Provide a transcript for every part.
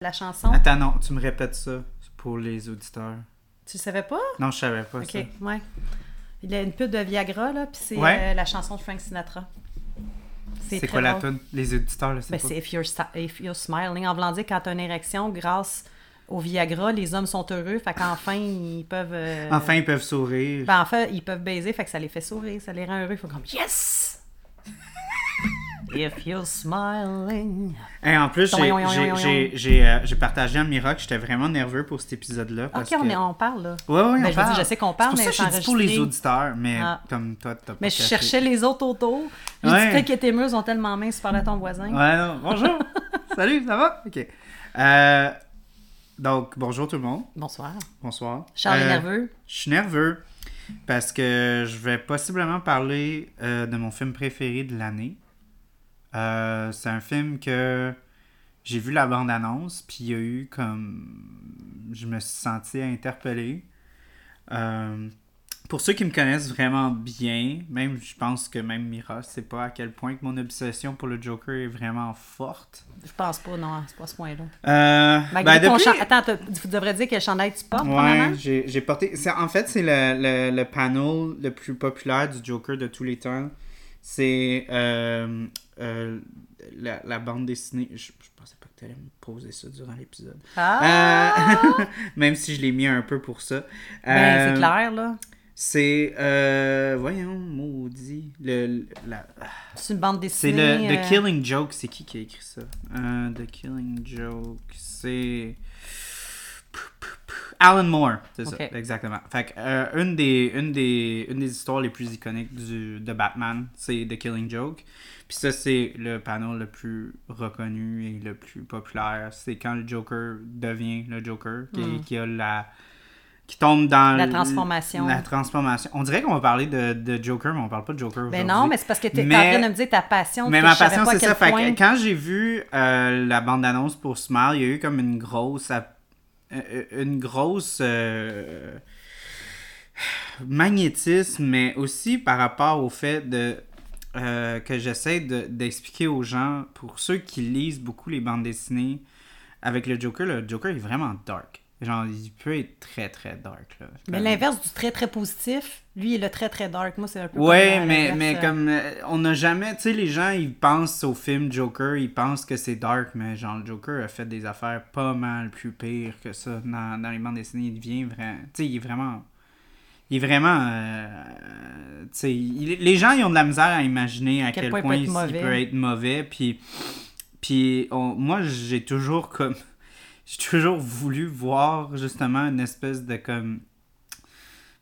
La chanson, Attends, non, tu me répètes ça pour les auditeurs. tu savais pas? Non, je savais pas Ok, ça. ouais. Il y a une pub de Viagra, là, puis c'est Ouais. euh, la chanson de Frank Sinatra. C'est quoi la tune? Les auditeurs, là, c'est Ben, c'est if you're, if you're smiling. En dire, quand tu as une érection, grâce au Viagra, les hommes sont heureux. Fait qu'enfin, ils peuvent. euh, Enfin, ils peuvent sourire. Ben, enfin, ils peuvent baiser, fait que ça les fait sourire, ça les rend heureux. Ils font comme Yes! If you're smiling. Et en plus, j'ai- euh, j'ai partagé à Mira que j'étais vraiment nerveux pour cet épisode-là. Ok, on, est- on parle, là. Ouais, ouais, Ben, on je veux parle. je sais qu'on parle, mais ça dit pour les auditeurs, mais Ah. comme toi, t'as pas Mais je cherchais les autres autour. J'ai Ouais. dit, que tes murs sont tellement minces, tu parles à ton voisin. Ouais, non, bonjour. Salut, ça va? OK. Euh, donc, bonjour tout le monde. Bonsoir. Bonsoir. Charles est Euh, nerveux. Je suis nerveux parce que je vais possiblement parler euh, de mon film préféré de l'année. Euh, c'est un film que j'ai vu la bande-annonce, puis il y a eu comme... Je me suis senti interpellé. Euh, pour ceux qui me connaissent vraiment bien, même je pense que même Mira sait pas à quel point que mon obsession pour le Joker est vraiment forte. Je pense pas, non, c'est pas ce point-là. Euh, ben, depuis- chan- Attends, tu devrais dire quel chandail tu portes. Ouais, j'ai porté. c'est- En fait, c'est le, le, le panel le plus populaire du Joker de tous les temps. C'est euh, euh, la, la bande dessinée. Je, je pensais pas que tu allais me poser ça durant l'épisode. Ah! Euh, même si je l'ai mis un peu pour ça. Ben, c'est clair, là. C'est. euh, voyons, maudit. Le, la- C'est une bande c'est dessinée. le The Killing Joke. C'est qui qui a écrit ça? The Killing Joke. C'est. Alan Moore, c'est Ok. ça, exactement. Fait que, euh, une, des, une, des, une des histoires les plus iconiques du, de Batman, c'est The Killing Joke. Puis ça, c'est le panneau le plus reconnu et le plus populaire. C'est quand le Joker devient le Joker, qui, Mm. qui a la qui tombe dans La transformation. La transformation. On dirait qu'on va parler de, de Joker, mais on parle pas de Joker Ben aujourd'hui. non, mais c'est parce que t'es Mais- en train de me dire ta passion. Mais ma passion, c'est ça. Fait que quand j'ai vu euh, la bande-annonce pour Smile, il y a eu comme une grosse. Euh, Une grosse. euh, magnétisme, mais aussi par rapport au fait euh, que j'essaie de- d'expliquer aux gens, pour ceux qui lisent beaucoup les bandes dessinées, avec le Joker, le Joker est vraiment dark. Genre, il peut être très très dark. Là. Mais l'inverse du très très positif, lui, il est le très très dark. Moi, c'est un peu. Ouais, mais, mais euh, comme euh, on n'a jamais, tu sais, les gens ils pensent au film Joker, ils pensent que c'est dark, mais genre le Joker a fait des affaires pas mal plus pires que ça dans, dans les bandes dessinées. Il devient vraiment, tu sais, il est vraiment, il est vraiment, euh, tu sais, les gens ils ont de la misère à imaginer à Quel quel, point il peut il, peut être mauvais, puis, puis on- moi j'ai toujours comme, j'ai toujours voulu voir justement une espèce de comme,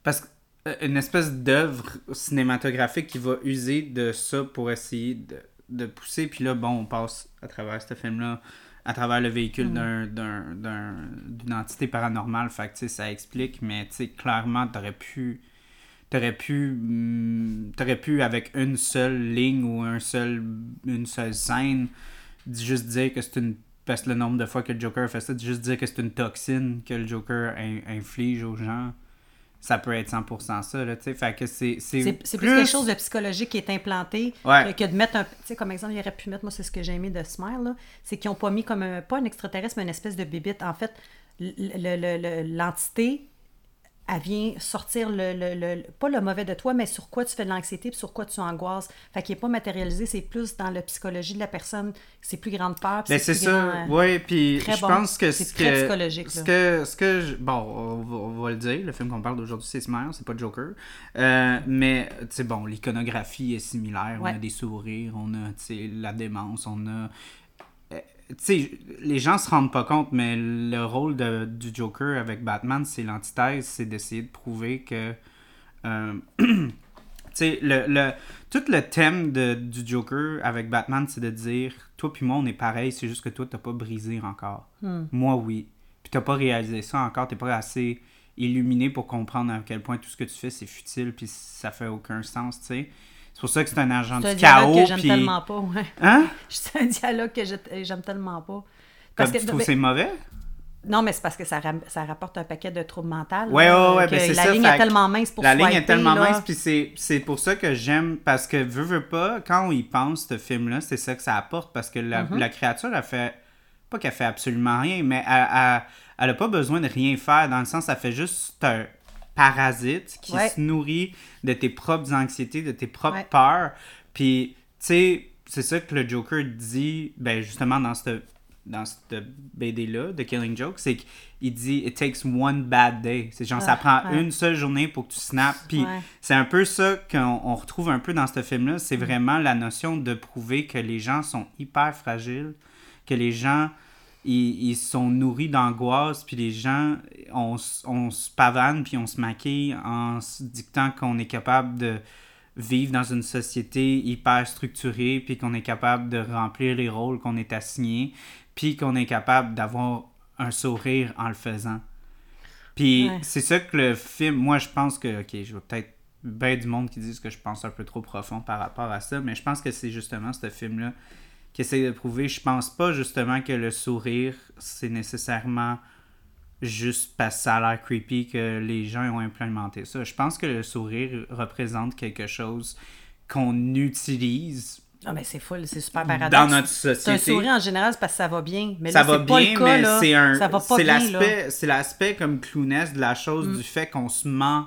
parce que euh, une espèce d'œuvre cinématographique qui va user de ça pour essayer de, de pousser. Puis là, bon, on passe à travers ce film-là, à travers le véhicule d'un- d'un- d'un- d'une entité paranormale. Fait que, ça explique, mais, tu sais, clairement, t'aurais pu... T'aurais pu, hum, t'aurais pu, avec une seule ligne ou un seul, une seule scène, juste dire que c'est une parce que le nombre de fois que le Joker fait ça, juste dire que c'est une toxine que le Joker in- inflige aux gens, ça peut être 100% ça, là, tu sais. Fait que c'est... C'est plus quelque chose de psychologique qui est implanté Ouais. que, que de mettre un. Tu sais, comme exemple, il aurait pu mettre, moi, c'est ce que j'ai aimé de Smile, là, c'est qu'ils n'ont pas mis comme un. Pas un extraterrestre, mais une espèce de bébite. En fait, l- le- le- le- l'entité, elle vient sortir le, le- le- Pas le mauvais de toi, mais sur quoi tu fais de l'anxiété puis sur quoi tu angoisses. Fait qu'il n'est pas matérialisé, c'est plus dans la psychologie de la personne, c'est plus grande peur. Ben c'est ça, euh, ouais, puis très je bon. pense que C'est ce très que, psychologique, ce que, ce que je- bon, on va, on va le dire, le film qu'on parle d'aujourd'hui c'est Smile, c'est pas Joker, Euh, mais tu sais bon, l'iconographie est similaire, Ouais. on a des sourires, on a tu sais la démence, on a euh, tu sais, les gens se rendent pas compte, mais le rôle de- du Joker avec Batman, c'est l'antithèse, c'est d'essayer de prouver que euh, tu sais, le, le, tout le thème de, du Joker avec Batman, c'est de dire toi puis moi, on est pareil, c'est juste que toi, t'as pas brisé encore. Hmm. Moi, oui. Puis t'as pas réalisé ça encore, t'es pas assez illuminé pour comprendre à quel point tout ce que tu fais, c'est futile, puis ça fait aucun sens, tu sais. C'est pour ça que c'est un agent C'est un du dialogue chaos, que j'aime puis... tellement pas, ouais. Hein? C'est un dialogue que j'aime tellement pas. Parce Comme que- tu trouves mais- c'est mauvais? Non, mais c'est parce que ça, ça rapporte un paquet de troubles mentaux. Que ben c'est La ça, ligne est que tellement mince pour La ligne est tellement là. mince, puis c'est, pour ça que j'aime, parce que veux, veux pas, quand on y pense, ce film-là, c'est ça que ça apporte, parce que la, Mm-hmm. la créature, elle fait, pas qu'elle fait absolument rien, mais elle, elle, elle a pas besoin de rien faire, dans le sens, elle fait juste un parasite qui Ouais. se nourrit de tes propres anxiétés, de tes propres Ouais. peurs, puis, tu sais, c'est ça que le Joker dit, ben justement, dans cette dans cette BD-là, de Killing Joke, c'est qu'il dit « It takes one bad day ». C'est genre, ça Ah, prend ouais. une seule journée pour que tu snaps. Puis c'est un peu ça qu'on on retrouve un peu dans ce film-là. C'est Mm. vraiment la notion de prouver que les gens sont hyper fragiles, que les gens, ils, ils sont nourris d'angoisse, puis les gens, on, on se pavane, puis on se maquille en se dictant qu'on est capable de vivre dans une société hyper structurée, puis qu'on est capable de remplir les rôles qu'on est assigné, puis qu'on est capable d'avoir un sourire en le faisant. Puis Ouais. c'est ça que le film, moi je pense que, ok, je vais peut-être bien du monde qui disent que je pense un peu trop profond par rapport à ça, mais je pense que c'est justement ce film-là qui essaie de prouver. Je pense pas justement que le sourire, c'est nécessairement juste parce que ça a l'air creepy que les gens ont implémenté ça. Je pense que le sourire représente quelque chose qu'on utilise Ah, mais c'est full, c'est super paradoxe. dans notre C'est un société. sourire en général, c'est parce que ça va bien. Mais ça là, va pas bien, le cas, mais c'est un, Ça va pas bien. Mm. c'est l'aspect comme clownesque de la chose, du fait qu'on se ment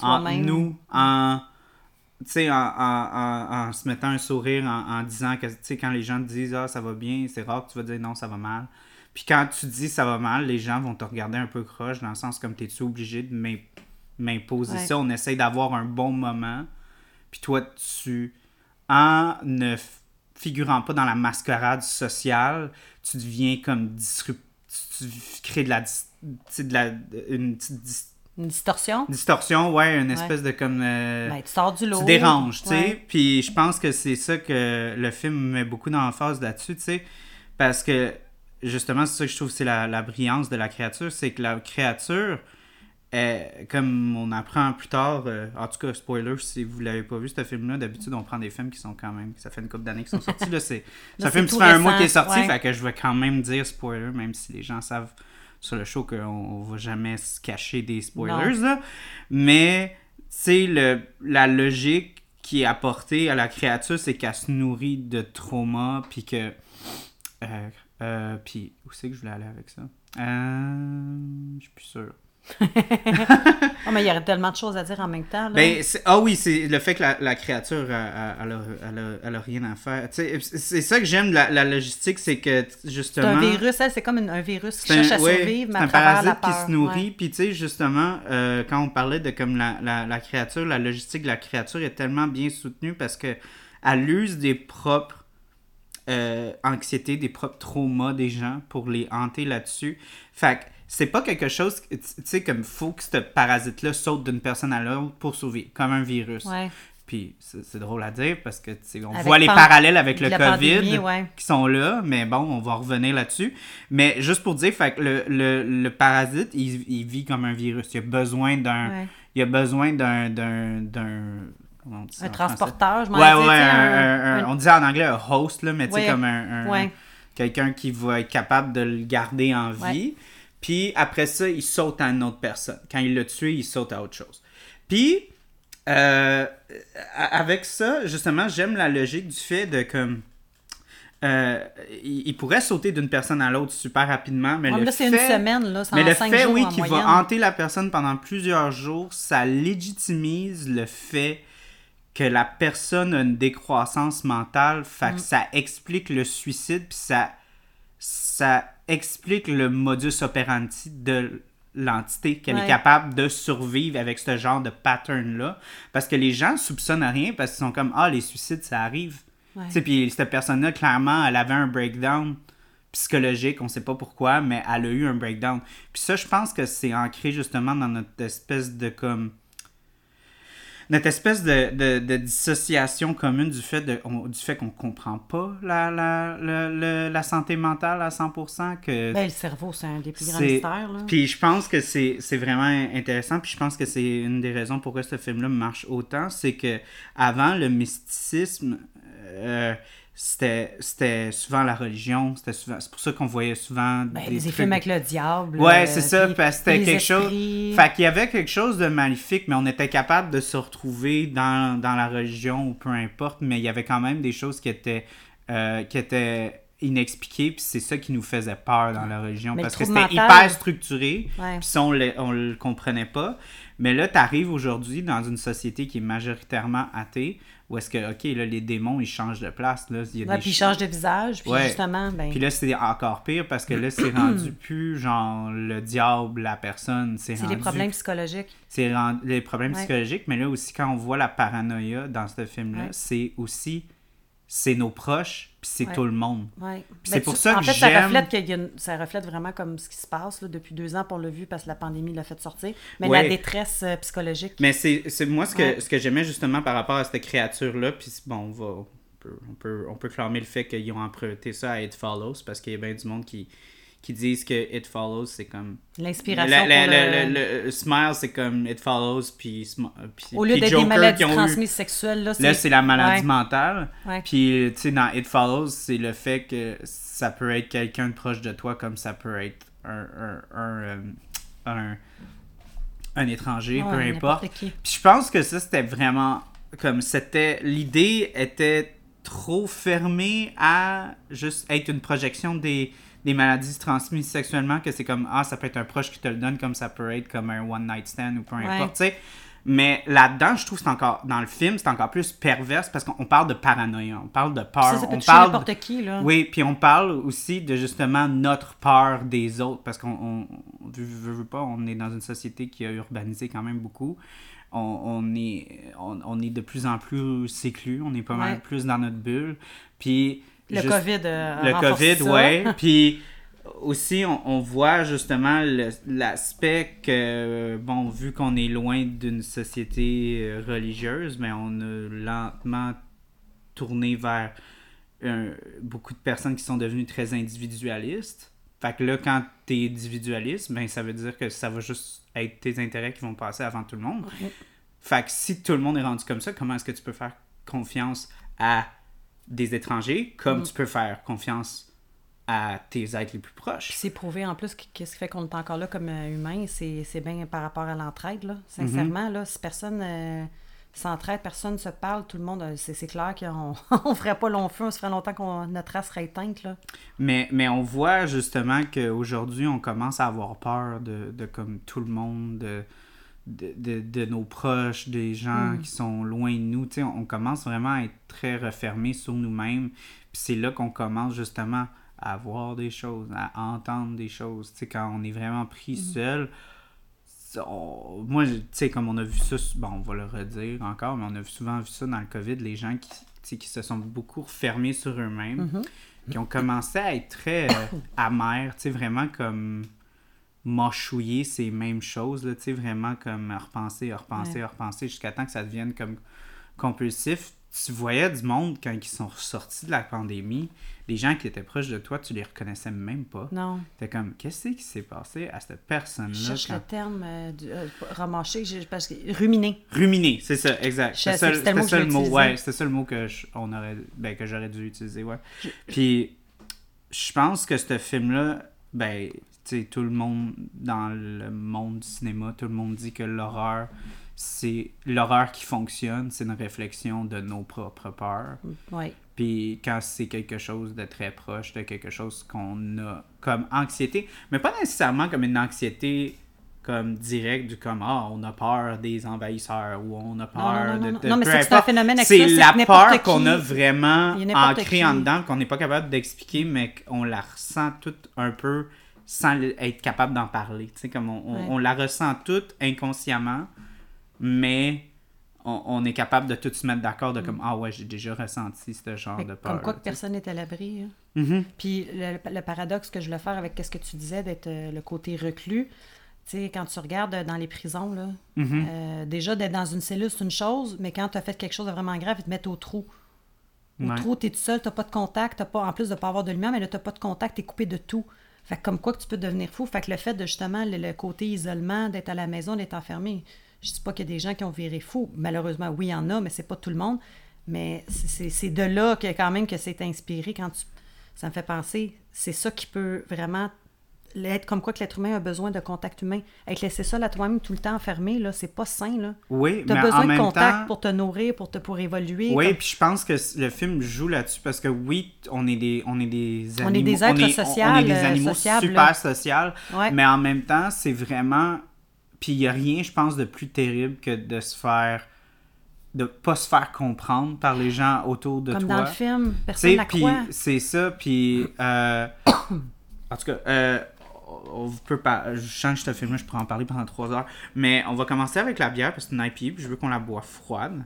À en nous, en, sais, en, en, en, se mettant un sourire, en, en disant que, tu sais, quand les gens te disent, ah, ça va bien, c'est rare que tu vas dire non, ça va mal. Puis quand tu dis ça va mal, les gens vont te regarder un peu croche, dans le sens comme, t'es-tu obligé de m'im- m'imposer Ouais. ça? On essaye d'avoir un bon moment. Puis toi, tu, en ne figurant pas dans la mascarade sociale, tu deviens comme disrupt... Tu, tu crées de la, tu de une petite Une distorsion? distorsion, ouais, une espèce de comme... euh, Ben, tu sors du lot. tu déranges, tu sais. Ouais. Puis je pense que c'est ça que le film met beaucoup d'emphase là-dessus, tu sais. Parce que, justement, c'est ça que je trouve, c'est la, la brillance de la créature, c'est que la créature, euh, comme on apprend plus tard, euh, en tout cas, spoiler, si vous l'avez pas vu, ce film-là, d'habitude, on prend des films qui sont quand même, ça fait une couple d'années qu'ils sont sortis, là, c'est... C'est Là, un qui tout fait un mois qui est sorti, ouais. fait que je vais quand même dire spoiler, même si les gens savent sur le show qu'on on va jamais se cacher des spoilers, là. Mais, tu sais, le- la logique qui est apportée à la créature, c'est qu'elle se nourrit de trauma, puis que... Euh, euh, puis, où c'est que je voulais aller avec ça? Euh, je suis plus sûr. Oh, mais il y aurait tellement de choses à dire en même temps. Là. Ben, c'est- ah oui, c'est le fait que la, la créature, elle- a, elle a- elle a rien à faire. C'est c'est ça que j'aime de la, la logistique, c'est que c'est justement. un virus, elle, c'est comme une- un virus qui C'est un- cherche à ouais, survivre, mais c'est à un travers la parasite peur. qui se nourrit. Puis tu sais, justement, euh, quand on parlait de comme la, la, la créature, la logistique de la créature est tellement bien soutenue parce que elle use des propres euh, anxiétés, des propres traumas des gens pour les hanter là-dessus. Fait que c'est pas quelque chose, tu sais, comme faut que ce parasite-là saute d'une personne à l'autre pour sauver, comme un virus. Ouais. Puis c'est drôle à dire parce que on Avec voit les parallèles avec le COVID pandémie, ouais. qui sont là, mais bon, on va revenir là-dessus. Mais juste pour dire, fait que le, le, le parasite, il, il vit comme un virus. Il a besoin d'un. Ouais. Il a besoin d'un. Un français? transporteur, je m'en Ouais, ouais, un- un- un- un- on dit en anglais un host, là, mais tu sais, comme un. Quelqu'un qui va être capable de le garder en vie. Puis après ça, il saute à une autre personne. Quand il l'a tué, il saute à autre chose. Puis, euh, avec ça, justement, j'aime la logique du fait de comme. euh, il, il pourrait sauter d'une personne à l'autre super rapidement, mais Ouais, le là, c'est fait, une semaine, là. Mais le fait, jours oui, qu'il va hanter la personne pendant plusieurs jours, ça légitimise le fait que la personne a une décroissance mentale, fait Mm. que ça explique le suicide, puis ça, ça explique le modus operandi de l'entité, qu'elle est capable de survivre avec ce genre de pattern-là. Parce que les gens soupçonnent rien, parce qu'ils sont comme, ah, les suicides, ça arrive. Ouais. Tu sais, puis cette personne-là, clairement, elle avait un breakdown psychologique, on sait pas pourquoi, mais elle a eu un breakdown. Puis ça, je pense que c'est ancré justement dans notre espèce de comme notre espèce de, de, de dissociation commune du fait de on- du fait qu'on comprend pas la, la, la, la, santé mentale à 100%, que Ben, le cerveau, c'est un des plus grands mystères, là. Puis je pense que c'est c'est vraiment intéressant. Puis je pense que c'est une des raisons pourquoi ce film-là marche autant. C'est que avant le mysticisme, euh, c'était c'était souvent la religion. C'était souvent, c'est pour ça qu'on voyait souvent Ben, des trucs- films avec le diable. Ouais, euh, c'est ça, puis parce que c'était quelque chose. Fait qu'il y avait quelque chose de maléfique, mais on était capable de se retrouver dans, dans la religion ou peu importe, mais il y avait quand même des choses qui étaient, euh, qui étaient inexpliquées, puis c'est ça qui nous faisait peur dans la religion, Mais parce que c'était mental- hyper structuré, Ouais. puis ça, on le, on le comprenait pas. Mais là, tu arrives aujourd'hui dans une société qui est majoritairement athée, où est-ce que, OK, là, les démons, ils changent de place, là, il y a Ouais, des puis ils ch- changent de visage, puis Ouais. justement, ben, puis là, c'est encore pire parce que là, c'est rendu plus genre le diable, la personne. C'est c'est les rendu- problèmes psychologiques. C'est ren- les problèmes Ouais. psychologiques, mais là aussi, quand on voit la paranoïa dans ce film-là, c'est aussi. C'est nos proches, puis c'est Ouais. tout le monde. Ouais. c'est pour tu- ça En que fait, ça reflète, qu'il y a une- ça reflète vraiment comme ce qui se passe là, depuis deux ans, on l'a vu parce que la pandémie l'a fait sortir. Mais Ouais. la détresse euh, psychologique. Mais c'est c'est moi ce que, ce que j'aimais justement par rapport à cette créature-là, puis bon, on va. On peut, on, peut, on peut clamer le fait qu'ils ont emprunté ça à It Follows, parce qu'il y a bien du monde qui, qui disent que It Follows, c'est comme. L'inspiration. Le- le, le Smile, c'est comme It Follows, puis. Au lieu d'être des maladies transmises sexuelles, là, c'est. Là, c'est la maladie mentale. Puis, tu sais, dans It Follows, c'est le fait que ça peut être quelqu'un de proche de toi comme ça peut être un, un, un, euh, un, un étranger, peu importe. Puis je pense que ça, c'était vraiment comme c'était. L'idée était trop fermée à juste être une projection des, des maladies transmises sexuellement, que c'est comme ah, ça peut être un proche qui te le donne, comme ça peut être comme un one night stand ou peu Ouais. importe, tu sais. Mais là-dedans, je trouve que c'est encore. Dans le film, c'est encore plus perverse parce qu'on on parle de paranoïa, on parle de peur, Ça, ça peut on parle. n'importe qui, là. Oui, puis on parle aussi de justement notre peur des autres, parce qu'on, on, on- veut, pas, on est dans une société qui a urbanisé quand même beaucoup. On, on est, on, on est de plus en plus séclus, on est pas mal Ouais. plus dans notre bulle. Puis Le juste- COVID. euh, le COVID, ouais. Puis aussi, on, on voit justement l'aspect que, bon, vu qu'on est loin d'une société euh, religieuse, mais on a lentement tourné vers beaucoup de personnes qui sont devenues très individualistes. Fait que là, quand t'es individualiste, ben ça veut dire que ça va juste être tes intérêts qui vont passer avant tout le monde. Ouais. Fait que si tout le monde est rendu comme ça, comment est-ce que tu peux faire confiance à des étrangers comme Mm. tu peux faire confiance à tes êtres les plus Puis proches? c'est prouvé en plus que- qu'est-ce qui fait qu'on est encore là comme euh, humain, c'est c'est bien par rapport à l'entraide, là. Sincèrement, Mhm. là, si personne euh, s'entraide, personne se parle, tout le monde, euh, c'est c'est clair qu'on on ferait pas long feu, on se ferait longtemps qu'on notre race serait éteinte, là. Mais, mais on voit justement qu'aujourd'hui, on commence à avoir peur de, de comme tout le monde, de, de, de- de nos proches, des gens Mm. qui sont loin de nous. On, on commence vraiment à être très refermé sur nous-mêmes. Puis c'est là qu'on commence justement à voir des choses, à entendre des choses. Quand on est vraiment pris seul, ça, on- moi, tu sais, comme on a vu ça, bon, on va le redire encore, mais on a souvent vu ça dans le COVID, les gens qui, qui se sont beaucoup refermés sur eux-mêmes, Mhm. qui ont commencé à être très euh, amers, tu sais, vraiment comme mâchouiller ces mêmes choses, là, tu sais, vraiment comme à repenser, à repenser, Ouais. à repenser, jusqu'à temps que ça devienne comme compulsif. Tu voyais du monde quand ils sont ressortis de la pandémie, les gens qui étaient proches de toi, tu les reconnaissais même pas. Non. T'es comme, qu'est-ce qui s'est passé à cette Je personne-là? cherche quand- le terme euh, du, euh, parce que ruminer. Ruminer, c'est ça, exact. Je ça, c'était le mot que je mot, ouais, ça le mot que je- on aurait, ben, que j'aurais dû utiliser, ouais. Puis, je pense que ce film-là, ben, tout le monde dans le monde du cinéma, tout le monde dit que l'horreur, c'est l'horreur qui fonctionne, c'est une réflexion de nos propres peurs. Oui. Puis quand c'est quelque chose de très proche, de quelque chose qu'on a comme anxiété, mais pas nécessairement comme une anxiété comme directe du comme ah on a peur des envahisseurs ou on a peur non, non, de, non. de Non, mais c'est un phénomène c'est la peur qu'on a vraiment ancrée en dedans qu'on n'est pas capable d'expliquer mais qu'on la ressent toute un peu sans être capable d'en parler tu sais comme on, on- Ouais. on la ressent toute inconsciemment mais on, on est capable de tout se mettre d'accord de comme ah ouais j'ai déjà ressenti ce genre Mm. Fait de peur Comme quoi que personne n'est à l'abri. hein. Mhm. Puis le, le paradoxe que je voulais faire avec ce que tu disais d'être euh, le côté reclus, tu sais, quand tu regardes dans les prisons, là, Mhm. euh, déjà d'être dans une cellule, c'est une chose, mais quand tu as fait quelque chose de vraiment grave, ils te mettent au trou. Au Ouais. trou, tu es tout seul, tu pas de contact, pas, en plus de pas avoir de lumière, mais là, tu pas de contact, tu es coupé de tout. Fait que comme quoi que tu peux devenir fou. Fait que le fait de justement le, côté isolement, d'être à la maison, d'être enfermé, je dis pas qu'il y a des gens qui ont viré fou. Malheureusement, oui, il y en a, mais c'est pas tout le monde. Mais c'est de là que quand même que c'est inspiré quand tu. Ça me fait penser, c'est ça qui peut vraiment être comme quoi que l'être humain a besoin de contact humain. Être laissé seul à toi-même tout le temps enfermé, là, c'est pas sain, là. Oui, T'as mais besoin en de même contact temps... pour te nourrir, pour te pour évoluer. Oui, comme- puis je pense que le film joue là-dessus parce que oui, on est des on est des On est animaux, des êtres sociables, on est des euh, animaux sociables, super sociaux, Ouais. mais en même temps, c'est vraiment puis il y a rien, je pense de plus terrible que de se faire de pas se faire comprendre par les gens autour de Comme toi. dans le film, personne n'a c'est ça, puis euh, en tout cas, euh, on peut pas, je change ce film-là, je pourrais en parler pendant trois heures, mais on va commencer avec la bière parce que c'est une IPA, puis je veux qu'on la boit froide.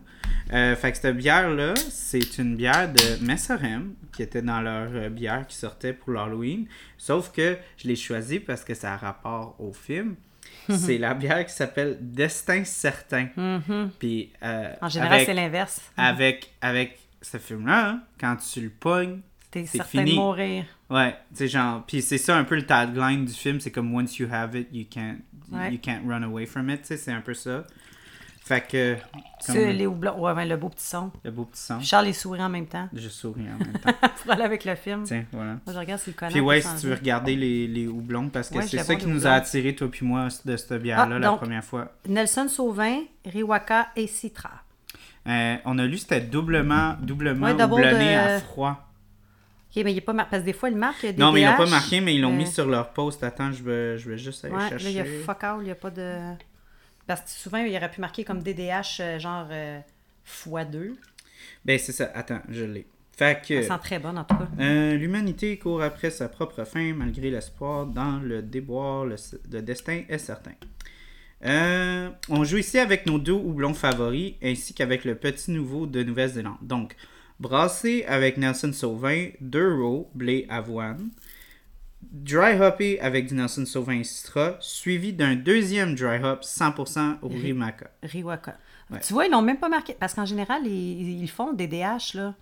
Euh, fait que cette bière-là, c'est une bière de Messerem qui était dans leur euh, bière qui sortait pour l'Halloween, sauf que je l'ai choisie parce que ça a rapport au film. c'est la bière qui s'appelle Destin certain. Mhm. Puis euh, En général, c'est l'inverse. avec, avec ce film-là, hein, quand tu le pognes, T'es c'est certain fini. de mourir. ouais, sais, genre, puis c'est ça un peu le tagline du film, c'est comme once you have it, you can't, Ouais. you can't run away from it, tu sais, c'est un peu ça. Fait que, comme C'est les houblons. Ouais, ben, le beau petit son. le beau petit son, Charles est sourit en même temps. je souris en même temps. pour aller avec le film. Tiens, voilà. Moi, je regarde si le connard Puis ouais, si tu veux regarder les, les houblons, parce que Ouais, c'est ça qui nous a attiré, toi puis moi, de cette bière-là, Ah, la donc- première fois. Nelson Sauvin, Riwaka et Citra. Euh, on a lu, c'était doublement, doublement Ouais, houblonné de- à froid. Ok, mais il est pas marqué. Parce que des fois, il marque des Non, mais ils l'ont pas marqué, mais ils l'ont Euh, mis sur leur post. Attends, je vais, je vais juste aller Ouais, là, chercher. il y a fuck all, il n'y a pas de. Parce que souvent, il aurait pu marquer comme DDH, euh, genre euh, x2. Ben, c'est ça. Attends, je l'ai. Fait que... Ça sent très bonne, en tout cas. Euh, L'humanité court après sa propre fin, malgré l'espoir dans le déboire, le, le destin est certain. Euh, on joue ici avec nos deux houblons favoris, ainsi qu'avec le petit nouveau de Nouvelle-Zélande. Donc, brassé avec Nelson Sauvin, deux rows, blé, avoine. Dry hoppé avec du Nelson Sauvin et Citra, suivi d'un deuxième dry hop 100% au Rimaka. Riwaka. Ouais. Tu vois, ils l'ont même pas marqué. Parce qu'en général, ils, ils font des DH, là.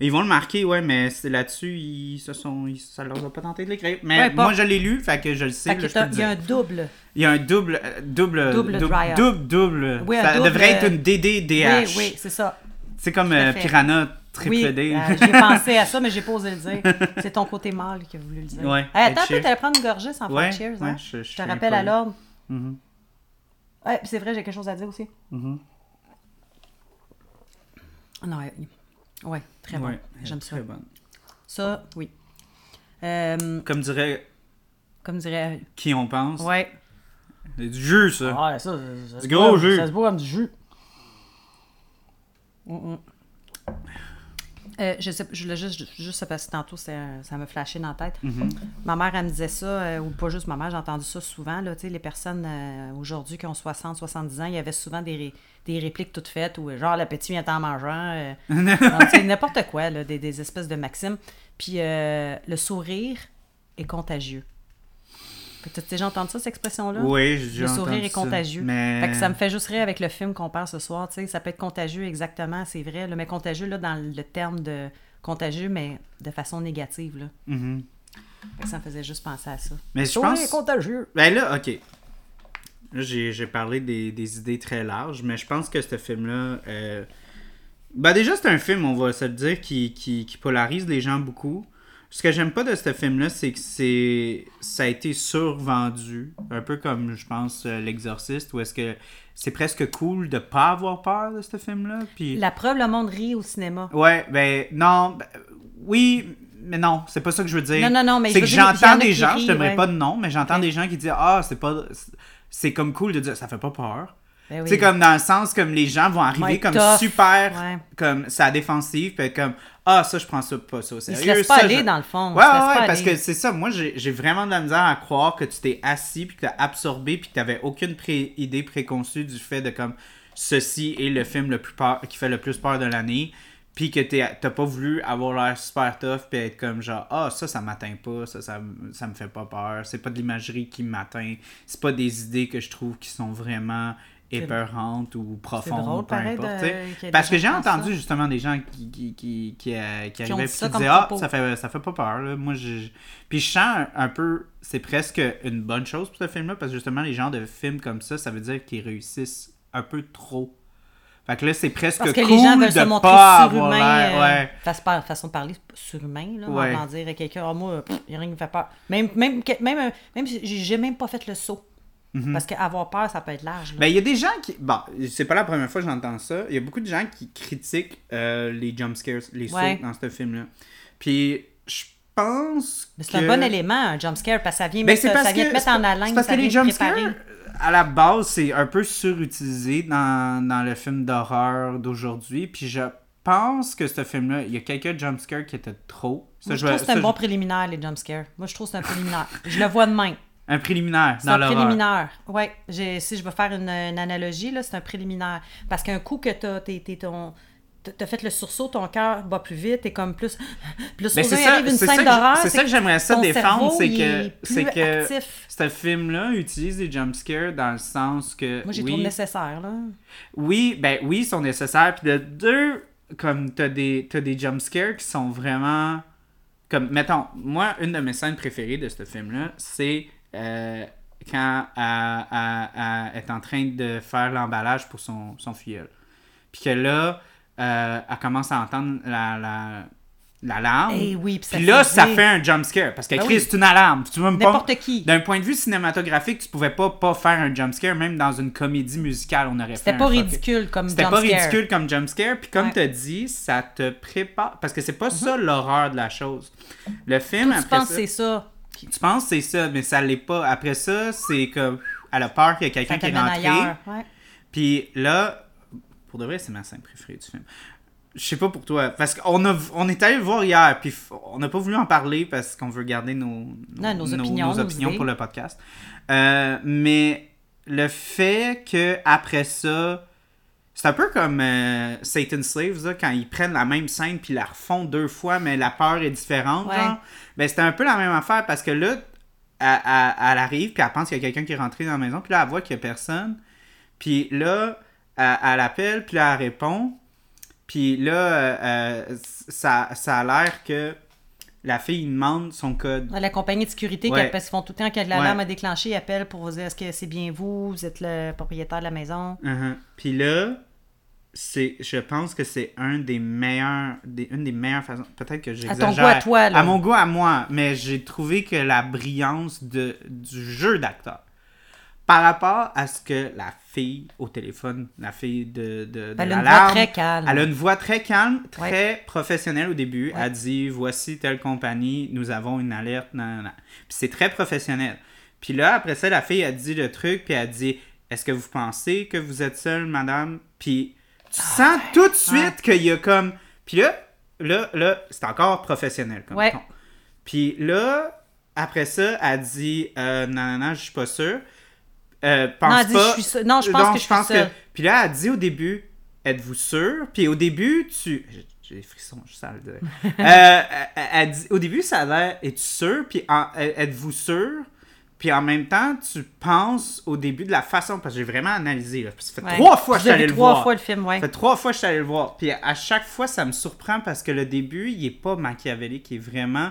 Ils vont le marquer, ouais, mais c'est là-dessus, ils se sont, ils- ça leur a pas tenté de l'écrire. Mais Ouais, moi, je l'ai lu, fait que je le sais, Fait là, que je peux t'as- le il y a un double. Il y a un double, euh, double, Double double, double, double. Oui, ça double, devrait être euh, une DDDH. Oui, oui, c'est ça. C'est comme euh. Piranha triple Oui, D. euh, j'ai pensé à ça, mais j'ai pas osé le dire. C'est ton côté mâle qui a voulu le dire. Ouais, Hey, attends peu, t'allais prendre une gorgée sans Ouais, faire cheers, ouais, hein? je- je je suis te rappelle à l'ordre. Mhm, Ouais, c'est vrai, j'ai quelque chose à dire aussi. mhm. Non, ouais, très bon. J'aime ça. très bonne. Ça, oui. Euh, Comme dirait comme dirait. qui on pense. Ouais. C'est du jus, ça. Ah, ça, ça, Du gros jus. Ça se boit comme du jus. Mm, mm. Euh, je sais, je voulais juste, juste parce que tantôt, ça m'a flashé dans la tête. Mhm. Ma mère, elle me disait ça, euh, ou pas juste ma mère, j'ai entendu ça souvent. Là, tu sais, les personnes euh, aujourd'hui qui ont 60, 70 ans, il y avait souvent des, ré- des répliques toutes faites, ou genre le petit vient en mangeant. n'importe quoi, là, des, des espèces de maximes. Puis le sourire est contagieux. T'as déjà entendu ça, cette expression-là? Oui, j'ai Le entendu sourire est ça. contagieux. Mais... Fait que ça me fait juste rire avec le film qu'on parle ce soir. tu sais, Ça peut être contagieux, exactement, c'est vrai. là, mais contagieux, là, dans le terme de contagieux, mais de façon négative. Là. Mhm. Fait que ça me faisait juste penser à ça. Mais je Sourire pense... est contagieux. Ben là, ok. Là, j'ai j'ai parlé des, des idées très larges, mais je pense que ce film-là. euh, Ben déjà, c'est un film, on va se le dire, qui, qui, qui polarise les gens beaucoup. Ce que j'aime pas de ce film-là, c'est que c'est ça a été survendu. Un peu comme, je pense, euh, L'Exorciste, où est-ce que c'est presque cool de pas avoir peur de ce film-là. Puis... La preuve, le monde rit au cinéma. Ouais, ben non, ben, oui, mais non, c'est pas ça que je veux dire. Non, non, non, mais c'est je que j'entends des gens, rient, je t'aimerais ouais. pas de nom, mais j'entends des gens qui disent ah c'est pas, c'est comme cool de dire ça fait pas peur. Ben oui. C'est comme dans le sens comme les gens vont arriver comme tough. super, Ouais. comme ça défensive, puis comme ah ça je prends ça pas ça au sérieux. se laissent pas ça, aller je- dans le fond. Ouais, ouais, parce aller. que c'est ça. Moi, j'ai vraiment de la misère à croire que tu t'es assis, puis que tu as absorbé, puis que tu n'avais aucune pré- idée préconçue du fait de comme ceci est le film le plus peur, qui fait le plus peur de l'année, puis que tu n'as pas voulu avoir l'air super tough, puis être comme genre, ah, ça, ça m'atteint pas, ça, ça, ça me fait pas peur, c'est pas de l'imagerie qui m'atteint, c'est pas des idées que je trouve qui sont vraiment épeurantes ou profondes, drôle, peu importe. de- Parce que j'ai gens entendu ça. justement des gens qui, qui, qui, qui, euh, qui arrivaient ça qui disaient Ah, ça fait, ça fait pas peur. Là. Moi, j'ai- Puis je sens un, un peu, c'est presque une bonne chose pour ce film-là, parce que justement, les genres de films comme ça, ça veut dire qu'ils réussissent un peu trop Fait que là, c'est presque Parce que cool les gens veulent de se montrer pas avoir surhumains. l'air. euh, Ouais. façon, façon de parler surhumain, là. Ouais. On va dire à quelqu'un, ah, moi, il n'y a rien qui me fait peur. Même, même, euh, même j'ai même pas fait le saut. Parce qu'avoir peur, ça peut être large. Ben, il y a des gens qui. Bon, c'est pas la première fois que j'entends ça. Il y a beaucoup de gens qui critiquent euh, les jump scares, les sauts dans ce film-là. Puis, je pense. Mais c'est que... un bon élément, un jump scare, parce que ça vient, Ben, mettre, c'est parce ça vient que- te mettre c'est en haleine, parce ça que les vient te jump scares, préparer. à la base, c'est un peu surutilisé dans, dans le film d'horreur d'aujourd'hui. Puis je pense que ce film-là, il y a quelques jump scares qui étaient trop. Ça, Moi, je trouve que c'est un bon je- préliminaire, les jump scares. Moi, je trouve que c'est un préliminaire. je le vois de même. Un préliminaire C'est dans un préliminaire. Oui, si je veux faire une, une analogie, là, c'est un préliminaire. Parce qu'un coup que t'as t'es- t'es ton- t'as fait le sursaut, ton cœur bat plus vite, et comme plus. Plus Mais soudain, c'est ça, arrive une c'est scène ça d'horreur. c'est ça que j'aimerais ça défendre, c'est que est c'est que actif. ce film-là utilise des jump scares dans le sens que Moi, j'ai oui, trouvé nécessaire, là. oui, ben oui, ils sont nécessaires. Puis de deux, comme t'as des t'as des jump scares qui sont vraiment comme mettons, moi une de mes scènes préférées de ce film-là, c'est euh, quand elle, elle- elle est en train de faire l'emballage pour son, son filleul. Puis que là, euh, elle commence à entendre la, la, l'alarme. Eh oui, puis là, ça fait un jump scare. Parce que Ben oui. c'est une alarme. Tu pas- N'importe qui. D'un point de vue cinématographique, tu pouvais pas, pas faire un jump scare. Même dans une comédie musicale, on aurait fait C'était pas ridicule comme C'était jump pas scare. ridicule comme jump scare. Puis comme Ouais. tu as dit, ça te prépare. Parce que c'est pas ça l'horreur de la chose. Le film, Tu après penses ça- que c'est ça? Tu penses que c'est ça, mais ça l'est pas. Après ça, c'est comme. Elle a peur qu'il y a quelqu'un qui est rentré. Ouais. Puis là, pour de vrai, c'est ma scène préférée du film. Je sais pas pour toi, parce qu'on a, on est allé le voir hier, puis on n'a pas voulu en parler parce qu'on veut garder nos, Non, nos opinions, nos opinions idées. pour le podcast. Euh, mais le fait que après ça, c'est un peu comme euh, Satan Slaves, là, quand ils prennent la même scène puis la refont deux fois, mais la peur est différente. Ouais. genre. Ben, c'était un peu la même affaire parce que là, elle, elle- elle arrive puis elle pense qu'il y a quelqu'un qui est rentré dans la maison, puis là, elle voit qu'il n'y a personne. Puis là, elle, elle appelle, puis là, elle répond. Puis là, euh, euh, ça, ça a l'air que la fille demande son code. La compagnie de sécurité, Ouais. parce qu'ils font tout le temps quand l'alarme Ouais. a déclenché, ils appellent pour vous dire est-ce que c'est bien vous, vous êtes le propriétaire de la maison? Mhm. Puis là, c'est, je pense que c'est un des meilleurs, des, une des meilleures façons. Peut-être que À j'exagère. ton goût, à toi, là. À mon goût, à moi. Mais j'ai trouvé que la brillance de, du jeu d'acteur, par rapport à ce que la fille au téléphone, la fille de, de, de Elle a une voix très calme. Elle a une voix très calme, très professionnelle au début. Elle dit Voici telle compagnie, nous avons une alerte. nan, nan, nan. Puis c'est très professionnel. Puis là, après ça, la fille a dit le truc, puis elle dit Est-ce que vous pensez que vous êtes seule, madame? Puis tu Ah, sens tout de suite qu'il y a comme. Puis là, là, là, c'est encore professionnel comme Ouais. ton. Puis là, après ça, elle dit euh, Non, non, non, je suis pas sûre. Euh, pense Non, elle dit, pas. Je suis. Non, je pense que je suis. Puis là, elle dit au début, êtes-vous sûr? Puis au début, tu... J'ai- des frissons, je sens le dire. Euh, elle- elle dit- au début, ça a l'air, es-tu sûr? Puis êtes-vous sûr? Puis en même temps, tu penses au début de la façon, parce que j'ai vraiment analysé, là, parce que ça fait Ouais. trois fois que je suis allé le trois voir. fois le film, ouais. Ça fait trois fois que je suis allé le voir. Puis à chaque fois, ça me surprend parce que le début, il est pas machiavélique, il est vraiment...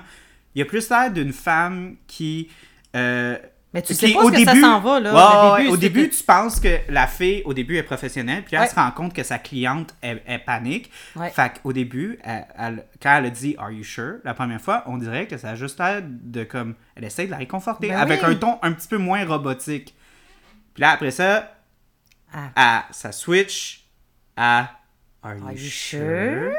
Il a plus l'air d'une femme qui... euh, Mais tu sais pas où ça s'en va, là. Ouais, Le ouais, début, au début, tu penses que la fille, au début, est professionnelle, puis elle Ouais. se rend compte que sa cliente, elle, elle panique. Ouais. Fait qu'au début, elle- elle- quand elle a dit Are you sure? la première fois, on dirait que ça a juste l'air de comme. Elle essaie de la réconforter Ben avec oui. un ton un petit peu moins robotique. Puis là, après ça, Ah. à, ça switch à Are you, Are you sure? sure?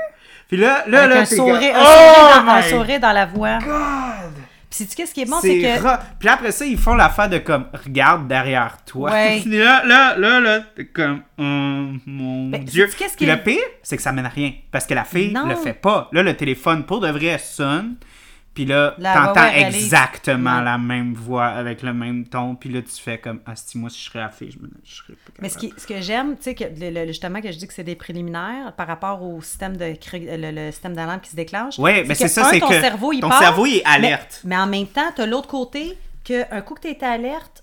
Puis là, là, Avec là, un sourire, comme, un, sourire dans, Oh un my sourire dans la voix. God! Puis sais-tu qu'est-ce qui est bon, c'est que... ra- Puis après ça, ils font l'affaire de comme, regarde derrière toi. Ouais. Là, là, là, là, t'es comme, oh mon Ben, Dieu. Puis le pire, c'est que ça mène à rien. Parce que la fille Non. le fait pas. Là, le téléphone, pour de vrai, sonne. Puis là, t'entends exactement la même voix avec le même ton. Puis là, tu fais comme, ah, si moi, si je serais la fille, je, me... je serais pas Mais ce, qui, ce que j'aime, tu sais, que le- le- justement, que je dis que c'est des préliminaires par rapport au système de le, le système d'alarme qui se déclenche. Ouais, mais c'est ça, c'est ton que cerveau, il ton part, cerveau, il est alerte. Mais, en même temps, tu as l'autre côté qu'un coup que tu été alerte,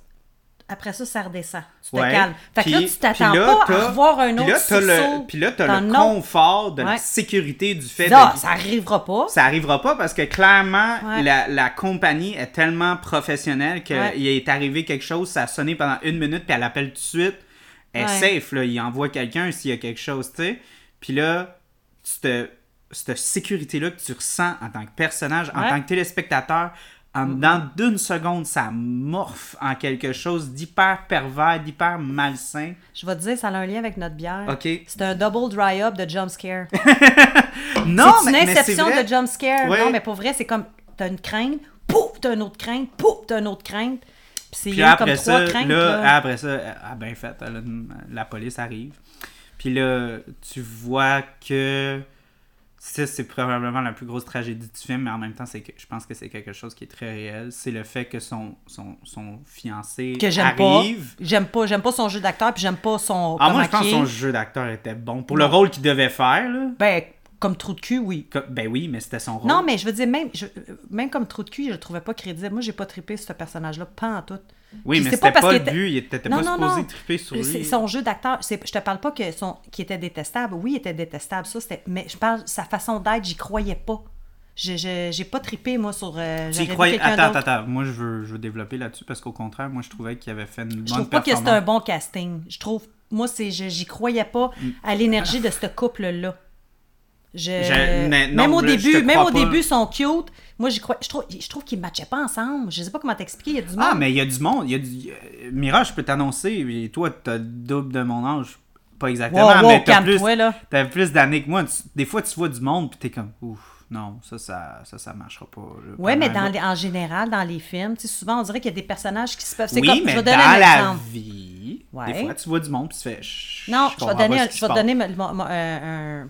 après ça, ça redescend. Tu te calmes. Fait que là, Puis- tu t'attends puis là, pas à revoir un Puis autre là, t'as sursaut le, puis là, t'as le confort de la sécurité du fait Ça, de... ça arrivera pas. Ça arrivera pas parce que clairement, Ouais. la, la compagnie est tellement professionnelle qu'il est arrivé quelque chose, ça a sonné pendant une minute, puis elle appelle tout de suite. est Ouais. safe, là. Il envoie quelqu'un s'il y a quelque chose, tu sais. Puis là, cette, cette sécurité-là que tu ressens en tant que personnage, en tant que téléspectateur, en dedans d'une seconde, ça morphe en quelque chose d'hyper pervers, d'hyper malsain. Je vais te dire, ça a un lien avec notre bière. OK. C'est un double dry-up de jump scare. Non, c'est une mais, mais c'est inception vrai. de jump scare. Ouais. Non, mais pour vrai, c'est comme, t'as une crainte, pouf, t'as une autre crainte, pouf, t'as une autre crainte. Puis c'est comme après trois ça, craintes. là, là. après ça, elle a bien fait. une- la police arrive. Puis là, tu vois que ça, c'est probablement la plus grosse tragédie du film, mais en même temps, c'est que je pense que c'est quelque chose qui est très réel. C'est le fait que son, son, son fiancé que j'aime pas. arrive. J'aime pas, j'aime pas son jeu d'acteur, puis j'aime pas son. Ah, moi, je pense que son jeu d'acteur était bon. Pour le rôle qu'il devait faire, là. Ben, comme trou de cul, oui. comme- Ben oui, mais c'était son rôle. Non, mais je veux dire, même, je- même comme trou de cul, je le trouvais pas crédible. Moi, j'ai pas trippé sur ce personnage-là, pas en tout. oui, Puis mais c'est c'était pas parce pas, qu'il le était- but. Il était Non, pas non, supposé non. triper sur lui. son jeu d'acteur. Je te parle pas que son, qui était détestable. Oui, il était détestable. Ça, c'était. Mais je parle sa façon d'être, j'y croyais pas. Je, je- j'ai pas trippé, moi, sur. euh, j'aurais croyais- Attends, d'autre. attends, attends. Moi, je veux, je veux développer là-dessus parce qu'au contraire, moi, je trouvais qu'il avait fait une bonne Je trouve pas que c'était un bon casting. Je trouve. Moi, c'est, je- j'y croyais pas Mm. à l'énergie de ce couple-là. Je, Je- mais non, même au là, je début, même au pas. début, ils sont cute. Moi, j'y crois, je trouve, je trouve qu'ils matchaient pas ensemble. Je sais pas comment t'expliquer. Il y a du monde. Ah, mais il y a du monde. Il y a du... euh, Mira, je peux t'annoncer, et toi, t'as le double de mon âge. Pas exactement, Wow, wow, mais t'as plus, là. t'as plus d'années que moi. Des fois, tu vois du monde, puis t'es comme, ouf, non, ça, ça, ça, ça marchera pas. Ouais, mais dans les- en général, dans les films, tu sais, souvent, on dirait qu'il y a des personnages qui se peuvent. Oui, comme, je mais vais dans un la exemple. vie, Ouais. des fois, tu vois du monde, puis tu fais, Non, je, vais donner, je vais donner mon- un- un-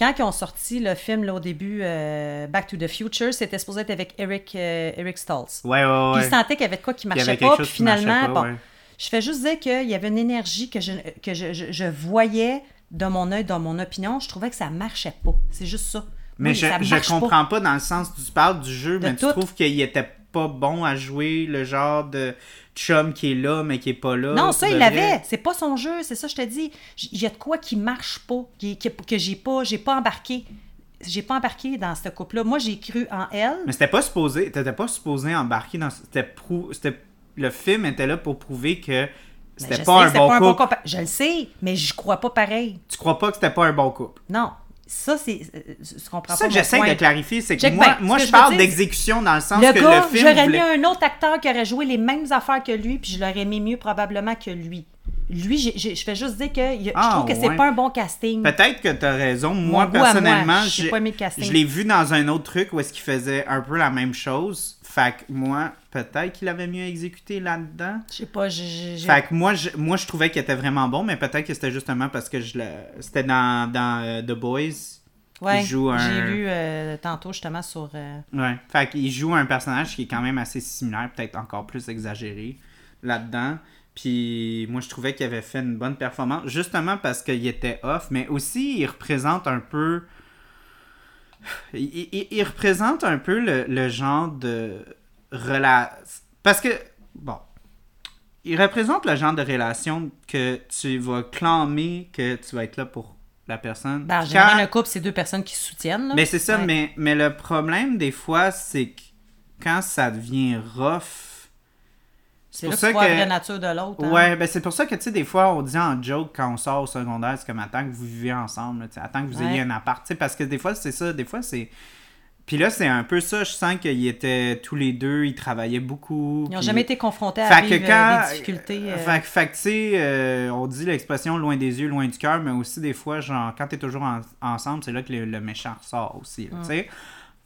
Quand ils ont sorti le film là, au début, euh, Back to the Future, c'était supposé être avec Eric, euh, Eric Stoltz. Ouais, ouais, Puis ouais. il sentait qu'il y avait de quoi qui marchait pas. Puis finalement, pas, bon, ouais. je fais juste dire qu'il y avait une énergie que je, que je, je- je voyais de mon œil, dans mon opinion. Je trouvais que ça marchait pas. C'est juste ça. Mais Oui, je, je pas. comprends pas. dans le sens où tu parles du jeu, De mais tout. tu trouves qu'il était pas bon à jouer le genre de chum qui est là, mais qui est pas là. Non, ça, il l'avait. C'est pas son jeu, c'est ça, je te dis. Il y a de quoi qui marche pas, qui, qui- que j'ai pas, j'ai pas embarqué. J'ai pas embarqué dans ce couple-là. Moi, j'ai cru en elle. Mais c'était pas supposé. T'étais pas supposé embarquer dans. C'était prou- c'était Le film était là pour prouver que c'était pas, sais un bon pas un bon couple. couple. Je le sais, mais je crois pas pareil. Tu crois pas que c'était pas un bon couple? Non. Ça, c'est. euh, Je comprends C'est ça pas. que mon j'essaie de clarifier, c'est que Check moi, moi ce je que parle d'exécution dans le sens Le que gars, le film. j'aurais voulait- mis un autre acteur qui aurait joué les mêmes affaires que lui, puis je l'aurais mis mieux probablement que lui. Lui, j'ai- j'ai- je fais juste dire que a- Ah, je trouve que c'est pas un bon casting. Peut-être que tu as raison. Moi, personnellement, j'ai j'ai- je l'ai vu dans un autre truc où est-ce qu'il faisait un peu la même chose. Fait que moi, peut-être qu'il avait mieux exécuté là-dedans. Je sais pas, j'ai- j'ai. j'ai- Fait que moi, je, moi, je trouvais qu'il était vraiment bon, mais peut-être que c'était justement parce que je le... c'était dans, dans euh, The Boys. Ouais, joue un- J'ai lu euh, tantôt justement sur. euh, Ouais. Fait qu'il joue un personnage qui est quand même assez similaire, peut-être encore plus exagéré là-dedans. Puis moi, je trouvais qu'il avait fait une bonne performance, justement parce qu'il était off, mais aussi il représente un peu. Il, il- il représente un peu le, le genre de relation. Parce que, bon, il représente le genre de relation que tu vas clamer que tu vas être là pour la personne. Ben, en Quand- général, un couple, c'est deux personnes qui se soutiennent. là. mais c'est ça, Ouais. mais, mais le problème des fois, c'est que quand ça devient rough. C'est pour là que ça tu vois la que- vraie nature de l'autre. hein. Ouais, ben c'est pour ça que, tu sais, des fois, on dit en joke quand on sort au secondaire, c'est comme attends que vous vivez ensemble, là, tu attends que vous Ouais. ayez un appart, tu sais, parce que des fois, c'est ça, des fois, c'est. Puis là, c'est un peu ça, je sens qu'ils étaient tous les deux, ils travaillaient beaucoup. Ils n'ont jamais été confrontés à vivre euh, quand. des difficultés. euh, Fait, que- fait que, tu sais, euh, on dit l'expression loin des yeux, loin du cœur, mais aussi des fois, genre, quand t'es toujours en- ensemble, c'est là que le, le méchant ressort aussi, là, tu sais.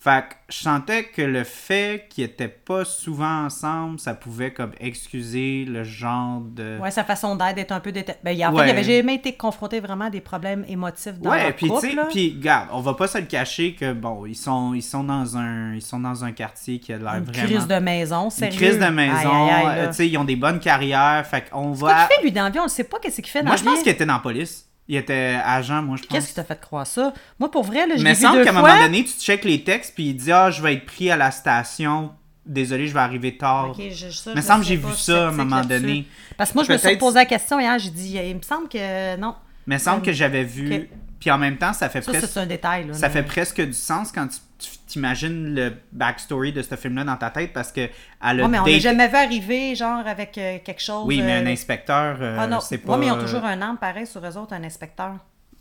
Fait que je sentais que le fait qu'ils étaient pas souvent ensemble, ça pouvait comme excuser le genre de. Ouais, sa façon d'être est un peu déter... ben, il- en Ouais. fait, il avait jamais été confronté vraiment à des problèmes émotifs dans Ouais, leur puis tu couple. puis regarde, on va pas se le cacher que bon, ils sont ils sont dans un ils sont dans un quartier qui a l'air Une vraiment crise de maison, une sérieux. crise de maison, euh, tu sais, ils ont des bonnes carrières, fait qu'on va qu'il fait, lui, dans la vie? On ne sait pas qu'est-ce qu'il fait dans Moi je pense qu'il était dans la police. Il était agent, moi je pense. Qu'est-ce qui t'a fait croire ça? Moi, pour vrai, là, je Mais semble qu'à un moment donné, tu checkes les textes puis il dit ah, je vais être pris à la station. Désolé, je vais arriver tard. Ok, je- ça, Mais je semble que j'ai vu ça à un moment donné. Parce que moi, je me suis posé la question hier, j'ai dit, il me semble que non. Mais semble que j'avais vu. Puis en même temps, ça fait Ça, presque c'est un détail. Là, Ça mais- fait presque du sens quand tu, tu t'imagines le backstory de ce film-là dans ta tête parce que elle a Ouais, mais on daté- jamais vu arriver, genre, avec euh, quelque chose. Oui, mais un euh, inspecteur, euh, Ah non, c'est pas... ouais, mais ils ont toujours un arme pareil sur eux autres, un inspecteur.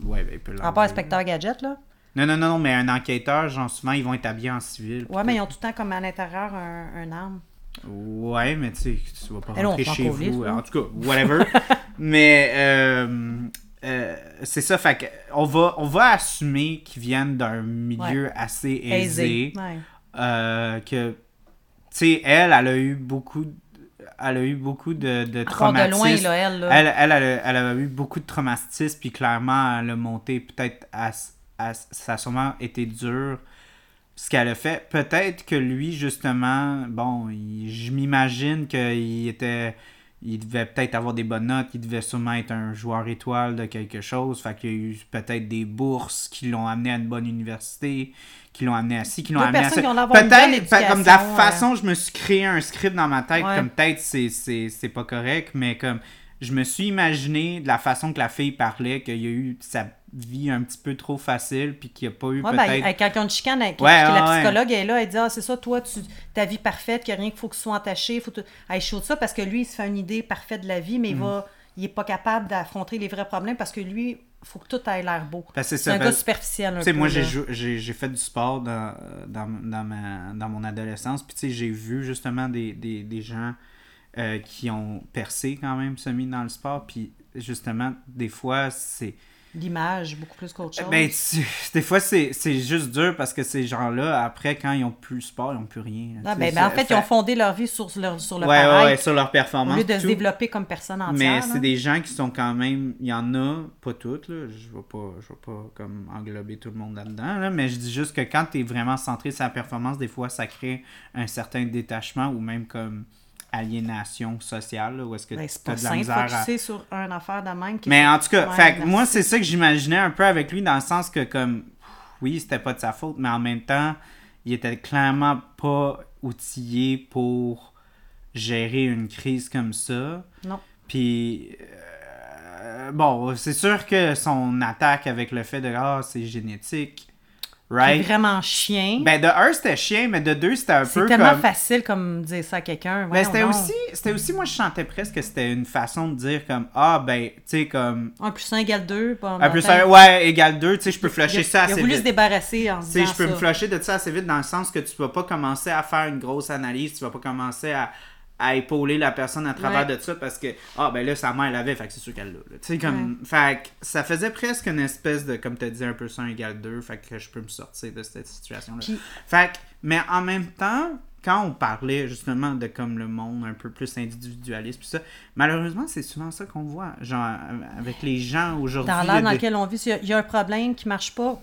Ouais, ben, il peut l'enlever. pas inspecteur gadget, là? Non, non, non, non, mais un enquêteur, genre, souvent, ils vont être habillés en civil. Ouais, mais ils ont tout le temps comme à l'intérieur un, un arme. Ouais, mais tu sais, tu vas pas Eh non, rentrer chez vous. En tout cas, whatever. mais euh, euh, c'est ça, fait que on va, on va assumer qu'ils viennent d'un milieu assez aisé. Aisé. Ouais. euh, que, tu sais, elle, elle a eu beaucoup, de- elle a eu beaucoup de, de Encore de loin, traumatismes. là, elle. Là. Elle, elle, elle, a, elle a eu beaucoup de traumatisme, puis clairement, elle a monté peut-être à, à- Ça a sûrement été dur ce qu'elle a fait. Peut-être que lui, justement, bon, il- je m'imagine qu'il était. Il devait peut-être avoir des bonnes notes, il devait sûrement être un joueur étoile de quelque chose. Fait qu'il y a eu peut-être des bourses qui l'ont amené à une bonne université, qui l'ont amené à ci, qui l'ont amené à ça. Peut-être, comme de la euh. façon, je me suis créé un script dans ma tête, Ouais. comme peut-être c'est, c'est, c'est pas correct, mais comme je me suis imaginé de la façon que la fille parlait, qu'il y a eu sa vie un petit peu trop facile, puis qu'il n'y a pas eu Ouais, ben, peut-être. avec quelqu'un de chicane, avec, Ouais, puis la psychologue est là, elle dit Ah, c'est ça, toi, tu, ta vie parfaite, qu'il n'y a rien qu'il faut que tu sois entaché. Faut tout... Elle chaude ça parce que lui, il se fait une idée parfaite de la vie, mais il Mm. va il est pas capable d'affronter les vrais problèmes parce que lui, il faut que tout ait l'air beau. Que C'est un parce- gars superficiel. Tu sais, moi, j'ai, fait du sport dans, dans, dans, ma, dans mon adolescence. Puis, tu sais, j'ai vu justement des, des, des gens euh, qui ont percé quand même, semi dans le sport. Puis, justement, des fois, c'est. L'image, beaucoup plus qu'autre chose. Ben, tu- des fois, c'est, c'est juste dur parce que ces gens-là, après, quand ils ont plus le sport, ils ont plus rien. Ah, ben, ben, en fait, ils ont fondé leur vie sur, leur, sur le Ouais, ouais, pareil, ouais, sur leur au performance. lieu de se développer comme personne entière. Mais c'est des gens qui sont quand même. Il y en a, pas toutes, là. Je vais pas, je vais pas comme englober tout le monde là-dedans, là, Mais je dis juste que quand tu es vraiment centré sur la performance, des fois, ça crée un certain détachement ou même comme aliénation sociale, là, où est-ce que Ben, tu as de la misère à... sur une affaire de même. qui- Mais en tout cas, fait merci. moi, c'est ça que j'imaginais un peu avec lui, dans le sens que, comme, oui, c'était pas de sa faute, mais en même temps, il était clairement pas outillé pour gérer une crise comme ça. Non. Puis, euh, bon, c'est sûr que son attaque avec le fait de Ah, c'est génétique, right? vraiment chien. Ben, de un, c'était chien, mais de deux, c'était un c'est peu tellement comme. facile comme dire ça à quelqu'un. Ben, c'était aussi, c'était aussi, moi, je sentais presque que c'était une façon de dire comme Ah, ben, tu sais, comme. 1 plus 1 égale 2. Bon, Un plus attends. un, ouais, égale 2, tu sais, je peux flusher il ça il a assez voulu se vite. débarrasser en se Tu sais, disant je peux me flusher de ça assez vite dans le sens que tu vas pas commencer à faire une grosse analyse, tu vas pas commencer à, à épauler la personne à travers Ouais. de ça parce que, ah, ben là, sa mère l'avait, fait que c'est sûr qu'elle l'a. là. Tu sais, comme, fait que ça faisait presque une espèce de, comme tu dit, un plus 1 égale 2, fait que je peux me sortir de cette situation-là. Puis- Fait que, mais en même temps, quand on parlait justement de comme le monde un peu plus individualiste, pis ça, malheureusement, c'est souvent ça qu'on voit. Genre, avec les gens aujourd'hui. Dans l'ère dans de- lequel on vit, il y, a un problème qui marche pas,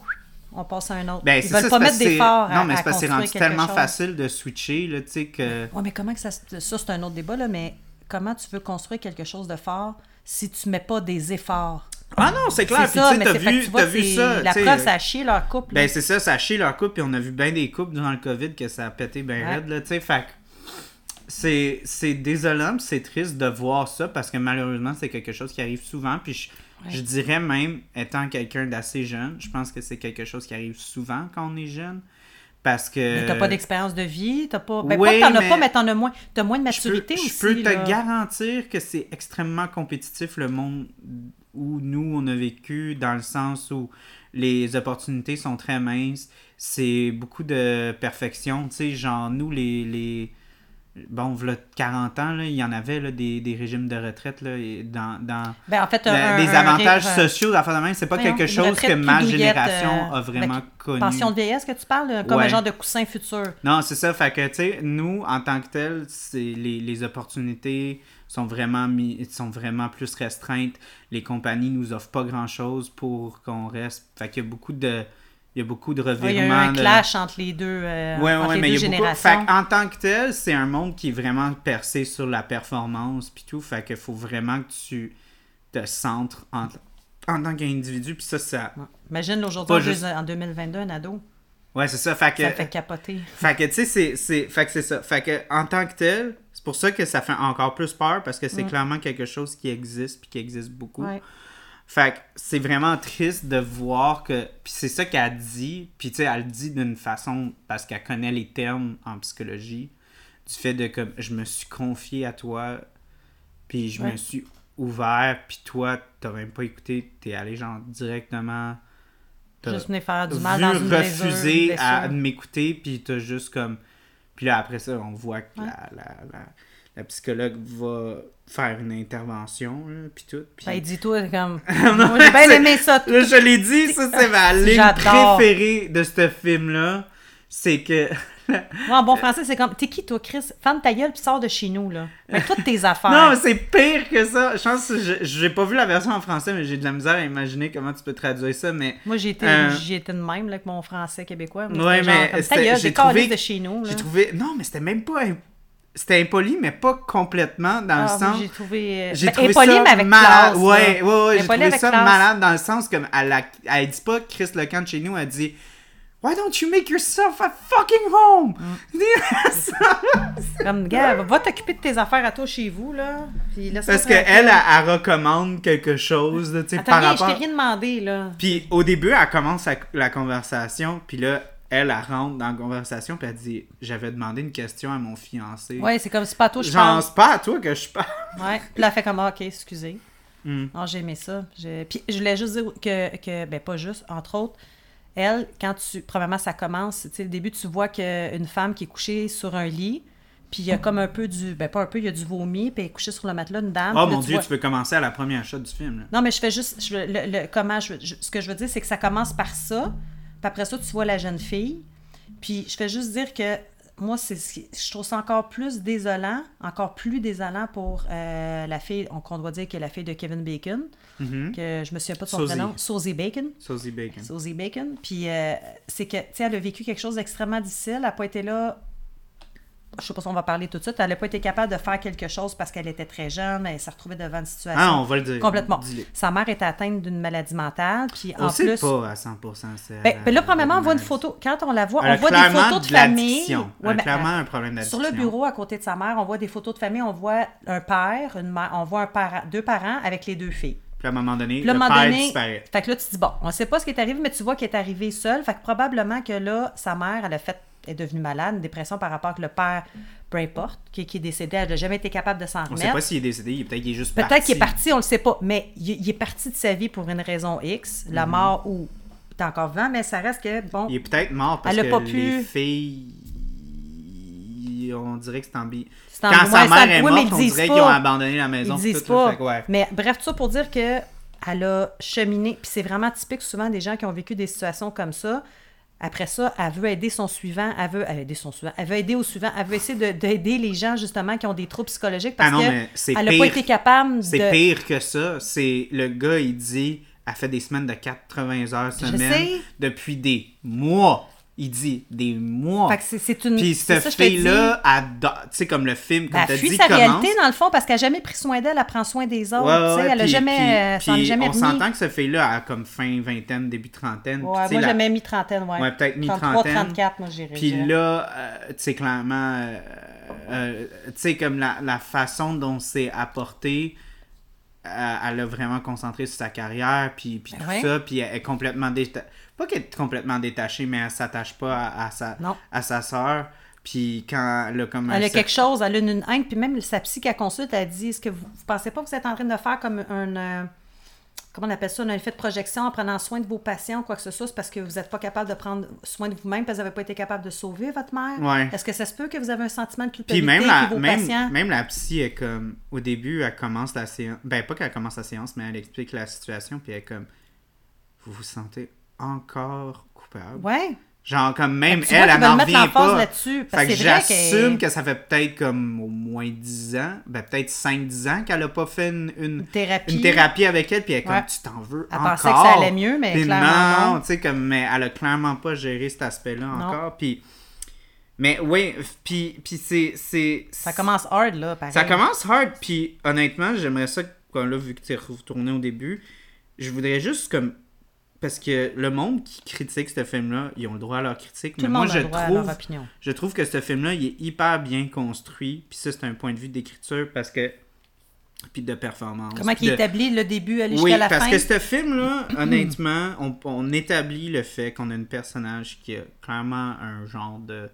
on passe à un autre. Ben, Ils veulent ça, pas mettre d'efforts à, Non, mais c'est parce que c'est rendu tellement chose. facile de switcher, là, tu sais, que. Ouais, mais comment que ça... Ça, c'est un autre débat, là, mais comment tu veux construire quelque chose de fort si tu mets pas des efforts? Ah non, c'est clair, puis ça, mais que vu, tu vois, t'as vu ça. La preuve, ça a chié leur couple. Ben, c'est ça, ça a chié leur couple, puis on a vu bien des couples durant le COVID que ça a pété bien Ouais. raide, là, tu sais, fait c'est désolant, c'est triste de voir ça, parce que malheureusement, c'est quelque chose qui arrive souvent, puis je, Ouais. je dirais même, étant quelqu'un d'assez jeune, je pense que c'est quelque chose qui arrive souvent quand on est jeune, parce que... Mais t'as pas d'expérience de vie, t'as pas... Ben, Oui, pas que t'en as pas, mais t'en as moins. T'as moins de Je peux, maturité je aussi. peux te là. garantir que c'est extrêmement compétitif le monde où nous on a vécu dans le sens où les opportunités sont très minces, c'est beaucoup de perfection, tu sais, genre nous les, les bon, v'là 40 ans, là, il y en avait là, des, des régimes de retraite là, dans, dans Ben, en fait, la- un, des avantages un- sociaux, d'affaires de même, c'est pas Voyons, quelque chose que ma génération euh, a vraiment connu. Pension de vieillesse que tu parles, euh, comme Ouais. un genre de coussin futur. Non, c'est ça. Fait que, tu sais, nous, en tant que tel, c'est les, les opportunités sont vraiment, mis, sont vraiment plus restreintes. Les compagnies nous offrent pas grand-chose pour qu'on reste. Fait qu'il y a beaucoup de, il y a beaucoup de Ouais, revirements. Il y a eu un de- clash entre les deux, euh, Ouais, entre ouais, les mais deux il y a beaucoup. générations. Fait en tant que tel, c'est un monde qui est vraiment percé sur la performance puis tout. Fait qu'il faut vraiment que tu te centres en, en tant qu'individu. Puis ça, ça. Imagine aujourd'hui, juste- en 2022, un ado. Ouais, c'est ça. Fait que. Ça fait capoter. Fait que, tu sais, c'est, c'est, fait que c'est ça. Fait que, en tant que tel, c'est pour ça que ça fait encore plus peur parce que c'est Mm. clairement quelque chose qui existe puis qui existe beaucoup. Ouais. Fait que c'est vraiment triste de voir que. Puis c'est ça qu'elle dit. Puis tu sais, elle le dit d'une façon parce qu'elle connaît les termes en psychologie. Du fait de comme je me suis confié à toi. Puis je Ouais. me suis ouvert. Puis toi, t'as même pas écouté. T'es allé genre directement. t'as Juste venir faire du vu mal dans une blessure, refuser à m'écouter. Puis t'as juste comme. Puis là, après ça, on voit que Ouais. la, la, la, la psychologue va faire une intervention. Puis tout. Puis... Ben, dis-toi, comme. Moi, j'ai bien aimé ça. Là, je l'ai dit, ça c'est ma ligne préférée de ce film-là. C'est que. Moi, en bon français, c'est comme. T'es qui, toi, Chris? Ferme ta gueule puis sors de chez nous, là. Mets toutes tes affaires. Non, mais c'est pire que ça. Je pense que je- j'ai pas vu la version en français, mais j'ai de la misère à imaginer comment tu peux traduire ça. Mais Moi, j'ai été, Euh, été de même là, avec mon français québécois. Moi, Ouais, genre mais comme, ta gueule, j'ai trouvé- de chez nous. J'ai trouvé. Non, mais c'était même pas. C'était impoli, mais pas complètement dans Ah, le moi, sens. J'ai trouvé. J'ai ben, trouvé impoli, ça mais avec malade. classe. ouais, ouais, ouais, j'ai trouvé ça classe. malade dans le sens comme elle, a- elle dit pas Chris Lecan de chez nous, elle dit Why don't you make yourself a fucking home? Comme, gars, va- t'occuper de tes affaires à toi chez vous, là. Puis Parce qu'elle, elle, elle recommande quelque chose, tu sais, par bien, je rapport. t'ai rien demandé, là. Puis au début, elle commence la, la conversation, puis là, elle, elle rentre dans la conversation, puis elle dit J'avais demandé une question à mon fiancé. Ouais, c'est comme, c'est pas à toi, je Genre, parle. c'est pas à toi que je parle. Ouais. Puis elle fait comme, ah, ok, excusez. Hmm. Non, j'ai aimé ça. J'ai- Puis je voulais juste dire que, que, ben pas juste, entre autres, elle, quand tu, premièrement, ça commence, tu sais, le début, tu vois qu'une femme qui est couchée sur un lit, puis il y a comme un peu du, ben pas un peu, il y a du vomi, puis elle est couchée sur le matelas, une dame. Oh là, mon tu dieu, vois- tu peux commencer à la première shot du film. Là. Non, mais je fais juste, je, le, le- comment, je, je- ce que je veux dire, c'est que ça commence par ça, puis après ça, tu vois la jeune fille, puis je fais juste dire que moi, c'est, je trouve ça encore plus désolant, encore plus désolant pour euh, la fille, on, qu'on doit dire que la fille de Kevin Bacon, Mhm. que je me souviens pas de son Sosie. prénom, Sosie Bacon. Sosie Bacon. Sosie Bacon. Puis euh, c'est que, tu sais, elle a vécu quelque chose d'extrêmement difficile. Elle n'a pas été là. Je sais pas si on va parler tout de suite. Elle n'a pas été capable de faire quelque chose parce qu'elle était très jeune. Elle s'est retrouvée devant une situation. Ah, on va le dire. Complètement. Dis-le. Sa mère était atteinte d'une maladie mentale. Puis On en sait plus. pas à 100% c'est. Ben, ben là, premièrement, on voit une photo. Quand on la voit, on voit des photos de, de famille. Elle Ouais, mais, clairement un problème d'addiction. sur le bureau à côté de sa mère, on voit des photos de famille. On voit un père, une mère, on voit un deux parents avec les deux filles. Puis à un moment donné, le moment père donné, disparaît. fait que là, tu te dis, bon, on sait pas ce qui est arrivé, mais tu vois qu'elle est arrivée seule. Fait que probablement que là, sa mère, elle a fait, est devenue malade, une dépression par rapport que le père, peu importe, qui, qui est décédé, elle n'a jamais été capable de s'en On sait remettre. pas s'il est décédé, il- peut-être qu'il est juste parti. Peut-être qu'il est parti, on le sait pas, mais il, il est parti de sa vie pour une raison X, la mort ou t'es encore vivant, mais ça reste que, bon, Mhm. Il est peut-être mort parce Elle a que pas les pu- filles, on dirait que c'est en bi. C'est en- Quand sa mère ça- est oui, morte, ils on dirait qu'ils ont abandonné la maison. Ils disent tout, pas. fait que ouais. Mais bref, tout ça pour dire que elle a cheminé. Puis c'est vraiment typique souvent des gens qui ont vécu des situations comme ça. Après ça, elle veut aider son suivant, elle veut, aider son suivant, elle veut aider au suivant, elle veut essayer de- d'aider les gens justement qui ont des troubles psychologiques parce Ah non, que mais c'est elle n'a pas été capable C'est de. pire que ça. C'est le gars, il dit, elle fait des semaines de 80 heures semaine depuis des mois. Il dit des mois. Fait que c'est- une. Puis cette fille-là, tu sais, comme le film, comme Elle t'as dit, sa commence. réalité dans le fond parce qu'elle n'a jamais pris soin d'elle, elle prend soin des autres. Ouais, ouais, tu sais, ouais, elle a puis- jamais, puis- euh, puis jamais on s'entend que cette fille-là a comme fin vingtaine, début trentaine. Ouais, puis moi la- j'avais mis trentaine, ouais. Ouais, peut-être mis 33, trentaine. 34, moi j'irais. Puis là, euh, tu sais, clairement, euh, euh, tu sais, comme la, la façon dont c'est apporté, elle a vraiment concentré sur sa carrière, puis, puis Ben tout ça, puis elle est complètement détachée. Pas qu'elle est complètement détachée, mais elle s'attache pas à, à sa, Non. à sa sœur. Puis quand elle a comme Elle a quelque chose, elle a une, haine, puis même sa psy qu'elle consulte, elle dit Est-ce que vous, vous pensez pas que vous êtes en train de faire comme un. euh, comment on appelle ça, un effet de projection en prenant soin de vos patients ou quoi que ce soit, c'est parce que vous n'êtes pas capable de prendre soin de vous-même parce que vous n'avez pas été capable de sauver votre mère? Ouais. Est-ce que ça se peut que vous avez un sentiment de Puis culpabilité même la, vos même, patients? même la psy est comme, au début, elle commence la séance, ben pas qu'elle commence la séance, mais elle explique la situation, puis elle est comme, vous vous sentez encore coupable. Ouais. Genre, comme même Tu vois elle, elle n'en revient pas. là-dessus, parce Fait que j'assume que ça fait peut-être comme au moins 10 ans, ben peut-être 5-10 ans qu'elle a pas fait une, une, thérapie. une thérapie avec elle, puis elle est comme, Ouais. tu t'en veux Elle encore. pensait que ça allait mieux, mais Puis clairement non. tu sais, comme, mais elle a clairement pas géré cet aspect-là encore, puis... Mais oui, puis, puis c'est, c'est... Ça commence hard, là, pareil. Ça commence hard, puis honnêtement, j'aimerais ça, comme là, vu que tu es retourné au début, je voudrais juste comme. Parce que le monde qui critique ce film-là, ils ont le droit à leur critique. Tout mais le moi, a je à trouve, leur opinion. je trouve que ce film-là, il est hyper bien construit. Puis ça, c'est un point de vue d'écriture parce que puis de performance. Comment il de- établit le début aller Oui, jusqu'à la parce fin? que ce film-là, honnêtement, on, on établit le fait qu'on a un personnage qui a clairement un genre de...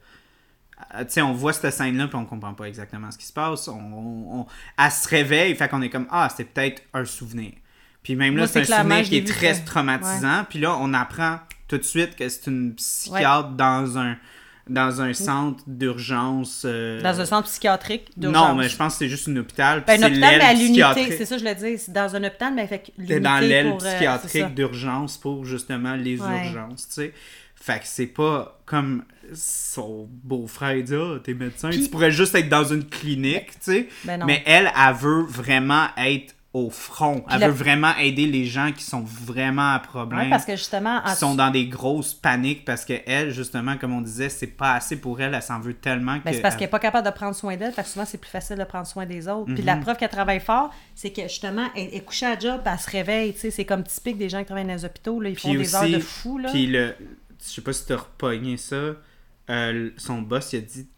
Euh, Tu sais, on voit cette scène-là, puis on comprend pas exactement ce qui se passe. On, on- on- elle se réveille, fait qu'on est comme, ah, c'est peut-être un souvenir. Puis même là, c'est un souvenir qui est très traumatisant. Puis là, on apprend tout de suite que c'est une psychiatre dans un dans un centre d'urgence. euh, Dans un centre psychiatrique d'urgence. Non, mais je pense que c'est juste un hôpital. Ben, un hôpital, mais à l'unité, c'est ça, je le dis. C'est dans un hôpital, mais fait T'es l'unité dans l'aile pour, euh, psychiatrique d'urgence pour justement les Ouais. urgences, tu sais. Fait que c'est pas comme son beau-frère dit Ah, t'es médecin, Puis- tu pourrais juste être dans une clinique, tu sais. Ben non. Mais elle, elle veut vraiment être au front. Elle la- veut vraiment aider les gens qui sont vraiment à problème. Ouais, parce que justement, en- qui sont dans des grosses paniques parce que elle, justement, comme on disait, c'est pas assez pour elle. Elle s'en veut tellement que. Ben, c'est parce elle- qu'elle n'est pas capable de prendre soin d'elle, fait que souvent c'est plus facile de prendre soin des autres. Puis Mhm. la preuve qu'elle travaille fort, c'est que justement, elle est couchée à job, elle se réveille, tu sais, c'est comme typique des gens qui travaillent dans les hôpitaux, là, ils font des heures de fou, là. Puis le. Je sais pas si t'as repogné ça. euh, son boss, il a dit.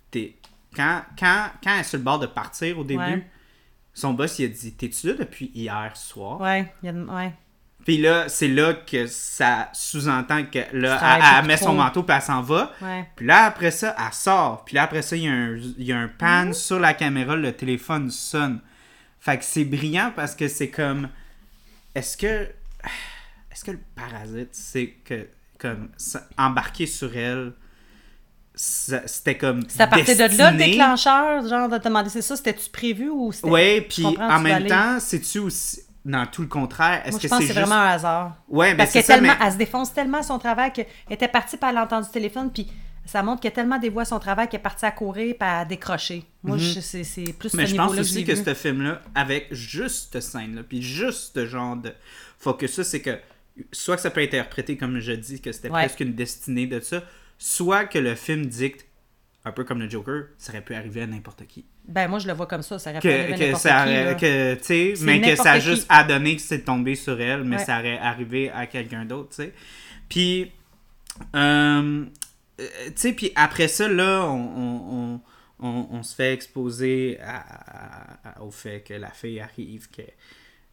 Quand, quand, quand elle est sur le bord de partir au début, Ouais. Son boss, il a dit T'es-tu là depuis hier soir? Ouais, il y a ouais. Puis là, c'est là que ça sous-entend que là, elle, met son manteau puis elle s'en va. Ouais. Puis là, après ça, elle sort. Puis là, après ça, il y a un, il y a un pan Mhm. sur la caméra, le téléphone sonne. Fait que c'est brillant parce que c'est comme. Est-ce que. Est-ce que le parasite, c'est que. Comme. embarquer sur elle. Ça- C'était comme. C'est à partir de là le déclencheur, genre de te demander c'est ça, c'était-tu prévu ou c'était. Je puis en même aller. temps, c'est-tu aussi. Dans tout le contraire, est-ce Moi, que je pense que c'est c'est juste. vraiment un hasard. Ouais, ben Parce c'est qu'elle ça, tellement, mais. elle se défonce tellement à son travail qu'elle était partie, puis elle a entendu le téléphone, puis ça montre qu'elle a tellement dévoué à son travail qu'elle est partie à courir, puis à décrocher. Moi, je- c'est c'est plus. Mais ce je pense aussi que, que ce film-là, avec juste cette scène-là, puis juste ce genre de focus-là, c'est que soit que ça peut être interprété comme je dis, que c'était Ouais. presque une destinée de ça, soit que le film dicte, un peu comme le Joker, ça aurait pu arriver à n'importe qui. Ben, moi, je le vois comme ça. Ça aurait pu Que, arriver à n'importe ça qui, que, mais que ça a juste à donner que c'est tombé sur elle, mais Ouais. ça aurait arrivé à quelqu'un d'autre, tu sais. Puis, euh, euh, tu sais, puis après ça, là, on, on, on, on- on se fait exposer à- à- à- au fait que la fille arrive, que,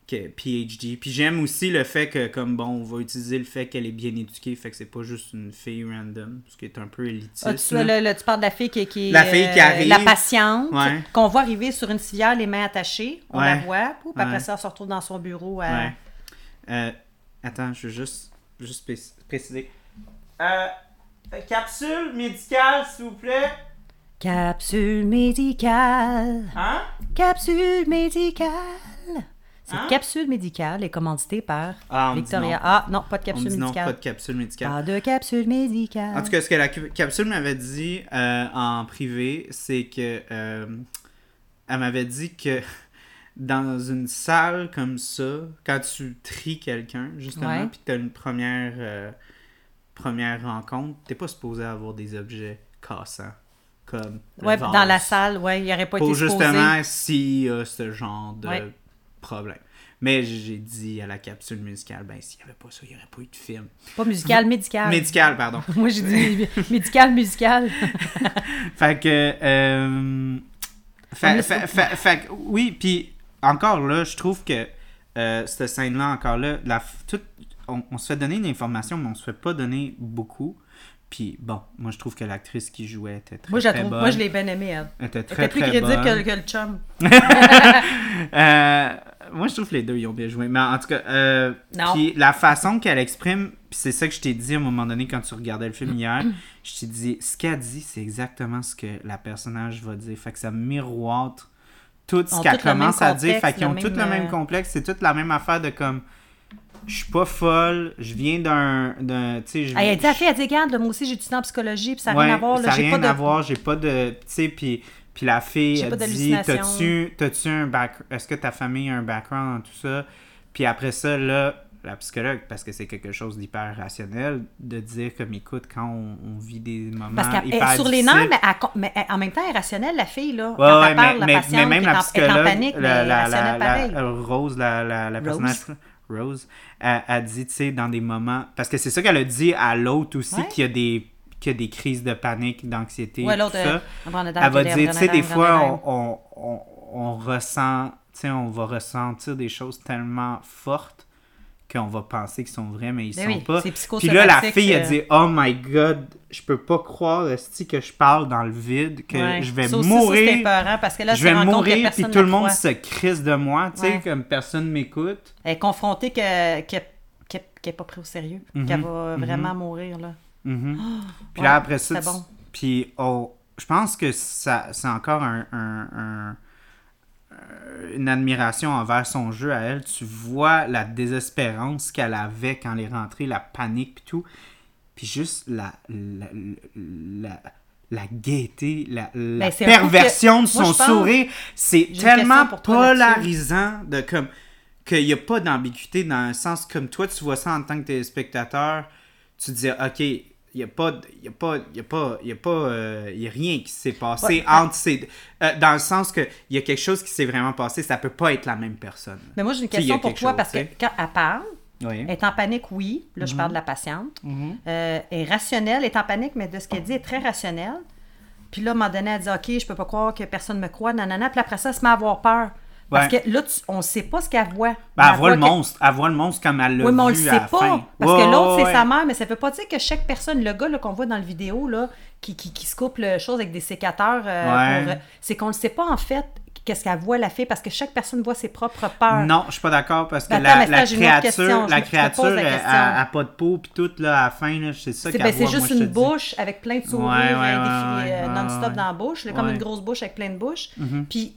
que PhD. Puis j'aime aussi le fait que, comme bon, on va utiliser le fait qu'elle est bien éduquée, fait que c'est pas juste une fille random, ce qui est un peu élitiste. Ah, tu, là. le- tu parles de la fille qui, qui est La fille qui euh, arrive. la patiente, Ouais. qu'on voit arriver sur une civière, les mains attachées. On la voit. Puis après Ouais. ça, elle se retrouve dans son bureau. à-. Euh, attends, je veux juste, juste pré- préciser. Euh, capsule médicale, s'il vous plaît. Capsule médicale. Hein? Capsule médicale. Cette Hein? capsule médicale est commanditée par Ah, Victoria. non. Ah, non, pas de On capsule dit non, médicale. pas de capsule médicale. Pas de capsule médicale. En tout cas, ce que la capsule m'avait dit euh, en privé, c'est que euh, elle m'avait dit que dans une salle comme ça, quand tu tries quelqu'un, justement, puis tu as une première, euh, première rencontre, t'es pas supposé avoir des objets cassants. Comme ouais, dans la salle, ouais, il aurait pas Pour été supposé. justement s'il y a ce genre de Ouais. Problème. Mais j'ai dit à la capsule musicale, ben s'il n'y avait pas ça, il n'y aurait pas eu de film. Pas musical, médical. Médical, pardon. Moi, j'ai dit médical, musical. Fait que. euh, fait, fait- fait- fait que, oui, puis encore là, je trouve que euh, cette scène-là, encore là, la, tout- on, on se fait donner une information, mais on se fait pas donner beaucoup. Puis bon, moi je trouve que l'actrice qui jouait était très, moi, je très trouve- bonne. moi, je l'ai bien aimée, elle. Elle était Elle très, était plus crédible que, que le chum. Euh, moi, je trouve que les deux, ils ont bien joué. Mais en tout cas, euh, puis la façon qu'elle exprime, c'est ça que je t'ai dit à un moment donné quand tu regardais le film hier, je t'ai dit, ce qu'elle dit, c'est exactement ce que la personnage va dire. Fait que ça miroite tout ce qu'elle commence à dire. Fait qu'ils ont tous le même, euh, complexe. C'est toute la même affaire de comme, je suis pas folle, je viens d'un. d'un- Tu sais, Elle a dit, elle dit, regarde, moi aussi, j'ai étudié en psychologie, puis ça n'a rien à voir. Ça n'a j'ai rien pas de... à voir, j'ai pas de. Tu sais, puis, puis la fille, pas dit. T'as-tu t'as-tu un back. Est-ce que ta famille a un background dans tout ça? Puis après ça, là, la psychologue, parce que c'est quelque chose d'hyper rationnel, de dire comme écoute, quand on, on vit des moments. Parce qu'elle hyper est sur les nerfs, mais, elle con- mais elle- en même temps, elle est rationnelle, la fille, là. Ouais, Quand ouais, elle parle, mais, la patiente mais même la est en- psychologue, panique, la, mais la, la- pareil. la- Rose, la, la, la Rose. personnage, Rose, elle dit, tu sais, dans des moments. Parce que c'est ça qu'elle a dit à l'autre aussi, Ouais. qu'il y a des a des crises de panique, d'anxiété, Ouais, tout ça. Elle va dire, tu sais, des fois, on, on, on, ressent, sais, on va ressentir des choses tellement fortes qu'on va penser qu'ils sont vrais, mais ils Ben sont oui, pas. Puis là, la fille, a euh. dit Oh my god, je peux pas croire, esti, que je parle dans le vide, que Ouais. je vais Ça aussi, ça, mourir. épeurant, parce que là, je tu vais mourir, puis tout le monde croit. se crisse de moi, tu sais, Ouais. comme personne m'écoute. Elle est confrontée que- que- qu'elle n'est pas pris au sérieux, Mhm, qu'elle va mhm. vraiment mourir. Là. Mhm. Puis Ouais, après ça, tu- puis oh, je pense que ça, c'est encore un, un- un- euh, une admiration envers son jeu à elle. Tu vois la désespérance qu'elle avait quand elle est rentrée, la panique puis tout. Puis juste la, la, la, la gaieté, la, la Ben, un perversion de son sourire. C'est tellement polarisant de comme qu'il n'y a pas d'ambiguïté dans le sens comme toi, tu vois ça en tant que téléspectateur, tu te dis, OK, il n'y a pas, y a pas, y a pas, y a pas, euh, y a rien qui s'est passé Ouais. entre ces... euh, dans le sens que il y a quelque chose qui s'est vraiment passé, ça peut pas être la même personne. Mais moi, j'ai une question pour toi, chose, parce que quand elle parle, Oui. elle est en panique, oui. Là, je parle de la patiente. Mhm. Euh, elle est rationnelle, elle est en panique, mais de ce qu'elle dit, elle est très rationnelle. Puis là, à un moment donné, elle dit OK, je peux pas croire que personne me croit, nanana. Puis après ça, elle se met à avoir peur. Parce Ouais. que là, tu- on sait pas ce qu'elle voit. Ben, elle voit le que- monstre. Elle voit le monstre comme elle l'a Oui, mais on vu le sait la pas. fin. Parce que l'autre, c'est ouais. sa mère, mais ça veut pas dire que chaque personne, le gars qu'on voit dans le vidéo, là, qui, qui, qui se coupe le chose avec des sécateurs, euh, Ouais. euh, c'est qu'on ne sait pas en fait qu'est-ce qu'elle voit la fille, parce que chaque personne voit ses propres peurs. Non, je suis pas d'accord parce que Ben, la, attends, la créature, la créature, pose la elle, question. elle- elle a pas de peau puis tout là à la fin c'est ça qu'elle ben, c'est juste moi, une dis. bouche avec plein de sourires euh, non-stop dans la bouche, comme une grosse bouche avec plein de bouches. Mhm. Puis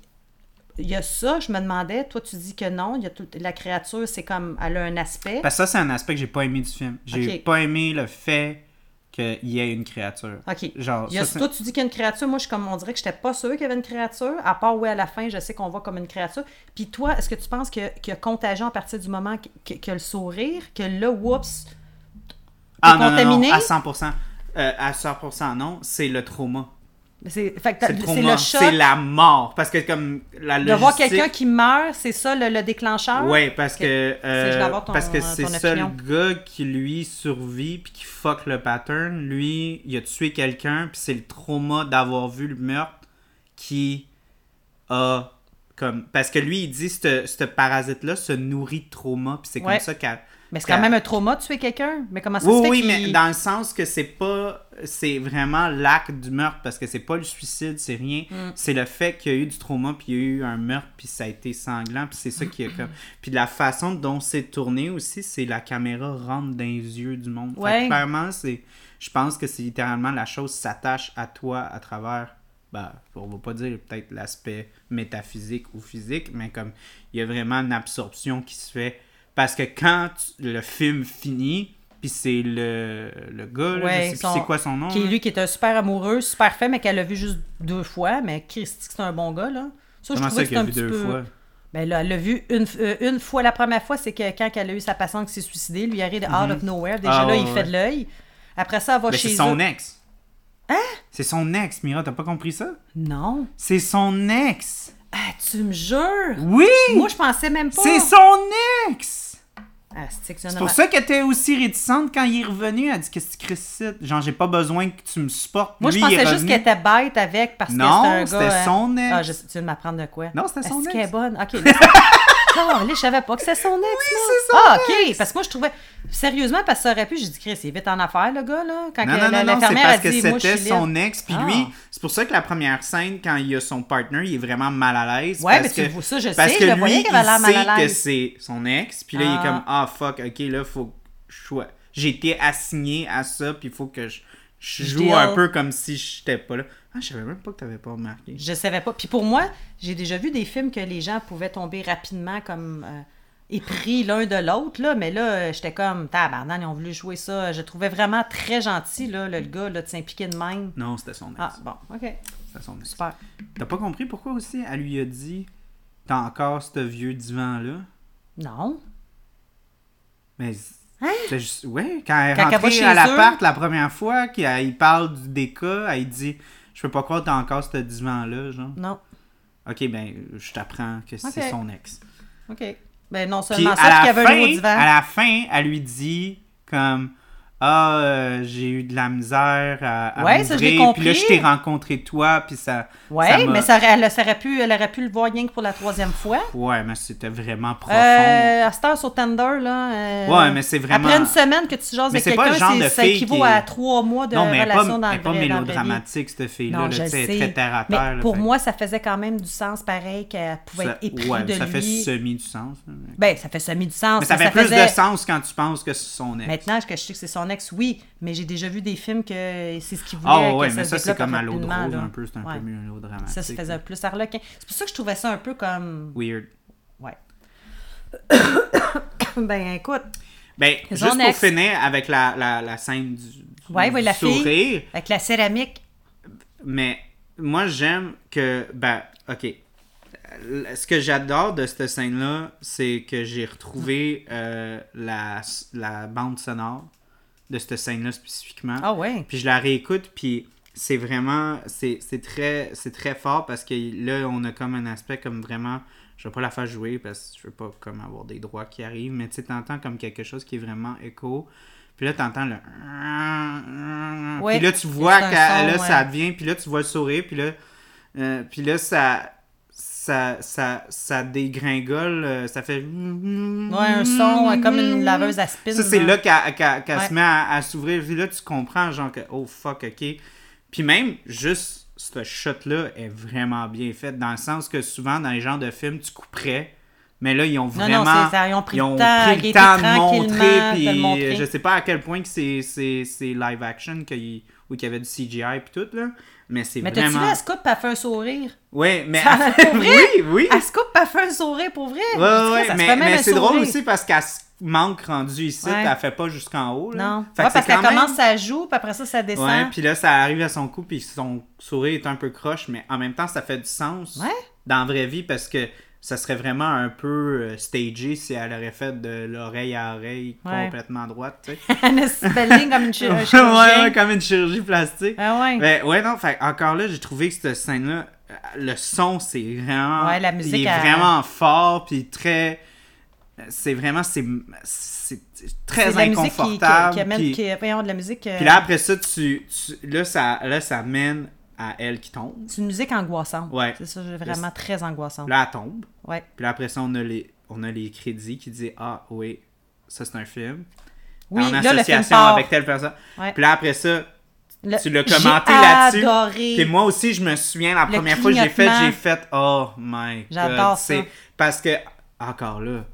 il y a ça, je me demandais, toi tu dis que non, il y a tout, la créature, c'est comme, elle a un aspect. Parce que ça, c'est un aspect que j'ai pas aimé du film. J'ai Ok. pas aimé le fait qu'il y ait une créature. OK. Genre, Il y a- ça, c'est- toi, tu dis qu'il y a une créature. Moi, je, comme, on dirait que j'étais pas sûre qu'il y avait une créature. À part, oui, à la fin, je sais qu'on voit comme une créature. Puis toi, est-ce que tu penses que- qu'il y a contagion à partir du moment que, que- que le sourire, que là, oups, ah, non, contaminé? non, à 100%. Euh, à 100% non, c'est le trauma. C'est que le choc. C'est la mort. Parce que comme la De voir quelqu'un qui meurt, c'est ça le, le déclencheur? Parce que je euh, avoir ton- parce que c'est ça le gars qui lui survit puis qui fuck le pattern. Lui, il a tué quelqu'un puis c'est le trauma d'avoir vu le meurtre qui a comme parce que lui il dit ce ce parasite là se nourrit de trauma puis c'est Ouais. comme ça qu'elle Mais c'est quand même un trauma de tuer quelqu'un. Mais comment ça se oui, fait oui, mais dans le sens que c'est pas. C'est vraiment l'acte du meurtre parce que c'est pas le suicide, c'est rien. Mm. C'est le fait qu'il y a eu du trauma, puis il y a eu un meurtre, puis ça a été sanglant, puis c'est ça qui est comme. Puis la façon dont c'est tourné aussi, c'est la caméra rentre dans les yeux du monde. Fait que Ouais. clairement, c'est. Je pense que c'est littéralement la chose s'attache à toi à travers. Ben, on va pas dire peut-être l'aspect métaphysique ou physique, mais comme il y a vraiment une absorption qui se fait. Parce que quand tu- le film finit, puis c'est le, le gars, là, Ouais, c'est quoi son nom. Qui lui qui est un super amoureux, super fait, mais qu'elle a vu juste deux fois. Mais Christy, c'est un bon gars, là. Ça, je Comment ça que qu'il c'était a un vu deux peu... fois? Ben là, elle l'a vu une, euh, une fois. La première fois, c'est que quand elle a eu sa patiente qui s'est suicidée, lui arrive de out of nowhere. Déjà Ah, là, ouais, il fait ouais. de l'œil. Après ça, elle va Mais chez c'est son eux. ex. Hein? C'est son ex, Mira, t'as pas compris ça? Non. C'est son ex. Ah, tu me jures? Oui! Moi, je pensais même pas. C'est son ex! Ah, c'est pour ça qu'elle était aussi réticente quand il est revenu. Elle dit Qu'est-ce que tu cries Genre, j'ai pas besoin que tu me supportes. Moi, Lui, je pensais juste qu'elle était bête avec parce que Non, c'était un gars. c'était hein. son ex. Ah, je, tu de m'apprendre de quoi? Non, c'était son Est-ce ex. qu'elle est bonne? Ok. là, c'est- Non, là, je savais pas que c'était son ex. c'est son Ah, ok. Parce que moi, je trouvais. Sérieusement, parce que ça aurait pu, j'ai dit, Chris, il est vite en affaire, le gars, là. Quand Non, que non, la- non, non, c'est parce a que dit, je c'était son ex. Puis Ah. lui, c'est pour ça que la première scène, quand il a son partner, il est vraiment mal à l'aise. Ouais, parce mais tu que, vois ça, je parce sais, que je le lui, voyais qu'elle avait l'air il mal sait à que l'aise. c'est son ex. Puis là, il est Ah. comme, ah, fuck, ok, là, faut que je sois... J'ai été assigné à ça, puis il faut que je, je Je joue deal. un peu comme si j'étais pas là. Ah, je savais même pas que t'avais pas remarqué. Je savais pas. Puis pour moi, j'ai déjà vu des films que les gens pouvaient tomber rapidement comme euh, épris l'un de l'autre, là. Mais là, euh, j'étais comme, tabarnak, ils ont voulu jouer ça. Je trouvais vraiment très gentil, là, le, le gars, là, de s'impliquer de même. Non, c'était son ex. Ah, bon, OK. C'était son ex. Super. T'as pas compris pourquoi aussi elle lui a dit T'as encore ce vieux divan-là Non. Mais. juste- ouais, quand elle est Hein? Quand rentrée à eux. l'appart la première fois, qu'il parle du déca, elle dit Je peux pas croire que t'as encore ce divan-là, genre. Non. Ok, ben, je t'apprends que c'est son ex. OK. Ben non seulement ça, la, qu'il y avait fin, un au divan. à la fin, elle lui dit comme ah, euh, j'ai eu de la misère à, à Ouais, ça, Puis là, je t'ai rencontré toi, puis ça... Ouais, ça mais ça, elle, ça aurait pu, elle aurait pu le voir rien que pour la troisième fois. Ouais, mais c'était vraiment profond. Euh, à cette heure sur Tinder, là. euh, Ouais, mais c'est vraiment- Après une semaine que tu jases Mais avec c'est pas le quelqu'un, genre c'est- de ça équivaut qui est- à trois mois de non, mais est pas, relation dans le pas mélodramatique, cette fille-là. Non, là, je sais, très terre à Mais terre. là, pour fait- moi, ça faisait quand même du sens pareil qu'elle pouvait ça, être épris ouais, de ça fait semi du sens. Ben, ça fait semi du sens. Mais ça fait plus de sens quand tu penses que c'est son ex. Maintenant que je sais que c'est son ex, oui, mais j'ai déjà vu des films que c'est ce qu'il voulait. Ah ouais, que mais ça, c'est comme à l'eau de rapidement, rose là. un peu. C'est un Ouais. peu mieux l'eau dramatique. Ça se faisait plus harlequin. C'est pour ça que je trouvais ça un peu comme. Weird. Ouais. ben, écoute, Ben, juste pour ex. finir avec la, la, la scène du, du- Ouais, du ouais, la fille. sourire, avec la céramique, mais moi, j'aime que, ben, ok. Ce que j'adore de cette scène-là, c'est que j'ai retrouvé euh, la, la bande sonore de cette scène-là spécifiquement. ah ouais. Puis je la réécoute, puis c'est vraiment, c'est très, c'est très fort parce que là, on a comme un aspect comme vraiment, je vais pas la faire jouer parce que je veux pas comme avoir des droits qui arrivent, mais tu sais, t'entends comme quelque chose qui est vraiment écho. Puis là, t'entends le... Ouais, puis là, tu vois que là, son, ça ouais. vient, puis là, tu vois le sourire, puis là, euh, puis là, ça... Ça, ça, ça dégringole, euh, ça fait... Ouais, un son comme une laveuse à spin. Ça, c'est là. là qu'elle Ouais. se met à, à s'ouvrir. Puis là, tu comprends, genre, que, oh fuck, ok. Puis même, juste, ce shot-là est vraiment bien fait, dans le sens que souvent, dans les genres de films, tu couperais. Mais là, ils ont vraiment. non, c'est ça, ils ont pris ils le temps, pris le temps de montrer. Puis montrer. je sais pas à quel point que c'est live action, qu'il ou qu'il y avait du CGI puis tout, là. Mais c'est Mais t'as-tu vu, vraiment. elle se coupe, elle fait un sourire? Ouais, mais. Ça, pour vrai? oui, oui. Elle se coupe, elle fait un sourire pour vrai? Ouais, Je ouais, mais, mais c'est drôle aussi parce qu'elle se manque rendue ici, Ouais. elle fait pas jusqu'en haut. Là. Non. Fait Ouais, que parce qu'elle même- commence, ça joue, puis après ça, ça descend. Ouais, puis là, ça arrive à son cou, puis son sourire est un peu croche, mais en même temps, ça fait du sens Ouais. dans la vraie vie parce que ça serait vraiment un peu euh, stagé si elle aurait fait de l'oreille à oreille Ouais. complètement droite, tu sais. Comme une chir- un ouais, comme une chirurgie plastique. Ah ouais. Mais ouais, non, fait, encore là, j'ai trouvé que cette scène-là, euh, le son, c'est vraiment. Ouais, la musique, Il est elle- vraiment fort, puis très. C'est vraiment. C'est très C'est de la musique qui, qui, inconfortable. qui amène, puis- qui, voyons, de la musique. euh, puis là, après ça, tu, tu- là, ça, là, ça mène à elle qui tombe. C'est une musique angoissante. Ouais. C'est ça, vraiment très angoissante. Là, elle tombe. Ouais. Puis là, après ça, on a les, on a les crédits qui disent Ah, oui, ça, c'est un film. Oui, en là, le film association avec telle personne. Ouais. Puis là, après ça, Le- tu l'as commenté là-dessus. Puis moi aussi, je me souviens, la Le première fois que j'ai fait, j'ai fait Oh my god. J'adore C'est- ça. Parce que, encore là,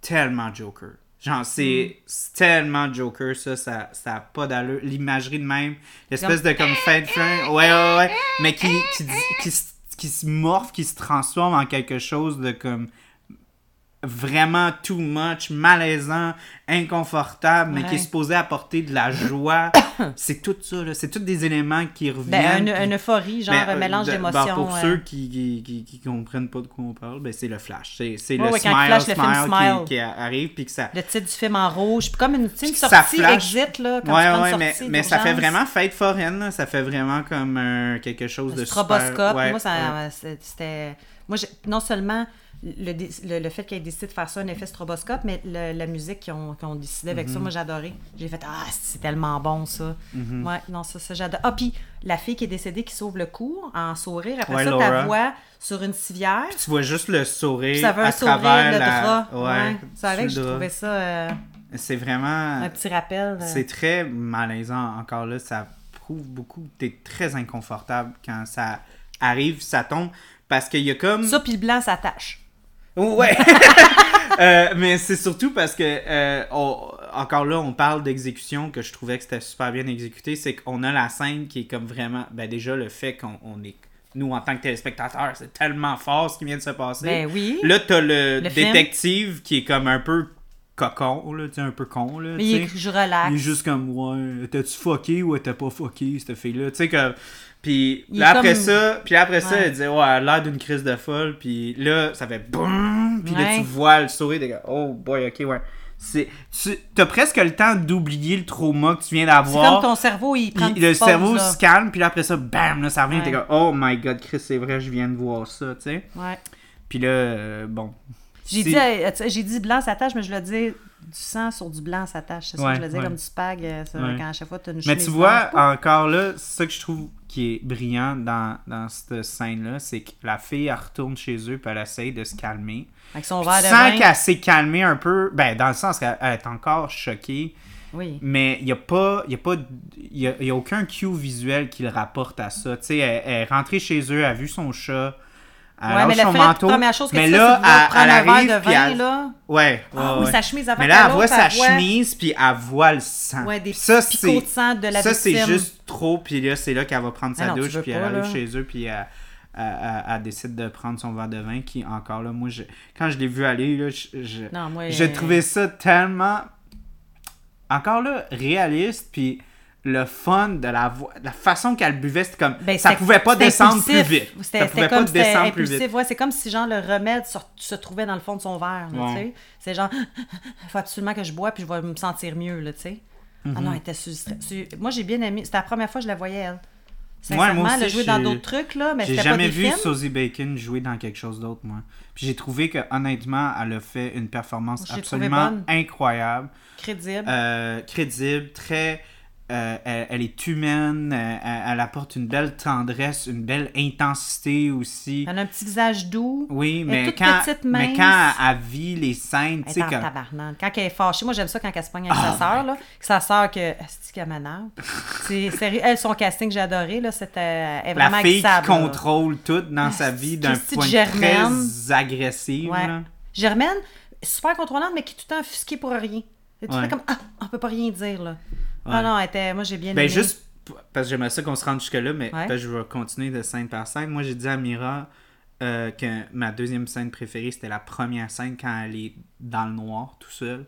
tellement Joker. Genre, c'est Mm. c'est tellement Joker, ça, ça ça a pas d'allure. L'imagerie de même, l'espèce de comme fin de fin, ouais, ouais, ouais, mais qui, qui, qui, se- qui se morphe, qui se transforme en quelque chose de comme vraiment too much, malaisant, inconfortable, mais qui est supposé apporter de la joie. c'est tout ça. C'est tous des éléments qui Ben, reviennent. une, puis- une euphorie, genre ben, un euh, mélange de- ben, d'émotions. pour euh. ceux qui, qui, qui, qui comprennent pas de quoi on parle, ben, c'est le flash. C'est, c'est Ouais, le smile, il flash le film smile, Smile. Qui, qui arrive, puis que ça... Le titre du film en rouge. Puis comme une, une sortie exit, là, quand ouais, tu une mais, sortie mais ça fait vraiment fête foraine, là. ça fait vraiment comme euh, quelque chose Un de stroboscope. super... moi, ça, c'était. Moi, j'ai- non seulement le, le, le fait qu'ils aient décidé de faire ça, un effet stroboscope, mais le- la musique qu'ils ont, qu'ils ont décidé avec Mhm. ça, moi, j'ai adoré. J'ai fait Ah, c'est tellement bon, ça. Mhm. Ouais, non, ça, ça j'adore. Ah, puis la fille qui est décédée qui sauve le cou en sourire, après Ouais, ça, Laura. ta voix sur une civière. Tu vois juste le sourire ça à un sourire, le la... drap. Ouais. Ça avait que trouvé drap. ça euh, C'est vraiment... un petit rappel. euh. C'est très malaisant encore là, ça prouve beaucoup que t'es très inconfortable quand ça arrive, ça tombe, parce qu'il y a comme... Ça, puis le blanc s'attache. Ouais. Euh, mais c'est surtout parce que euh, on- encore là, on parle d'exécution que je trouvais que c'était super bien exécuté. C'est qu'on a la scène qui est comme vraiment. Ben déjà le fait qu'on on est. Nous, en tant que téléspectateurs, c'est tellement fort ce qui vient de se passer. Ben oui. Là, t'as le, Le film. détective qui est comme un peu cocon, là, tu sais, un peu con, là. Mais il est, je relaxe. Il est juste comme, ouais, t'as-tu fucké ou t'as pas fucké, cette fille-là? Tu sais, comme. Puis là, après comme- ça, puis après ça, elle disait, ouais, elle a l'air d'une crise de folle. Puis là, ça fait boum. Puis là, tu vois le sourire, t'es comme, oh boy, ok, ouais. C'est, tu, t'as presque le temps d'oublier le trauma que tu viens C'est comme d'avoir. ton cerveau, il prend Puis le pause, cerveau là. se calme, puis là, après ça, bam, là, ça revient, Ouais. t'es comme, oh my god, Chris, c'est vrai, je viens de voir ça, tu sais. Ouais. Puis là, euh, bon. J'ai dit, euh, j'ai dit blanc s'attache, mais je le dis sang sur du blanc s'attache. C'est ça Ouais, que je veux dire, ouais. comme du spag, euh, ça, Ouais. quand à chaque fois tu as une Mais tu vois, encore là, c'est ça que je trouve qui est brillant dans, dans cette scène-là, c'est que la fille, elle retourne chez eux, puis elle essaye de se calmer. Avec son verre de vin. qu'elle s'est calmée un peu, ben, dans le sens qu'elle elle est encore choquée, Oui. mais il n'y a pas, il y a pas, y a, y a aucun cue visuel qui le rapporte à ça. Tu sais, elle, elle est rentrée chez eux, elle a vu son chat, elle Ouais, mais la son fait- manteau, première chose que mais tu fais, là, voir elle, elle un verre de puis vin, elle- là. Ouais, Ah ouais, oui, ouais. sa chemise avant Mais là, elle voit sa chemise, puis elle voit le sang. Ouais, des ça, picots c'est de sang de la ça, c'est juste trop. Puis là, c'est là qu'elle va prendre sa Ah non, douche, puis pas, elle arrive là. chez eux, puis elle, elle- elle- elle décide de prendre son verre de vin, qui, encore là, moi, je- quand je l'ai vu aller, là, je, je, Non, moi, je euh, trouvais ça tellement, encore là, réaliste, puis le fun de la, la façon qu'elle buvait, c'était comme, Ben, ça pouvait pas descendre impulsif. plus vite. C'était Ça pouvait pas descendre plus vite. Ouais, c'est comme si genre le remède se, se trouvait dans le fond de son verre. Ouais. C'est genre, il faut absolument que je bois puis je vais me sentir mieux. Là, tu sais. Mhm. Ah non, elle était sur, sur- Moi, j'ai bien aimé. C'était la première fois que je la voyais, elle. Ouais, Sincèrement, moi elle a aussi, joué dans d'autres trucs, là, mais J'ai pas jamais des vu films. Susie Bacon jouer dans quelque chose d'autre, moi. Puis j'ai trouvé que honnêtement, elle a fait une performance absolument incroyable. Crédible. euh, crédible, très. Euh, elle, elle est humaine, euh, elle, elle apporte une belle tendresse, une belle intensité aussi. Elle a un petit visage doux. Oui, mais quand, petite, mais quand elle, vit les scènes, tu sais, quand. elle est fâchée, moi j'aime ça quand elle se pogne avec Oh sa sœur, là. Que sa sœur, que. C'est qu'elle m'énerve. C'est sérieux. Elle, son casting, j'ai adoré, là. C'était. Elle est La vraiment fille qui là. contrôle tout dans sa vie d'un point Germaine. très agressif. Ouais. Germaine, super contrôlante, mais qui est tout le temps offusquée pour rien. Et tu Ouais. fais comme Ah, on peut pas rien dire, là. Ah non, elle était. Moi j'ai bien Ben aimé. juste parce que j'aimerais ça qu'on se rende jusque-là, mais Ouais. je vais continuer de scène par scène. Moi, j'ai dit à Mira euh, que ma deuxième scène préférée, c'était la première scène quand elle est dans le noir, tout seul.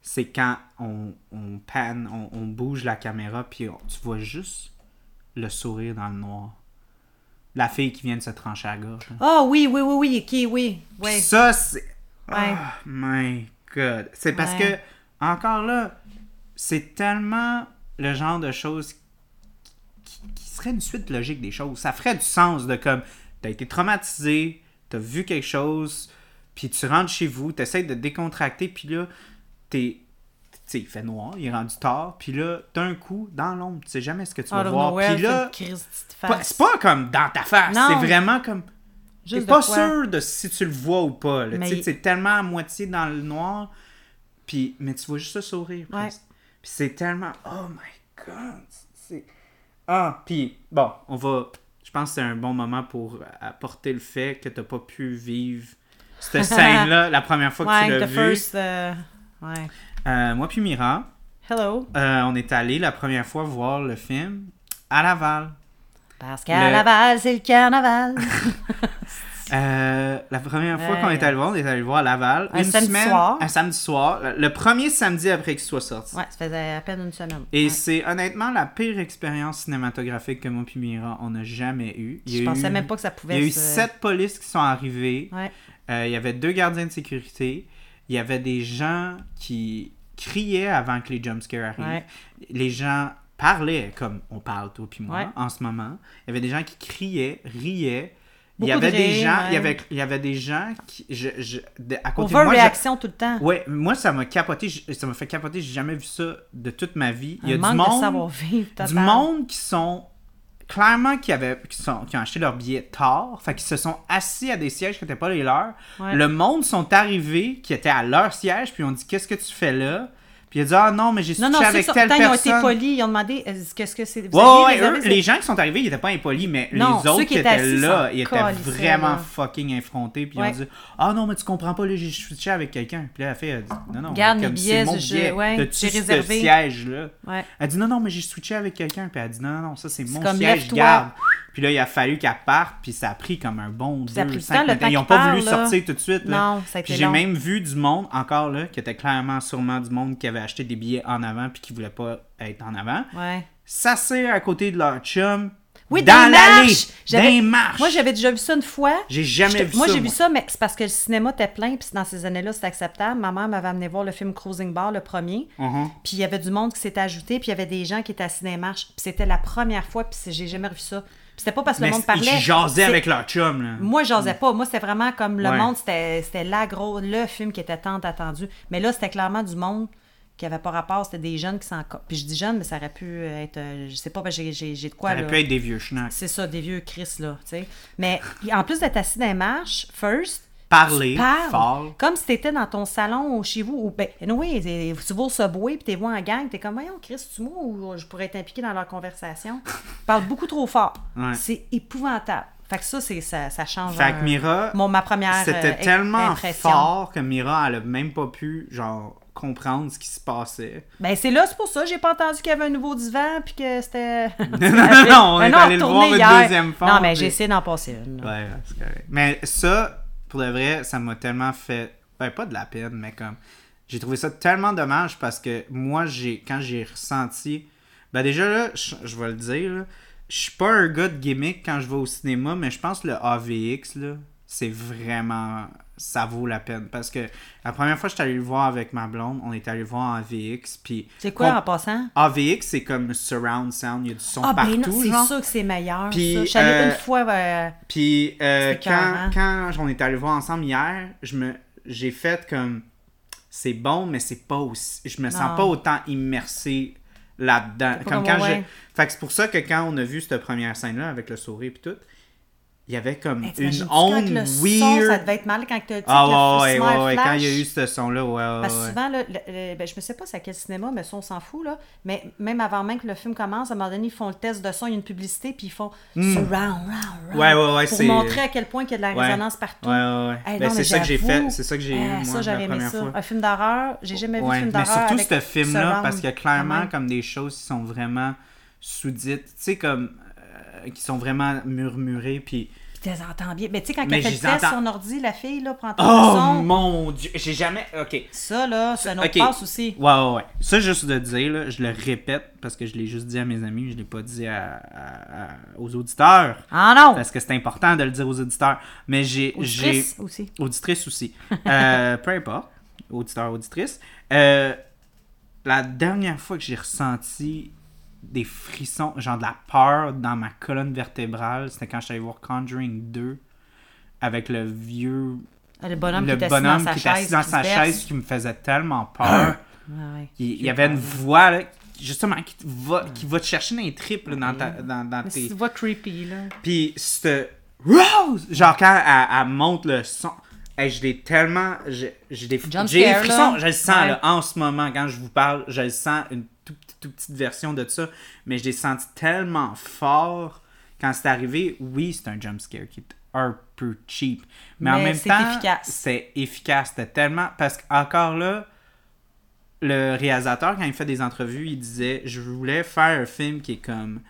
C'est quand on, on panne, on, on bouge la caméra, puis on- tu vois juste le sourire dans le noir. La fille qui vient de se trancher à la gorge. Ah oui, oui, oui, oui, ok, oui. Ça, c'est. Ouais. Oh my god. C'est parce Ouais. que, encore là, c'est tellement le genre de choses qui, qui serait une suite logique des choses. Ça ferait du sens de comme, t'as été traumatisé, t'as vu quelque chose, puis tu rentres chez vous, t'essayes de décontracter, puis là, t'es. Sais, il fait noir, il est rendu tard, puis là, d'un coup, dans l'ombre, tu sais jamais ce que tu vas voir. Puis là, c'est pas- comme dans ta face, c'est vraiment comme. T'es pas quoi? sûr de si tu le vois ou pas. Tu sais, il- tellement à moitié dans le noir, puis, mais tu vois juste le sourire. Ouais. Puis c'est tellement... Oh my God! C'est... Ah, puis bon, on va... Je pense que c'est un bon moment pour apporter le fait que t'as pas pu vivre cette scène-là la première fois que tu l'as vue. first. euh, Ouais. Euh, moi puis Mira, Hello. euh, on est allé la première fois voir le film à Laval. Parce qu'à Le- Laval, c'est le carnaval. Euh, la première fois Ouais. qu'on est allé le voir, on est allé le voir à Laval. Un une samedi semaine, soir. Un samedi soir. Le- premier samedi après qu'il soit sorti. Ouais, ça faisait à peine une semaine. Et Ouais. c'est honnêtement la pire expérience cinématographique que moi et Mira, on n'a jamais eue. Il y Je a pensais eu- même pas que ça Il pouvait y a eu se- sept polices qui sont arrivées. Ouais. Euh, il y avait deux gardiens de sécurité. Il y avait des gens qui criaient avant que les jumpscares arrivent. Ouais. Les gens parlaient comme on parle toi puis moi Ouais. en ce moment. Il y avait des gens qui criaient, riaient. Il y de avait des gens, il y avait il y avait des gens qui je, je- de- à côté de moi. je- Overreaction tout le temps. Ouais, moi ça m'a capoté, ça m'a fait capoter, j'ai jamais vu ça de toute ma vie. Il y a du monde total. du monde qui sont clairement qui avaient qui, sont, qui ont acheté leur billet tard, fait qu'ils se sont assis à des sièges qui n'étaient pas les leurs. Ouais. Le monde sont arrivés qui étaient à leur siège puis ont dit qu'est-ce que tu fais là Puis il a dit ah non mais j'ai Non, switché non, c'est avec ça. telle Tant ils ont été personne. polis, ils ont demandé est-ce- qu'est-ce que c'est. Vous Ouais, aviez ouais, réservé eux, les gens qui sont arrivés, ils étaient pas impolis, mais Non, les autres qui qui étaient étaient assis là, ils étaient vraiment là. fucking infrontés, puis ils Ouais. ont dit Ah non, mais tu comprends pas, là, j'ai switché avec quelqu'un. Puis là, la fille a dit Non, non, Garde comme mes c'est billets, mon je- billet, ouais, t'as-tu j'ai ce réservé? siège-là? Ouais. Elle dit non, non, mais j'ai switché avec quelqu'un. Puis elle dit non, non, non, ça c'est mon comme, siège, lève-toi. garde. Puis là, il a fallu qu'elle parte, puis ça a pris comme un bon ça deux, cinq minutes. Ils ont qu'il pas voulu là. sortir tout de suite. là. Non, ça a été Puis j'ai même vu du monde encore là, qui était clairement sûrement du monde qui avait acheté des billets en avant, puis qui voulait pas être en avant. Ouais. S'asseoir à côté de leur chum. Oui, dans l'allée. les marches. Moi, j'avais déjà vu ça une fois. J'ai jamais vu moi, ça. j'ai vu ça, mais c'est parce que le cinéma était plein, puis dans ces années-là, c'était acceptable. Ma mère m'avait amené voir le film Cruising Bar, le premier. Mhm. Puis il y avait du monde qui s'était ajouté, puis il y avait des gens qui étaient assis dans les marches. Puis c'était la première fois, puis j'ai jamais revu ça. C'était pas parce que Mais le monde ils parlait. jasaient c'est- avec leur chum, là. Moi, j'osais pas. Moi, c'était vraiment comme le Ouais. monde, c'était c'était la gros, le film qui était tant attendu. Mais là, c'était clairement du monde qui avait pas rapport. C'était des jeunes qui s'en. Puis je dis jeunes, mais ça aurait pu être. euh, Je sais pas, parce que j'ai- j'ai j'ai de quoi. Ça aurait là. pu être des vieux schnacks. C'est ça, des vieux Chris, là, tu sais. Mais en plus d'être assis dans les marches, first, Parler parles fort. comme si t'étais dans ton salon ou chez vous. Ou, ben, oui, tu vas au Subway puis t'es vois en gang, t'es comme, voyons, Chris, tu moi ou je pourrais être impliqué dans leur conversation? Ils parlent beaucoup trop fort. Ouais. C'est épouvantable. Fait que ça, c'est, ça, ça change. Fait que un- Mira, mon, ma première C'était euh, tellement impression. fort que Mira, elle a même pas pu, genre, comprendre ce qui se passait. Ben, c'est là, c'est pour ça. J'ai pas entendu qu'il y avait un nouveau divan puis que c'était. non, non, non, on Un est allé le voir une deuxième fois. Non, mais j'ai essayé d'en passer une. ouais, c'est correct. Mais ça, pour de vrai, ça m'a tellement fait. Ben, pas de la peine, mais comme. J'ai trouvé ça tellement dommage parce que moi, j'ai quand j'ai ressenti. Ben, déjà, là, je, vais le dire, je suis pas un gars de gimmick quand je vais au cinéma, mais je pense que le AVX, là, c'est vraiment. Ça vaut la peine. Parce que la première fois que je suis allé le voir avec ma blonde, on est allé le voir en AVX. Puis. C'est quoi en passant? AVX, c'est comme surround sound, il y a du son Ah, partout. ben c'est sûr que c'est meilleur. Puis, ça. Je suis allée euh, une fois. euh, Puis euh, quand, quand on est allé voir ensemble hier, je me j'ai fait comme c'est bon, mais c'est pas aussi. Je me Non. sens pas autant immersé là-dedans. Comme comme quand je. Fait que c'est pour ça que quand on a vu cette première scène-là avec le sourire et tout, il y avait comme Hey, une onde le son, weird. ça devait être mal quand tu ah le ouais, ouais, ouais, ouais, quand il y a eu ce son-là, ouais, ouais, Parce que souvent, là, le- le- ben, je ne sais pas c'est à quel cinéma, mais ça, on s'en fout, là. Mais même avant même que le film commence, à un moment donné, ils font le test de son, il y a une publicité, puis ils font surround, round, round. Hmm. Ouais, ouais, ouais, Pour montrer à quel point qu'il y a de la résonance partout. Ouais, ouais, ouais. Hey, Ben, c'est mais ça que j'ai fait, c'est ça que j'ai eu, eh, moi, ça, la j'aurais aimé ça. fois. Un film d'horreur, j'ai jamais vu de film mais d'horreur. surtout avec ce film-là, parce qu'il y a quand clairement même. comme des choses qui sont vraiment sous-dites, tu sais, comme. Qui sont vraiment murmurées, puis. Tu les entends bien. Mais tu sais, quand elle fait le test son ordi, la fille, là, entendre le Oh son. mon dieu! J'ai jamais. Ok. Ça, là, c'est un autre Ok. passe aussi. Ouais, ouais, ouais. Ça, juste de dire, là, je le répète parce que je l'ai juste dit à mes amis, je l'ai pas dit à- à- à- aux auditeurs. Ah non! Parce que c'est important de le dire aux auditeurs. Mais j'ai. j'ai Auditrice aussi. Auditrice aussi. Euh, peu importe. Auditeur, auditrice. Euh, la dernière fois que j'ai ressenti des frissons, genre de la peur dans ma colonne vertébrale, c'était quand je suis allé voir Conjuring 2 avec le vieux. Ah, Le bonhomme le qui est assis bonhomme dans sa qui était assis chaise. dans qui sa chaise qui me faisait tellement peur. Ouais, ouais. Il, il y avait une voix, là, justement, qui va, qui va te chercher dans les tripes là, dans, ta, dans, dans tes. voix creepy, là. Puis. Rose! Genre, quand elle, elle monte le son. Hey, je l'ai tellement. J'ai des, des frissons. là. Je le sens, là, en ce moment, quand je vous parle. Je le sens, une toute, petite version de ça. Mais je l'ai senti tellement fort quand c'est arrivé. Oui, c'est un jump scare qui est un peu cheap. Mais, en même temps, c'est efficace. C'était tellement. Parce qu'encore là, le réalisateur, quand il fait des entrevues, il disait Je voulais faire un film qui est comme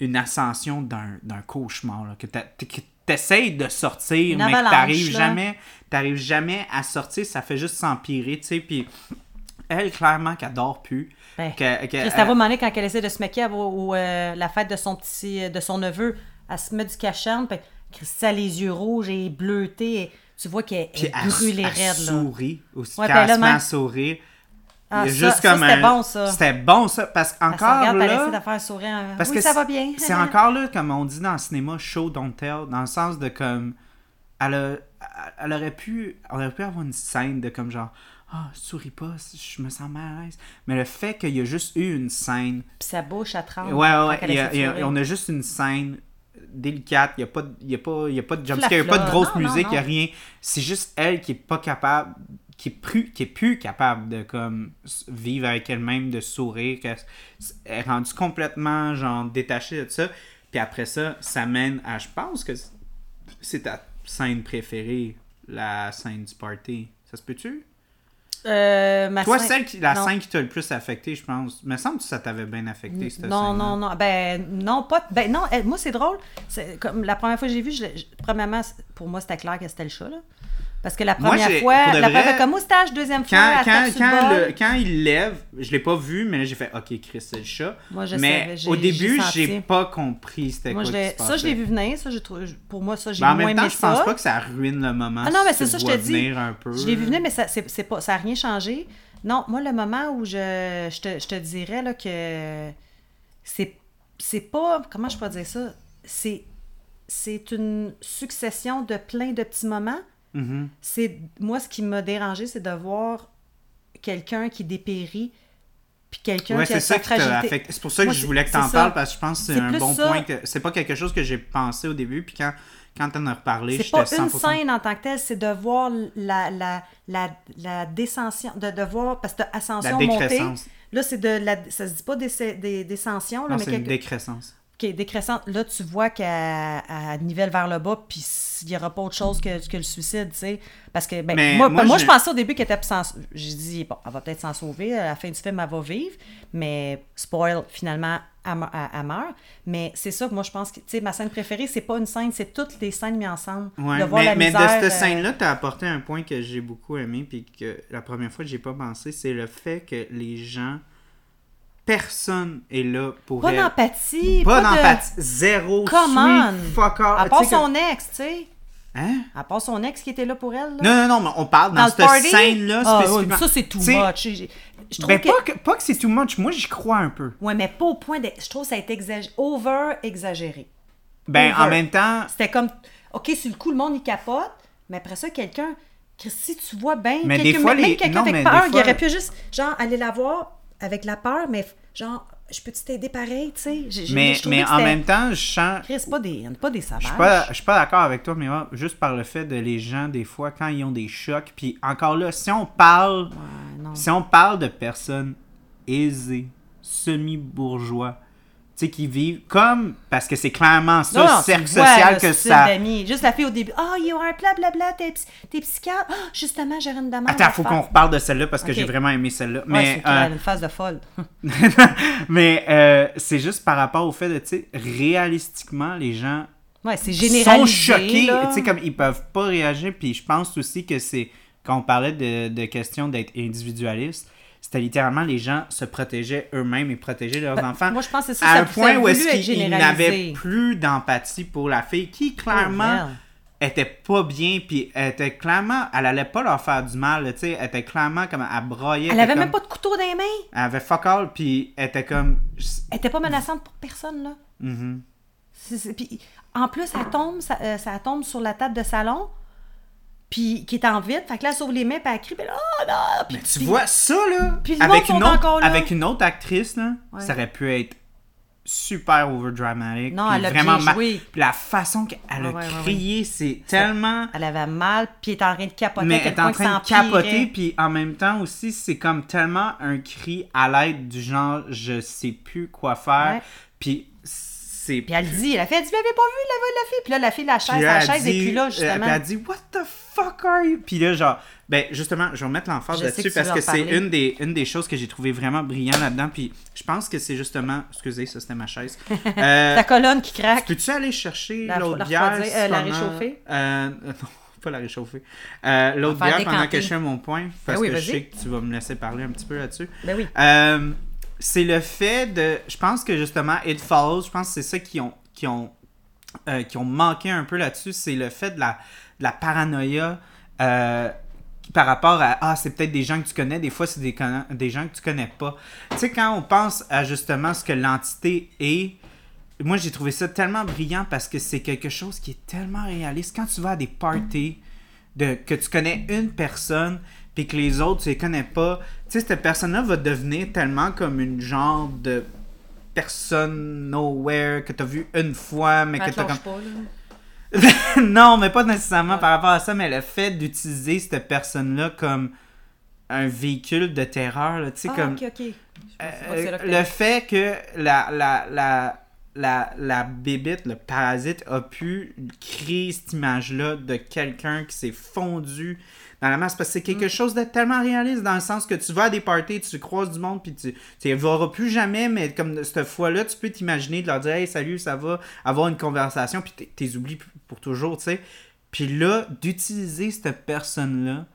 une ascension d'un d'un cauchemar. Là, que que t'essayes de sortir, Une mais que t'arrives là. jamais, t'arrives jamais à sortir, ça fait juste s'empirer, tu sais. Puis elle, clairement, qu'elle dort plus. Ben, que- que- Monet, quand elle essaie de se maquiller au, euh, la fête de son petit, de son neveu, elle se met du cachan, puis Christy a les yeux rouges et bleutée. et tu vois qu'elle elle, brûlée elle raide, là. sourit aussi, Ouais, quand ben elle là, se met à sourire. Ah, c'était un- bon, ça. C'était bon, ça, parce Elle qu'encore regarde, elle là... essaie de faire sourire. un- Parce oui, que ça va bien. C'est encore là, comme on dit dans le cinéma, show don't tell, dans le sens de comme. Elle, a- elle aurait pu. On aurait pu avoir une scène de comme genre. Ah, souris pas, je me sens mal à l'aise. Mais le fait qu'il y a juste eu une scène. Puis sa bouche, elle tremble. Ouais, ouais, il y a- il y a- on a juste une scène délicate. Il n'y a, pas de- il y a, pas- il y a pas de jump Flafla. scare, il n'y a pas de grosse Non, non, musique, il n'y a rien. C'est juste elle qui est pas capable. Qui est, plus, qui est plus capable de comme vivre avec elle-même, de sourire, qu'elle elle est rendue complètement genre détachée de ça. Puis après ça, ça mène à, je pense que c'est- c'est ta scène préférée, la scène du party. Ça se peut-tu? Euh, ma Toi, scène- celle qui, la non. scène qui t'a le plus affecté, je pense. me semble que ça t'avait bien affecté, cette Non, non, non. Ben, non, pas. Ben, non, elle- moi, c'est drôle. C'est Comme la première fois que j'ai vu, je, l'ai- je- premièrement, pour moi, c'était clair que c'était le chat, là. Parce que la Moi, première j'ai- fois, la première comme moustache, deuxième fois, Quand, elle quand, quand, le quand il lève, je l'ai pas vu, mais j'ai fait OK, Chris, c'est le chat. Moi, je mais savais, au début, j'ai pas compris c'était Moi, quoi je qui l'ai- se ça, je l'ai vu venir. Ça, pour moi, ça, j'ai Mais en moins même temps, je pense ça. pas que ça ruine le moment. Ah non, mais si c'est ça, je te dis. Je l'ai vu venir, mais ça c'est c'est pas ça a rien changé. Non, moi le moment où je, je, te, je te dirais là, que c'est c'est pas comment je peux dire ça? C'est c'est une succession de plein de petits moments. Mhm. C'est moi ce qui m'a dérangé, c'est de voir quelqu'un qui dépérit puis quelqu'un Ouais, qui a c'est sa fragilité. C'est pour ça que Moi, je c'est- voulais que c'est t'en ça. parles parce que je pense que c'est C'est un bon ça. point. que C'est pas quelque chose que j'ai pensé au début, puis quand, quand t'en as reparlé, C'est j'étais pas 100%. une scène en tant que telle, c'est de voir la, la, la, la descension, de, de voir, parce que t'as ascension, La montée. Là, c'est de la, ça se dit pas des, des, descensions, là, Non, mais c'est une décrescence. Est décrécente. Là, tu vois qu'elle elle nivelle vers le bas, puis il n'y aura pas autre chose que, que le suicide, tu sais. Parce que, ben, moi, moi, moi, je- pensais au début qu'elle était sans... J'ai dit, bon, elle va peut-être s'en sauver, à la fin du film, elle va vivre, mais, spoil, finalement, elle, me- elle- elle meurt. Mais c'est ça que moi, je pense que, tu sais, ma scène préférée, c'est pas une scène, c'est toutes les scènes mises ensemble. Ouais, de voir mais, la mais misère, de euh, cette scène-là, t'as apporté un point que j'ai beaucoup aimé, puis que la première fois, j'ai pas pensé, c'est le fait que les gens, personne est là pour Pas elle. d'empathie, Pas pas, de... d'empathie. Zéro. Come sweet on! fuck all. À part que- son ex, tu sais. Hein? À part son ex qui était là pour elle, là. Non, non, non, mais on parle dans, Dans cette scène-là Ah, spécifiquement. ça, c'est too Tu sais, much. Je trouve Ben, que... pas, que, pas que c'est too much. Moi, j'y crois un peu. Ouais, mais pas au point de. Je trouve que ça a été exagéré. Over exagéré. Ben, en même temps, C'était comme. OK, sur le coup, le monde, il capote. Mais après ça, quelqu'un. que Si tu vois bien. Mais quelqu'un- des fois, même les- quelqu'un avec peur, il aurait pu juste, genre, aller la voir avec la peur, mais genre, je peux-tu t'aider pareil, tu sais? Mais, mais en même temps, je sens. Chris, pas des, pas des sauvages. Je suis pas, je suis pas d'accord avec toi, mais moi, juste par le fait de les gens, des fois, quand ils ont des chocs, puis encore là, si on parle, Ouais, si on parle de personnes aisées, semi-bourgeois, sais, qui vivent comme, parce que c'est clairement ça, Non, non, le cercle social que ça... d'amis. Juste la fille au début. Oh, you are blablabla, t'es, t'es psychiatre. Ah, justement, j'ai une demande. Attends, faut qu'on reparle de celle-là parce que Ok. j'ai vraiment aimé celle-là. Ouais, mais c'est euh, une phase de folle. mais euh, c'est juste par rapport au fait de, tu sais, réalistiquement, les gens Ouais, c'est sont choqués, tu sais, comme ils peuvent pas réagir. Puis je pense aussi que c'est, quand on parlait de, de question d'être individualiste, c'était littéralement les gens se protégeaient eux-mêmes et protégeaient leurs Ben, enfants. moi, je pense que c'est ça, à ça- un point où est-ce qu'ils n'avaient plus d'empathie pour la fille qui clairement elle. était pas bien puis elle était clairement elle allait pas leur faire du mal tu sais elle était clairement comme elle broyait Elle avait comme- même pas de couteau dans les mains. elle avait fuck all puis elle était comme Elle était pas menaçante pour personne, là. Mhm. C'est- Puis, en plus, elle tombe, ça, euh, ça tombe sur la table de salon, puis qui est en vide. Fait que là, elle sauve les mains, puis elle crie, puis là, oh non! Puis, Mais tu puis- vois ça là? Puis le avec monde une autre encore là. avec une autre actrice là Ouais. ça aurait pu être super overdramatic Non, elle a vraiment bien joué. puis la façon qu'elle a Ouais, ouais, ouais, crié c'est tellement Elle avait mal, puis elle est en train de capoter. Mais elle est en train de capoter, puis en même temps aussi, c'est comme tellement un cri à l'aide du genre je sais plus quoi faire. Puis c'est. Puis elle dit, la fille, elle dit, vous l'avez pas vu, la, la fille? Puis là, la fille, la chaise, Puis la elle chaise, dit- et puis là, euh, justement. Puis elle dit What the fuck are you? Puis là, genre, ben justement, je vais mettre l'emphase là-dessus parce que c'est une des, une des choses que j'ai trouvé vraiment brillant là-dedans. Puis je pense que c'est justement. Excusez, ça c'était ma chaise. Euh, La colonne qui craque. Peux-tu aller chercher La- l'autre la bière? euh, la réchauffer? Euh, euh, non, pas la réchauffer. Euh, l'autre bière pendant que je fais mon point. Parce oui, que je sais que tu vas me laisser parler un petit peu là-dessus. Ben oui. Euh, c'est le fait de. Je pense que justement, It Follows, je pense que c'est ça qui ont, qui ont, euh, qui ont manqué un peu là-dessus. C'est le fait de la, de la paranoïa euh, par rapport à. Ah, c'est peut-être des gens que tu connais, des fois, c'est des, des gens que tu connais pas. Tu sais, quand on pense à justement ce que l'entité est. Moi, j'ai trouvé ça tellement brillant parce que c'est quelque chose qui est tellement réaliste. Quand tu vas à des parties, de, que tu connais une personne, puis que les autres, tu les connais pas, tu sais, cette personne-là va devenir tellement comme une genre de personne nowhere que tu as vu une fois, mais que Elle tu as lâche comme. pas, là. non, mais pas nécessairement par rapport à ça, mais le fait d'utiliser cette personne-là comme un véhicule de terreur, tu sais, Ah, comme. Euh, le fait que la, la, la, la, la bébite, le parasite, a pu créer cette image-là de quelqu'un qui s'est fondu dans la masse. Parce que c'est quelque chose de tellement réaliste dans le sens que tu vas à des parties, tu croises du monde, puis tu tu verras plus jamais, mais comme cette fois-là, tu peux t'imaginer de leur dire Hey, salut, ça va, avoir une conversation, puis t'es- oublies pour toujours, tu sais. Puis là, d'utiliser cette personne-là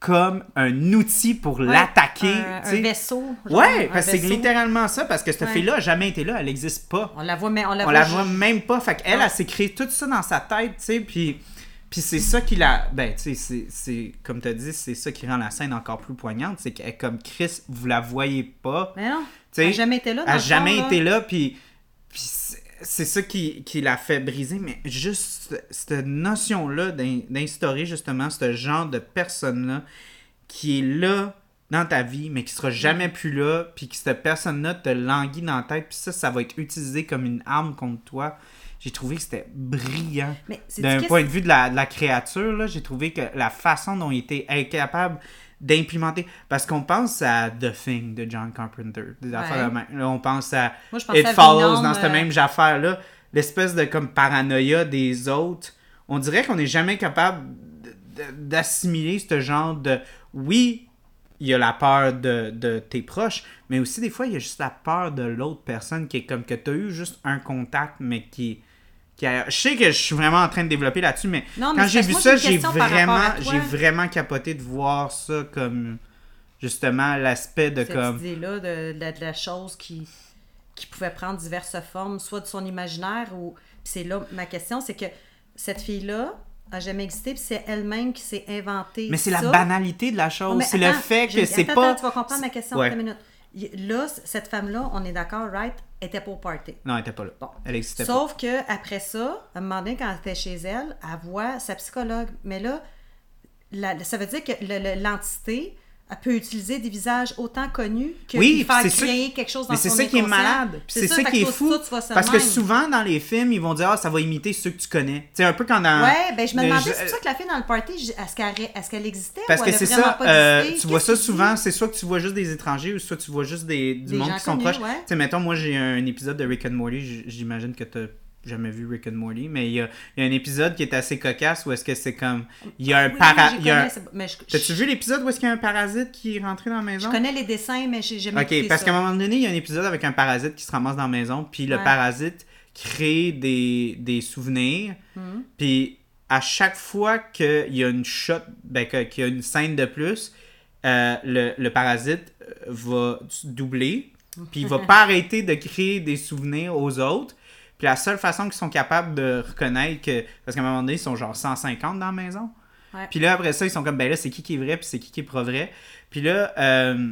comme un outil pour l'attaquer. Un, un vaisseau. genre, Ouais, parce que c'est littéralement ça, parce que cette Ouais. fille-là a jamais été là, elle n'existe pas. On la voit, mais on la On voit. la ju- voit même pas. Fait qu'elle, Non. elle s'est créé tout ça dans sa tête, tu sais, puis, puis c'est ça qui la... Ben, tu sais, c'est-. Comme tu as dit, c'est ça qui rend la scène encore plus poignante, c'est qu'elle comme Chris, vous la voyez pas, Mais non. tu sais. Elle a jamais été là. Elle a le fond, jamais là. été là, puis... puis c'est- ça qui, qui l'a fait briser, mais juste cette notion-là d'in- d'instaurer justement ce genre de personne-là qui est là dans ta vie, mais qui sera jamais plus là, puis que cette personne-là te languit dans la tête, puis ça, ça va être utilisé comme une arme contre toi. J'ai trouvé que c'était brillant. D'un point de vue de la, de la créature, j'ai trouvé que la façon dont il était incapable d'implémenter. Parce qu'on pense à The Thing de John Carpenter, des affaires de. Là, on pense à Moi, je It à Follows dans cette euh, même affaire-là. L'espèce de comme paranoïa des autres. On dirait qu'on n'est jamais capable d'assimiler ce genre de. Oui, il y a la peur de, de tes proches, mais aussi des fois, il y a juste la peur de l'autre personne qui est comme que tu as eu juste un contact, mais qui. Qui a... Je sais que je suis vraiment en train de développer là-dessus, mais, Non, mais quand j'ai vu ça, j'ai vraiment, j'ai vraiment capoté de voir ça comme justement l'aspect de cette comme. idée-là de, de la- de la chose qui, qui pouvait prendre diverses formes, soit de son imaginaire ou. Puis c'est là ma question, c'est que cette fille-là a jamais existé, puis c'est elle-même qui s'est inventée. Mais c'est la banalité de la chose. C'est le fait que c'est pas. attends, tu vas comprendre ma question Ouais. en une minute. Il- Là, cette femme-là, on est d'accord, right, était pas au party. Non, elle était pas là. Bon. Elle existait pas. Sauf que après ça, à un moment donné, quand elle était chez elle, elle voit sa psychologue. Mais là, la- ça veut dire que le- le- l'entité elle peut utiliser des visages autant connus que Oui, faire c'est ça- créer quelque chose dans Mais c'est son ça qui est malade. C'est ça, qui que est fou. ça parce que souvent dans les films, ils vont dire ah ça va imiter ceux que tu connais. Sais un peu quand dans. Ouais, ben je me demandais, c'est pour ça que la fille dans le party, est-ce qu'elle est-ce qu'elle existait Parce ou que elle a c'est vraiment ça, pas euh, tu vois ça que souvent, c'est soit que tu vois juste des étrangers ou soit tu vois juste des, du Des monde qui sont connus, proches. ouais. Tu sais, mettons, moi j'ai un épisode de Rick and Morty, j'imagine que tu jamais vu Rick and Morty, mais il y a, il y a un épisode qui est assez cocasse où est-ce que c'est comme. Il y a un Oui, para. oui, il y a un- T'as-tu vu l'épisode où est-ce qu'il y a un parasite qui est rentré dans la maison? Je connais les dessins, mais j'ai jamais Ok, parce qu'à un moment donné, il y a un épisode avec un parasite qui se ramasse dans la maison, puis le Ouais. parasite crée des, des souvenirs, Mhm. puis à chaque fois qu'il y a une shot, ben, qu'il y a une scène de plus, euh, le, le parasite euh, va doubler, puis il va pas arrêter de créer des souvenirs aux autres. Puis la seule façon qu'ils sont capables de reconnaître que. Parce qu'à un moment donné, ils sont genre 150 dans la maison. Ouais. Puis là, après ça, ils sont comme, ben là, c'est qui qui est vrai, puis c'est qui qui est pas vrai. Puis là, euh,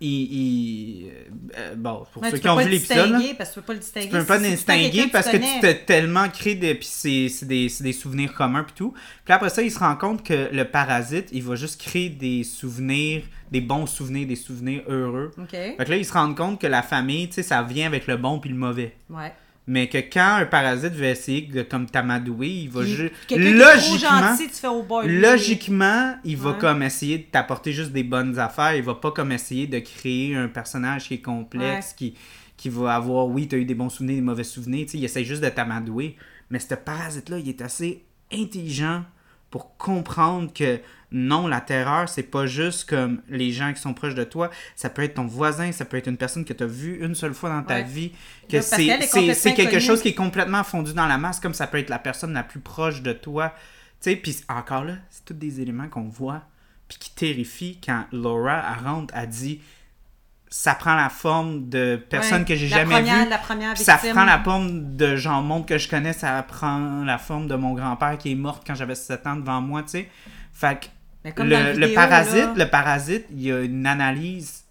ils. ils- euh, bon, pour ceux qui ont vu l'épisode, distinguer, parce que tu peux pas le distinguer. tu peux pas le distinguer parce que tu t'es tellement créé des. Puis c'est c'est des, c'est des souvenirs communs, puis tout. Puis après ça, il se rend compte que le parasite, il va juste créer des souvenirs, des bons souvenirs, des souvenirs heureux. OK. Fait que là, il se rend compte que la famille, tu sais, ça vient avec le bon puis le mauvais. Ouais. Mais que quand un parasite veut essayer de comme t'amadouer, il va juste. Logiquement. gentil, tu fais au boy. lui. Logiquement, il va comme essayer de t'apporter juste des bonnes affaires. Il va pas comme essayer de créer un personnage qui est complexe, qui, qui va avoir, oui, tu as eu des bons souvenirs, des mauvais souvenirs. Tu sais, il essaie juste de t'amadouer. Mais ce parasite-là, il est assez intelligent pour comprendre que non, la terreur, c'est pas juste comme les gens qui sont proches de toi. Ça peut être ton voisin, ça peut être une personne que tu as vue une seule fois dans ta Ouais. vie. Que c'est quelque chose qui est complètement fondu dans la masse, comme ça peut être la personne la plus proche de toi. Tu sais, puis encore là, c'est tous des éléments qu'on voit, puis qui terrifient quand Laura, elle rentre, elle dit ça prend la forme de personne Ouais. que j'ai jamais première- vue. La première ça prend la forme de genre monde que je connais, ça prend la forme de mon grand-père qui est mort quand j'avais 7 ans devant moi, tu sais. Fait que Mais comme dans le, le parasite, là. le parasite, il y a une analyse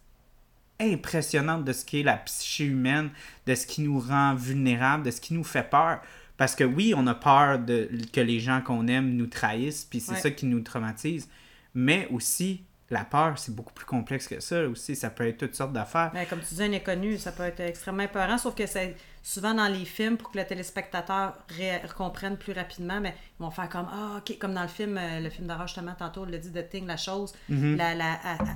impressionnante de ce qu'est la psyché humaine, de ce qui nous rend vulnérables, de ce qui nous fait peur. Parce que oui, on a peur de, que les gens qu'on aime nous trahissent, puis c'est Ouais. ça qui nous traumatise. Mais aussi, la peur, c'est beaucoup plus complexe que ça. Aussi, ça peut être toutes sortes d'affaires. Ben, comme tu dis, un inconnu, ça peut être extrêmement épeurant, sauf que c'est souvent dans les films, pour que le téléspectateur comprenne plus rapidement, mais ils vont faire comme Ah, ok, comme dans le film, euh, le film d'horreur, justement, tantôt, l'a dit, The Thing, la chose, Mhm. la, la, elle, elle-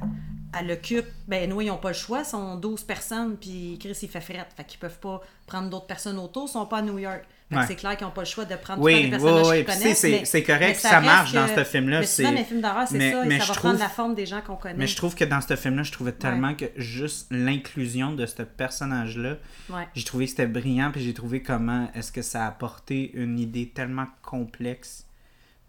elle occupe, ben, nous, ils n'ont pas le choix, ils sont 12 personnes, puis Chris, il fait frette, fait qu'ils peuvent pas prendre d'autres personnes autour, ils sont pas à New York. Ouais. c'est clair qu'ils n'ont pas le choix de prendre Oui, tout le temps oui, personnages oui, qu'ils connaissent. c'est- correct, mais ça reste marche que- dans ce film-là, Mais souvent, les films d'horreur, c'est ça, mais ça je va trouve- prendre la forme des gens qu'on connaît. Mais je trouve que dans ce film-là, je trouvais tellement que juste l'inclusion de ce personnage-là, Ouais. j'ai trouvé que c'était brillant, puis j'ai trouvé comment est-ce que ça a apporté une idée tellement complexe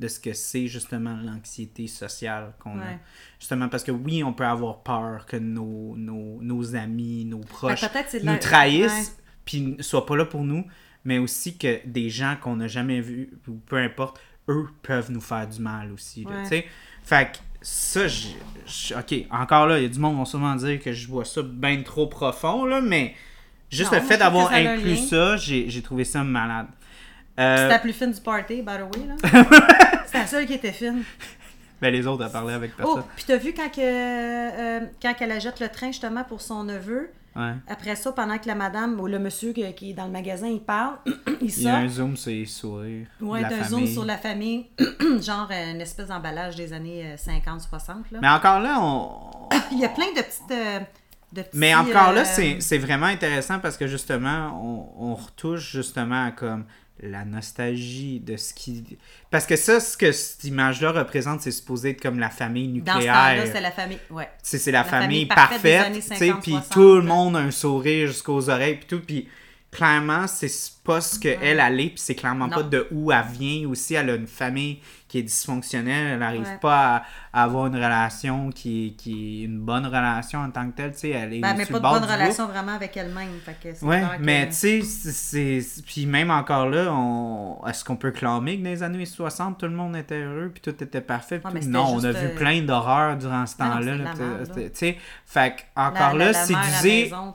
de ce que c'est justement l'anxiété sociale qu'on a. Ouais. Justement parce que oui, on peut avoir peur que nos, nos, nos amis, nos proches Ben, de nous trahissent, ouais. puis ne soient pas là pour nous, mais aussi que des gens qu'on n'a jamais vus, ou peu importe, eux peuvent nous faire du mal aussi. là, Ouais. Fait que ça, j'ai- ok, encore là, il y a du monde qui vont sûrement dire que je vois ça bien trop profond, là, mais Juste Non, le fait je d'avoir inclus ça, j'ai j'ai trouvé ça malade. Euh, C'était la plus fine du party, by the way, là. C'était la seule qui était fine. ben, les autres, à parler avec Oh, personne. puis t'as vu quand, que, euh, quand elle achète le train, justement, pour son neveu, Ouais. après ça, pendant que la madame ou le monsieur qui, qui est dans le magasin, il parle, il Il y a un sort. zoom sur les sourires. La d'un zoom sur la famille, genre euh, une espèce d'emballage des années 50-60. là. Mais encore là, on. Il y a plein de petites. euh, de petits, Mais encore là, euh, c'est c'est vraiment intéressant parce que justement, on, on retouche justement à comme la nostalgie de ce qui. Parce que ça, ce que cette image-là représente, c'est supposé être comme la famille Dans ce temps-là, nucléaire. c'est la famille. Ouais. C'est la, La famille, famille parfaite des parfaite, années tu sais, 50, puis 60, tout le monde a un sourire jusqu'aux oreilles, puis tout, puis clairement, c'est pas ce qu'elle elle elle est, puis c'est clairement Non. pas de où elle vient aussi. Elle a une famille qui est dysfonctionnelle, elle n'arrive Ouais. pas à, à avoir une relation qui qui est une bonne relation en tant que telle, tu sais, elle est Ben, mais pas de bonne groupe. relation vraiment avec elle-même. Que- mais tu sais, c'est. Puis même encore là, on... est-ce qu'on peut clamer que dans les années 60, tout le monde était heureux, puis tout était parfait? Ouais, tout? c'était Non, on a vu euh, plein d'horreurs durant ce Ah temps-là. Tu sais, fait que, encore La- là, c'est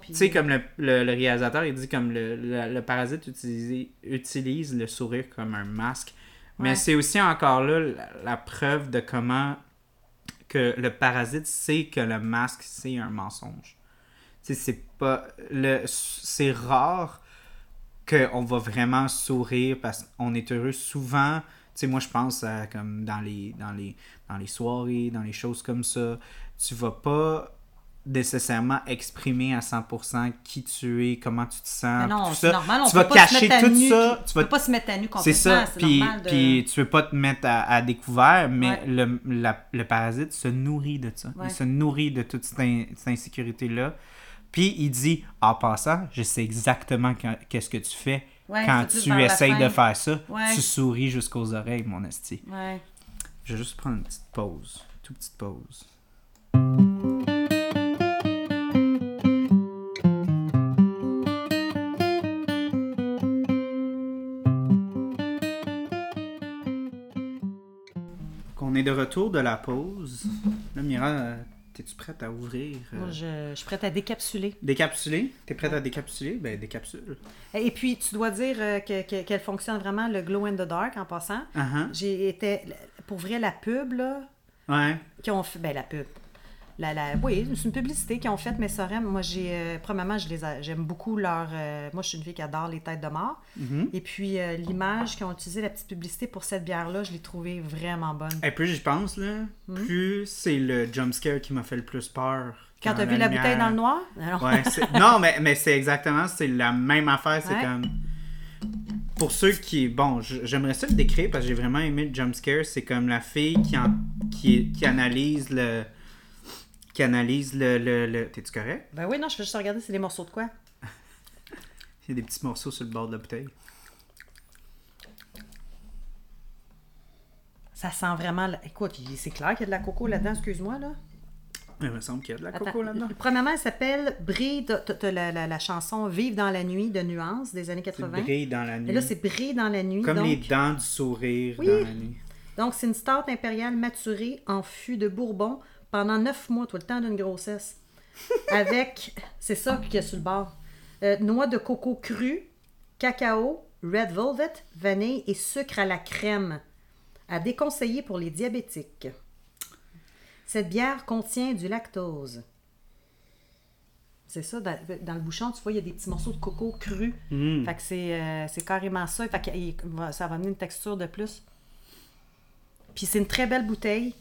puis- Tu sais, comme le, le, le réalisateur, il dit comme le, le, le parasite utilise, utilise le sourire comme un masque. Mais c'est aussi encore là la, la preuve de comment que le parasite sait que le masque, c'est un mensonge. C'est pas. Le, c'est rare qu'on va vraiment sourire parce qu'on est heureux. Souvent, tu sais, moi, je pense à comme dans les, dans, les, dans les soirées, dans les choses comme ça, tu vas pas nécessairement exprimer à 100% qui tu es, comment tu te sens, non, tout ça. normal. On tu vas pas cacher à tout nu, ça. Tu vas peux pas se mettre à nu c'est complètement. ça, C'est puis, normal de... puis tu veux pas te mettre à, à découvert, mais Ouais. le, la- le parasite se nourrit de ça. Ouais. Il se nourrit de toute cette, in- cette insécurité-là. Puis il dit, en passant, je sais exactement qu'est-ce que tu fais Ouais, quand tu essayes de faire ça. Tu souris jusqu'aux oreilles, mon esti. Je vais juste prendre une petite pause. Toute petite pause. Est de retour de la pause. Là, Mira, t'es-tu prête à ouvrir? euh, Moi, je, je suis prête à décapsuler. Décapsuler? T'es prête à décapsuler? Ben, décapsule. Et puis, tu dois dire euh, que- que- qu'elle fonctionne vraiment, le glow in the dark, en passant. Uh-huh. J'ai été, pour vrai, la pub, là, Ouais. qui ont fait, ben la pub. La, la, oui, c'est une publicité qu'ils ont faite, mais Sorem, moi, j'ai, euh, premièrement, je les a- j'aime beaucoup leur, euh, moi, je suis une fille qui adore les têtes de mort. Mhm. Et puis, euh, l'image qu'ils ont utilisé, la petite publicité pour cette bière-là, je l'ai trouvée vraiment bonne. Et plus j'y pense, là, plus c'est le jumpscare qui m'a fait le plus peur. Hmm? Quand t'as vu la lumière- bouteille dans le noir? Alors, Ouais, c'est- non, mais, mais c'est exactement, c'est la même affaire. C'est Ouais. comme. Pour ceux qui. Bon, j'aimerais ça le décrire parce que j'ai vraiment aimé le jumpscare. C'est comme la fille qui, en- qui, qui analyse le. Qui analyse le. le, le- T'es-tu correct? Ben oui, non, je fais juste regarder, c'est des morceaux de quoi? A des petits morceaux sur le bord de la bouteille. Ça sent vraiment... la- Écoute, c'est clair qu'il y a de la coco là-dedans, excuse-moi, là. Il me semble qu'il y a de la coco là-dedans. Premièrement, elle s'appelle Brille, la, la, la chanson Vive dans la nuit de Nuance des années C'est 80. brille dans la nuit. Et là, c'est Brille dans la nuit. Comme donc, les dents du sourire Oui. dans la nuit. donc, c'est une stout impériale maturée en fût de Bourbon pendant neuf mois, tout le temps d'une grossesse. Avec, c'est ça qu'il y a sur le bord, euh, noix de coco crue, cacao, red velvet, vanille et sucre à la crème. À déconseiller pour les diabétiques. Cette bière contient du lactose. C'est ça, dans, dans le bouchon, tu vois, il y a des petits morceaux de coco crus. Mm. Fait que c'est, euh, carrément ça. Fait que ça va amener une texture de plus. Puis c'est une très belle bouteille.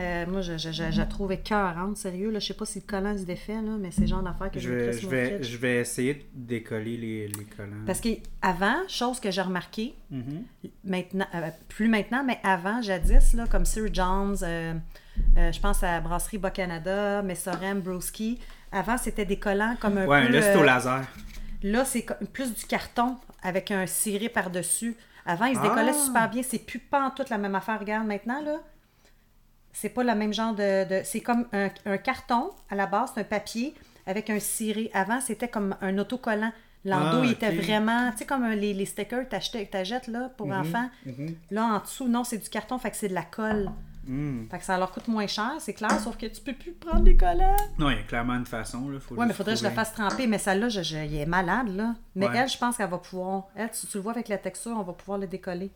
Euh, moi, je, je, je, je la trouve écœurante, sérieux. Là. Je sais pas si le collant se défait, là, mais c'est le genre d'affaire que Je vais, je, vais, je vais essayer de décoller les, les collants. Parce qu'avant, chose que j'ai remarqué, Mhm. maintenant, euh, plus maintenant, mais avant, jadis, là, comme Sir John's, euh, je pense à Brasserie Bas-Canada, Messorem, Broski. Avant, c'était des collants comme un Ouais, peu... là, c'est au laser. Là, c'est plus du carton avec un ciré par-dessus. Avant, ils se Ah! décollaient super bien. C'est plus pas en toute la même affaire. Regarde, maintenant, là, c'est pas le même genre de... de- c'est comme un, un carton, à la base, c'est un papier avec un ciré. Avant, c'était comme un autocollant. L'endos, Ah, il était vraiment... Tu sais, comme les, les stickers que t'achètes, là, pour Mhm, enfants. mhm. Là, en dessous, non, c'est du carton, fait que c'est de la colle. Hmm. Fait que ça leur coûte moins cher, c'est clair, sauf que tu peux plus prendre des collants. Non, il y a clairement une façon. Là. Faut Ouais, mais faudrait que je la fasse tremper. Mais celle-là, je, je- il est malade, là. Mais Ouais. elle, je pense qu'elle va pouvoir. Elle, si tu le vois avec la texture, on va pouvoir le décoller.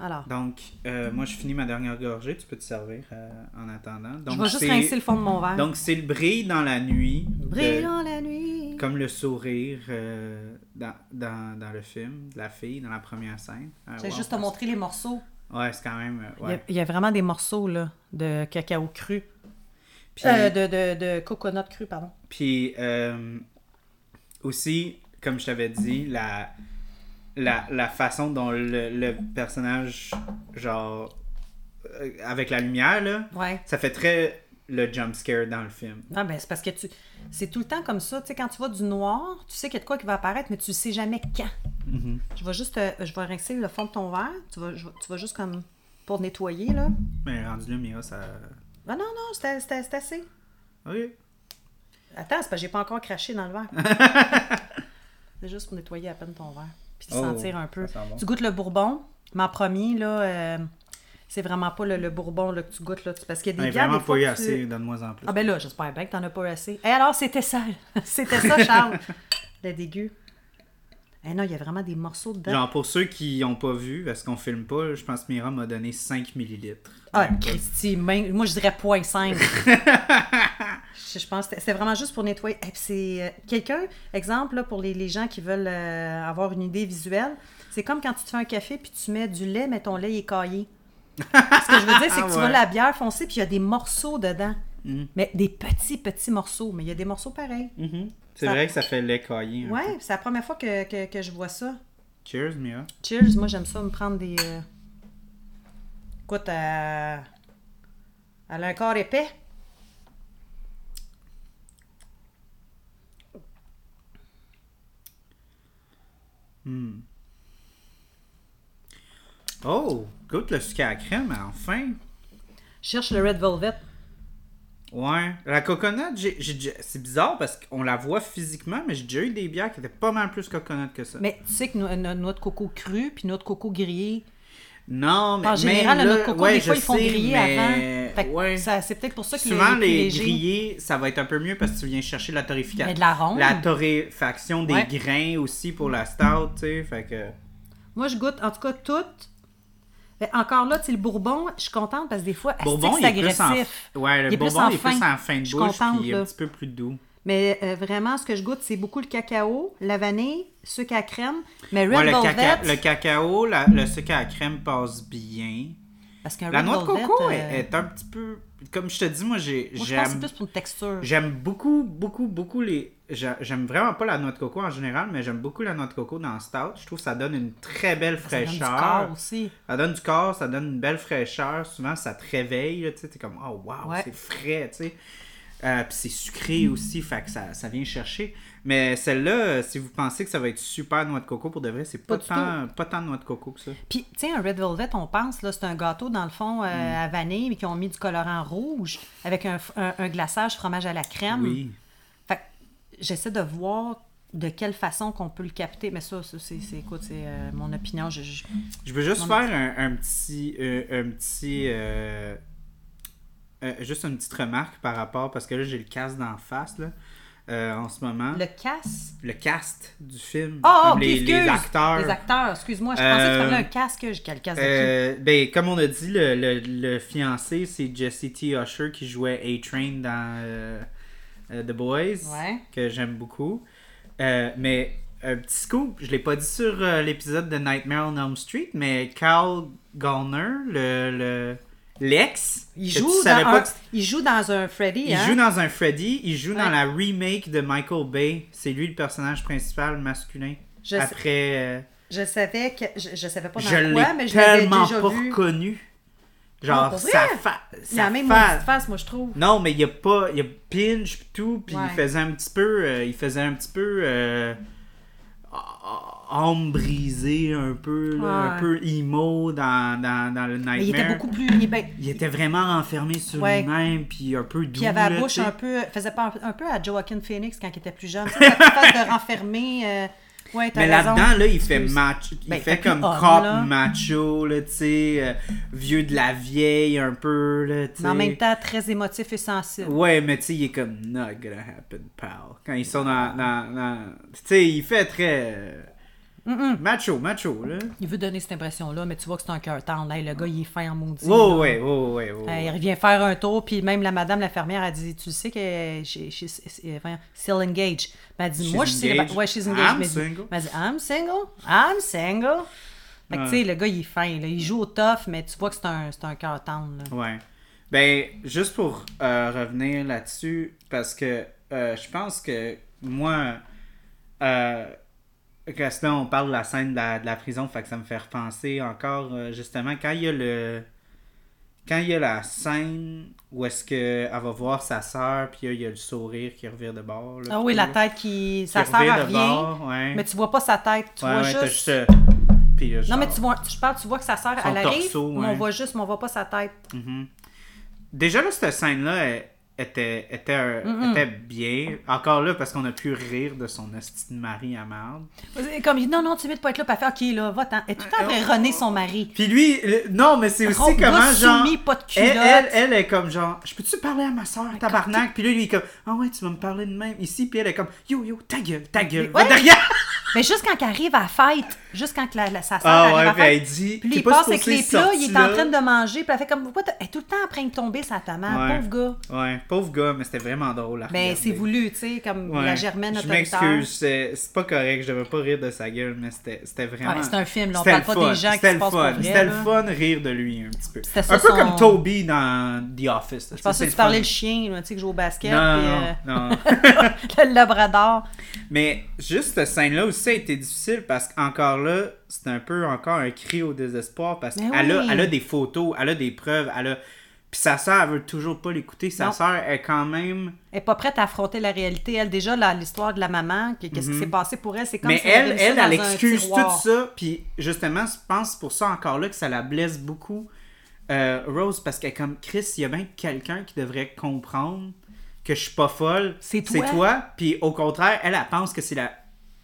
Alors, Donc, euh, moi, je finis ma dernière gorgée. Tu peux te servir euh, en attendant. Donc, je vais juste rincer le fond de mon verre. Donc, c'est le bris dans la nuit. de- Brillant la nuit. Comme le sourire euh, dans, dans, dans le film, de la fille, dans la première scène. Ah, J'ai juste te montrer les morceaux. Ouais, c'est quand même. euh, Il, y a, ouais. il y a vraiment des morceaux, là, de cacao cru. Puis, Euh, de, de, de coconut cru, pardon. puis, euh, aussi, comme je t'avais dit, la, la, la façon dont le, le personnage, genre, euh, avec la lumière, là, Ouais. ça fait très le jump scare dans le film. Ah ben c'est parce que tu c'est tout le temps comme ça, tu sais quand tu vois du noir, tu sais qu'il y a de quoi qui va apparaître mais tu sais jamais quand. Mhm. Je vais juste euh, je vais rincer le fond de ton verre, tu vas je vais- tu vas juste comme pour nettoyer là. Mais rendu là, Mira, ça. Ah non non, c'était c'était- c'était assez. Ok. Attends, c'est parce que j'ai pas encore craché dans le verre. c'est juste pour nettoyer à peine ton verre puis Oh, sentir un peu. bon. Tu goûtes le bourbon, mais en premier là euh, c'est vraiment pas le, le bourbon là, que tu goûtes là, parce qu'il y a des bières, vraiment pas eu assez, tu- donne-moi en plus. Ah ben là, j'espère bien que t'en as pas eu assez. Et alors, c'était ça. c'était ça, Charles. le dégueu. Eh non, il y a vraiment des morceaux dedans. Genre, pour ceux qui n'ont pas vu, parce qu'on filme pas, je pense que Mira m'a donné 5 millilitres. Ah, Christy, moi je dirais 0.5. je, je pense que c'était vraiment juste pour nettoyer. Et puis c'est euh, quelqu'un, exemple, là, pour les, les gens qui veulent euh, avoir une idée visuelle, c'est comme quand tu te fais un café puis tu mets du lait, mais ton lait est caillé. Ce que je veux dire, c'est que tu Ouais. vois la bière foncée puis il y a des morceaux dedans. Mhm. Mais des petits, petits morceaux. Mais il y a des morceaux pareils. Mhm. C'est Ça- vrai que ça fait Ouais, peu. c'est la première fois que, que, que je vois ça. Cheers, Mira. Cheers, moi j'aime ça me prendre des. euh, Écoute, euh, elle a un corps épais. Hmm. Oh, goûte le sucre à la crème, enfin. Cherche le Red Velvet. Ouais. La coconut, j'ai, j'ai déjà- c'est bizarre parce qu'on la voit physiquement, mais j'ai déjà eu des bières qui étaient pas mal plus coconut que ça. Mais tu sais que no- no- noix de coco crue puis noix de coco grillée. Non, mais En général, mais la noix là, de coco, ouais, des fois, je ils font sais, griller mais- avant. Fait que ouais. ça- c'est peut-être pour ça que Souvent, les, grillés, ça va être un peu mieux parce que tu viens chercher la torréfication. Mais de la ronde. La torréfaction des Ouais. grains aussi pour la stout, tu sais. Fait que. Moi, je goûte, en tout cas, toutes. Mais encore là, tu sais, le bourbon, je suis contente parce que des fois, Bourbon, que il c'est est plus en. agressif. Ouais, le Il est plus bourbon, en il est plus en fin de Je suis bouche, contente, puis là. un petit peu plus doux. Mais euh, vraiment, ce que je goûte, c'est beaucoup le cacao, la vanille, sucre à crème. Mais Red Ouais, le, Velvet, caca- le cacao, la- le sucre à crème passe bien. parce qu'un La Red noix de coco euh, est, est un petit peu. Comme je te dis, moi, j'ai, Moi, je pense que c'est j'aime. plus pour une texture. J'aime beaucoup, beaucoup, beaucoup les. J'a- J'aime vraiment pas la noix de coco en général, mais j'aime beaucoup la noix de coco dans le stout. Je trouve que ça donne une très belle Ça donne du fraîcheur. corps aussi. Ça donne du corps, ça donne une belle fraîcheur. Souvent, ça te réveille. Tu sais, t'es comme, oh wow, Ouais. c'est frais, tu sais. Euh, Puis c'est sucré aussi, fait que ça, ça vient chercher. Mais celle-là, euh, si vous pensez que ça va être super noix de coco, pour de vrai, c'est pas, Pas tant, pas tant de noix de coco que ça. Puis, tu sais, un Red Velvet, on pense, là, c'est un gâteau, dans le fond, euh, Mm. à vanille, mais qui ont mis du colorant rouge, avec un, un- un glaçage fromage à la crème. Oui. J'essaie de voir de quelle façon qu'on peut le capter. Mais ça, ça, c'est, c'est- écoute, c'est euh, mon opinion. Je, je- Je veux juste faire un, un petit. euh, un petit. euh, juste une petite remarque par rapport. Parce que là, j'ai le cast d'en face, là. en ce moment. Le casse. Le cast du film. Ah, comme ok, les, les acteurs. Les acteurs, excuse-moi. Je pensais que tu parlais d'un casque. J'ai quel casque de ben, comme on a dit, le, le, le fiancé, c'est Jesse T. Usher qui jouait A-Train dans The Boys? Ouais. que j'aime beaucoup. Euh, mais un petit scoop, je l'ai pas dit sur euh, l'épisode de Nightmare on Elm Street, mais Carl Gallner, le, le- l'ex, Il joue, tu dans un, il joue dans un Freddy, il hein? joue dans un Freddy, il joue dans la remake de Michael Bay. C'est lui le personnage principal masculin. Je, sais- Après, euh, je savais que... Je, je savais pas dans je quoi, l'ai mais je l'avais tellement déjà pas vu. reconnu. Genre, sa, fa- Il a sa même face. face, moi, je trouve. Non, mais il y a pas. Il y a pinch pis tout, puis Ouais. il faisait un petit peu. euh, il faisait un petit peu. Euh, âme brisée, un peu. là, un peu emo dans, dans, dans le Nightmare. Mais il était beaucoup plus... il ben- Il était vraiment renfermé sur Ouais. lui-même, puis un peu doux. Puis il avait la bouche un peu. faisait pas un, un peu à Joaquin Phoenix quand il était plus jeune. La petite face de renfermé. euh, Ouais, Mais là-dedans, là, il fait macho. Il Ben, fait comme homme, cop là. macho, là, tu sais. euh, vieux de la vieille, un peu, là, tu sais. En même temps, très émotif et sensible. Ouais, mais tu sais, il est comme not gonna happen, pal. Quand ils sont dans. dans, dans- Tu sais, il fait très. Mm-mm. Macho, macho, là. Il veut donner cette impression-là, mais tu vois que c'est un cœur tendre. Hey, le gars, il est fin en maudit. Là. ouais, ouais, ouais. Euh, il revient faire un tour, puis même la madame, la fermière, a dit Tu sais que she- she's still engaged. Ben, elle dit She's Moi, je suis. Ouais, she's engaged. I'm mais single. elle dit I'm single. I'm single. Fait que, tu sais, le gars, il est fin. Là. Il joue au tough, mais tu vois que c'est un, c'est un cœur tendre. là. Ouais. Ben, juste pour euh, revenir là-dessus, parce que euh, je pense que moi, euh, là, on parle de la scène de la, de la prison, fait que ça me fait repenser encore, euh, justement, quand il y a le. Quand il y a la scène où est-ce qu'elle va voir sa sœur, puis il y a le sourire qui revient de bord. là, Ah oui, la tête qui. rien. bord, ouais. Mais tu vois pas sa tête. Tu Ouais, vois ouais, juste. juste, euh, puis là, Non, mais tu vois, je parle, tu vois que sa sœur, elle arrive, torso, mais on voit juste, mais on voit pas sa tête. Mhm. Déjà là, cette scène-là elle- était, était, un- était bien. Encore là, parce qu'on a pu rire de son hostie de mari à marde. Comme, non, non, tu veux pas être là, puis elle fait, ok, là, va-t'en. Elle est tout le temps René, son mari? Puis lui, le- non, mais c'est aussi comment, genre... soumis, pas de elle, elle, elle est comme genre, je peux-tu parler à ma soeur, tabarnak? Puis lui, lui, il est comme, ah ouais, tu vas me parler de même ici. Puis elle est comme, yo, yo, ta gueule, ta gueule, va Ouais. derrière! Mais juste quand elle arrive à la fête, juste quand la, la- sa soeur Ah arrive ouais, à elle dit, puis il pas passe avec les plats, il est en train de manger, puis elle fait comme, pourquoi elle est tout le temps en train de tomber sa tomate, Ouais. pauvre gars. Ouais, pauvre gars, mais c'était vraiment drôle Ben, c'est voulu, tu sais, comme Ouais. la germaine Je m'excuse, c'est pas correct, je devais pas rire de sa gueule, mais c'était vraiment. C'est un film, là, on parle le pas fun, des gens qui se passent pour C'était le fun rire de lui un petit peu. Un peu comme Toby dans The Office. Je pensais que tu parlais le chien, tu sais, que joue au basket, Non, non, euh, non. le labrador. Mais juste cette scène-là aussi a été difficile parce qu'encore c'est un peu encore un cri au désespoir parce Mais qu'elle a, elle a des photos, elle a des preuves, elle a. Puis sa sœur, elle veut toujours pas l'écouter. Sa sœur est quand même. Elle est pas prête à affronter la réalité. Elle, déjà, l'histoire de la maman, que- qu'est-ce qui s'est passé pour elle, c'est comme Mhm. Mais si elle, elle, elle, excuse tout ça. Puis justement, je pense pour ça encore là que ça la blesse beaucoup, euh, Rose, parce qu'elle comme Chris, il y a bien quelqu'un qui devrait comprendre que je suis pas folle. C'est toi. C'est toi. Puis au contraire, elle, elle pense que c'est la,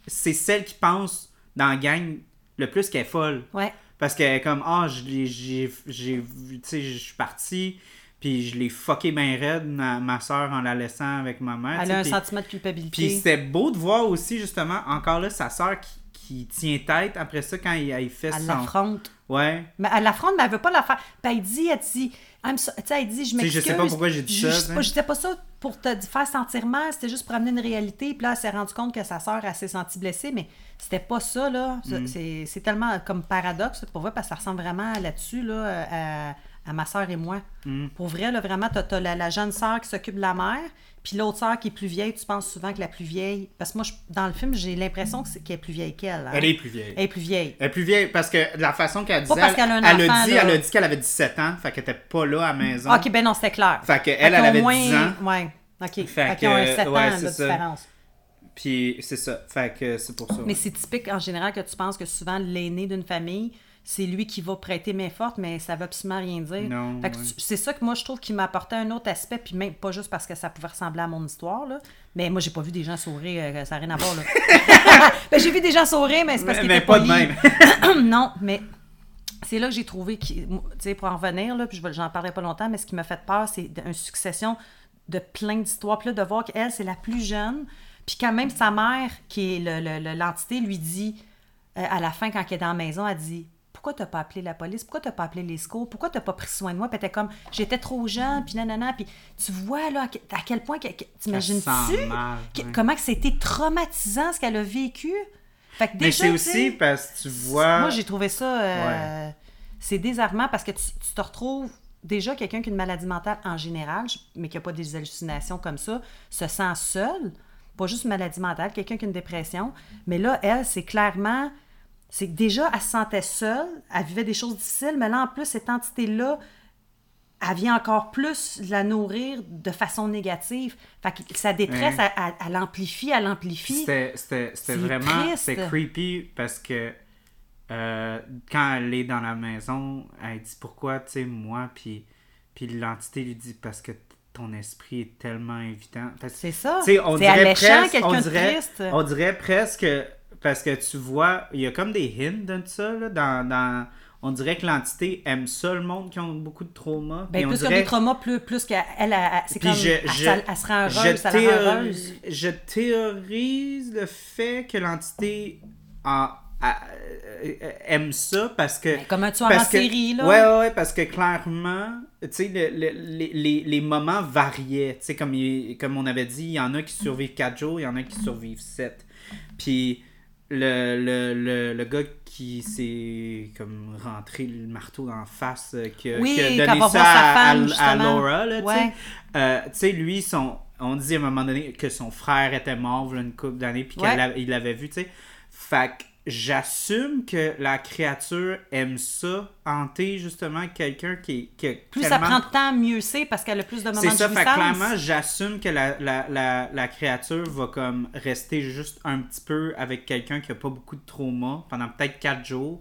c'est celle qui pense dans la gang le plus qu'elle est folle. Ouais. Parce qu'elle est comme, ah, j'ai, je suis parti, puis je l'ai fucké bien raide, ma, ma soeur, en la laissant avec ma mère. Elle a un sentiment de culpabilité. puis c'était beau de voir aussi, justement, encore là, sa soeur qui, qui tient tête après ça quand il, il fait elle son. l'affronte. Ouais. Mais elle l'affronte, mais elle veut pas la faire. Puis elle dit, elle dit, so- tu sais, elle dit, je sais, je m'excuse. sais pas pourquoi j'ai dit ça, Je, disais pas ça pour te faire sentir mal, c'était juste pour amener une réalité. Puis là, elle s'est rendue compte que sa sœur, elle s'est sentie blessée, mais c'était pas ça, là. Mm. C'est tellement comme paradoxe, pour vrai, parce que ça ressemble vraiment là-dessus, là, à, à ma sœur et moi. Mm. Pour vrai, là, vraiment, t'as as la, la jeune sœur qui s'occupe de la mère, puis l'autre sœur qui est plus vieille, tu penses souvent que la plus vieille. Parce que moi, je- dans le film, j'ai l'impression qu'elle est plus vieille qu'elle. hein. Elle est plus vieille. Elle est plus vieille. Elle est plus vieille parce que la façon qu'elle disait, Pas parce qu'elle a un elle, enfant, a dit, là. elle a dit qu'elle avait 17 ans, fait qu'elle était pas là à la maison. Ok, ben non, c'était clair. Fait qu'elle, elle ont avait moins- 10 ans. Ouais, ok. Fait, Fait qu'ils ont un que, 7 ouais, ans de différence. Puis c'est ça. Fait que c'est pour ça. Mais c'est typique en général que tu penses que souvent l'aîné d'une famille, c'est lui qui va prêter main forte, mais ça veut absolument rien dire. Non, Fait que ouais. c'est ça que moi je trouve qui m'apportait un autre aspect, puis même pas juste parce que ça pouvait ressembler à mon histoire, là. Mais moi j'ai pas vu des gens sourire, euh, ça n'a rien à voir, là. ben, j'ai vu des gens sourire, mais c'est parce qu'ils mais étaient pas de polis. non, mais c'est là que j'ai trouvé, tu sais, pour en revenir, là, puis j'en parlerai pas longtemps, mais ce qui m'a fait peur, c'est une succession de plein d'histoires. Puis là, de voir qu'elle, c'est la plus jeune, puis quand même sa mère, qui est le- le- le- l'entité, lui dit, euh, à la fin, quand elle est dans la maison, elle dit pourquoi t'as pas appelé la police? Pourquoi t'as pas appelé les secours? Pourquoi t'as pas pris soin de moi? Puis était comme, j'étais trop jeune, puis nanana. Puis tu vois, là, à que- à quel point, t'imagines-tu ouais. comment que c'était traumatisant ce qu'elle a vécu? Fait que Mais déjà, c'est tu sais, aussi parce que tu vois. moi, j'ai trouvé ça. euh, C'est désarmant parce que tu, tu te retrouves. Déjà, quelqu'un qui a une maladie mentale en général, mais qui n'a pas des hallucinations comme ça, se sent seul. Pas juste une maladie mentale, quelqu'un qui a une dépression. Mais là, elle, c'est clairement. C'est que déjà, elle se sentait seule, elle vivait des choses difficiles, mais là, en plus, cette entité-là, elle vient encore plus la nourrir de façon négative. Fait que sa détresse, Ouais. elle, elle- elle amplifie, elle amplifie. C'était, vraiment c'était creepy parce que euh, quand elle est dans la maison, elle dit pourquoi, tu sais, moi, puis, puis l'entité lui dit parce que ton esprit est tellement que, C'est ça. C'est alléchant, quelqu'un on de dirait, triste. on dirait presque parce que tu vois, il y a comme des hints de ça, là, dans, dans- on dirait que l'entité aime ça, le monde qui ont beaucoup de traumas. Ben, puis on plus dirait- comme des traumas, plus, plus qu'elle, elle, elle- c'est Puis comme, je- elle, je- ça- elle se rend heureuse, ça la rend théorise- heureuse. Je théorise le fait que l'entité en- a- aime ça parce que. Ben, comme un tueur parce en que- série, là? Ouais, ouais, ouais, parce que clairement, tu sais, le- le- les, les, les moments variaient. Tu sais, comme, il- comme on avait dit, il y en a qui survivent 4 jours, il y en a qui survivent 7. Puis le, le, le, le gars qui s'est comme rentré le marteau dans la face, euh, qui, a- Oui, qui a donné ça à, femme, à- à justement. Laura, là, tu sais. Euh, tu sais, lui, son, on dit à un moment donné que son frère était mort une couple d'années, puis Ouais. qu'il l'avait vu, tu sais. Fait que j'assume que la créature aime ça, hanter justement quelqu'un qui, qui a Plus ça prend de temps, mieux c'est parce qu'elle a plus de moments C'est de ça, fait clairement, j'assume que la, la, la, la créature va comme rester juste un petit peu avec quelqu'un qui a pas beaucoup de trauma pendant peut-être 4 jours.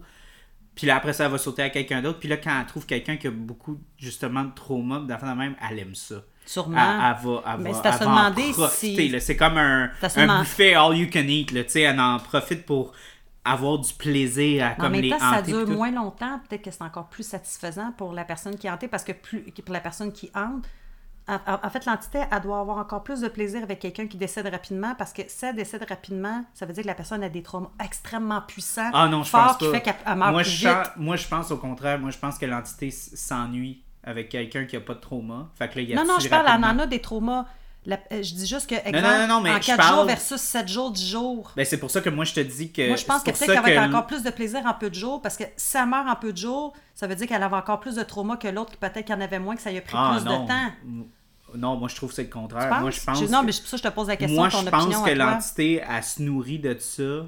Puis là, après ça, elle va sauter à quelqu'un d'autre. Puis là, quand elle trouve quelqu'un qui a beaucoup, justement, de trauma, d'affaires de même, elle aime ça. Sûrement. Elle, elle va, elle Mais va, c'est elle va en profiter, si-. C'est comme un, C'est un buffet all you can eat. Là. Elle en profite pour avoir du plaisir à Mais comme même les temps, ça dure tout. moins longtemps, peut-être que c'est encore plus satisfaisant pour la personne qui est hantée parce que plus pour la personne qui hante, en, fait, l'entité, elle doit avoir encore plus de plaisir avec quelqu'un qui décède rapidement parce que si elle décède rapidement, ça veut dire que la personne a des traumas extrêmement puissants, Ah non, je forts, pense qui pas. fait qu'elle elle meurt moi, plus je vite. sens- moi, je pense au contraire. Moi, je pense que l'entité s'ennuie avec quelqu'un qui a pas de trauma. Fait que là, il Non, non, je parle, elle en a des traumas. La- euh, je dis juste que, exemple, non, non, non, mais en je 4 parle- jours versus 7 jours, 10 jours. Ben, c'est pour ça que moi, je te dis que. Moi, je pense que peut-être ça qu'elle va être encore plus de plaisir en peu de jours parce que si elle meurt en peu de jours, ça veut dire qu'elle avait encore plus de trauma que l'autre qui peut-être qu'il en avait moins, que ça lui a pris Ah, plus de temps. Non, moi, je trouve que c'est le contraire. Moi, je pense. Je- non, que- mais c'est pour ça que je te pose la question, Moi, ton je opinion pense à que l'entité, elle se nourrit de ça.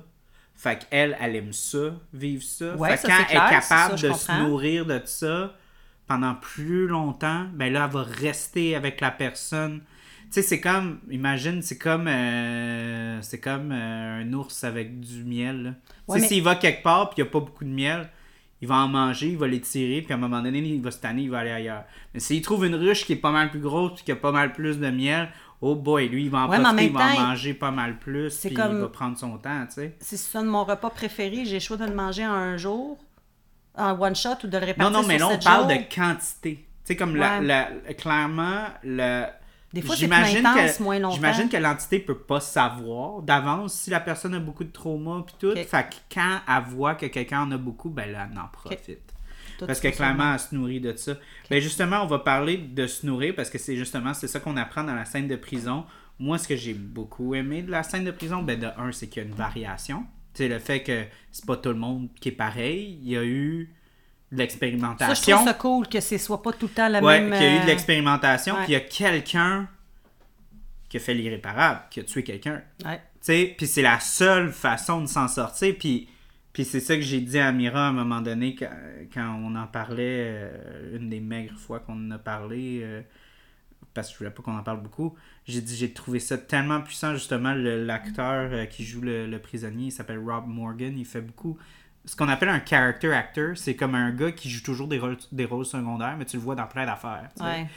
Fait qu'elle, elle aime ça, vivre ça. Ouais, fait ça, que quand clair, elle est ça, capable je de se comprends. nourrir de ça pendant plus longtemps, ben là, elle va rester avec la personne. Tu sais, c'est comme, imagine, c'est comme, euh, c'est comme euh, un ours avec du miel. Ouais, tu sais, mais- s'il va quelque part puis il n'y a pas beaucoup de miel, il va en manger, il va l'étirer, puis à un moment donné, il va se tanner, il va aller ailleurs. Mais s'il trouve une ruche qui est pas mal plus grosse puis qui a pas mal plus de miel, oh boy, lui, il va en Ouais, mais profiter, il va en manger pas mal plus, c'est puis comme- il va prendre son temps, tu sais. Si c'est mon repas préféré, j'ai le choix de le manger en un jour, en one shot ou de le Non, répartir non, mais sur là, on parle jours. de quantité. Tu sais, comme la, Ouais. la- clairement, le... Des fois, c'est j'imagine plus intense, que- moins longtemps. J'imagine que l'entité peut pas savoir d'avance si la personne a beaucoup de trauma puis tout. Fait que quand elle voit que quelqu'un en a beaucoup, ben là, elle en profite. Parce que clairement, elle se nourrit de ça. Ben justement, on va parler de se nourrir parce que c'est justement c'est ça qu'on apprend dans la scène de prison. Moi, ce que j'ai beaucoup aimé de la scène de prison, ben de un, c'est qu'il y a une variation. Sais, le fait que c'est pas tout le monde qui est pareil. Il y a eu de Ça, je l'expérimentation. trouve ça cool que ce soit pas tout le temps la Ouais, même... qu'il y a eu de euh, l'expérimentation. Puis il y a quelqu'un qui a fait l'irréparable, qui a tué quelqu'un. ouais. Tu sais, puis c'est la seule façon de s'en sortir. Puis, puis c'est ça que j'ai dit à Mira à un moment donné quand, quand on en parlait, euh, une des maigres fois qu'on en a parlé, euh, parce que je voulais pas qu'on en parle beaucoup. J'ai dit, j'ai trouvé ça tellement puissant, justement, l'acteur euh, qui joue le, le prisonnier, il s'appelle Rob Morgan, il fait beaucoup. Ce qu'on appelle un character actor, c'est comme un gars qui joue toujours des rôles, des rôles secondaires, mais tu le vois dans plein d'affaires. Ouais.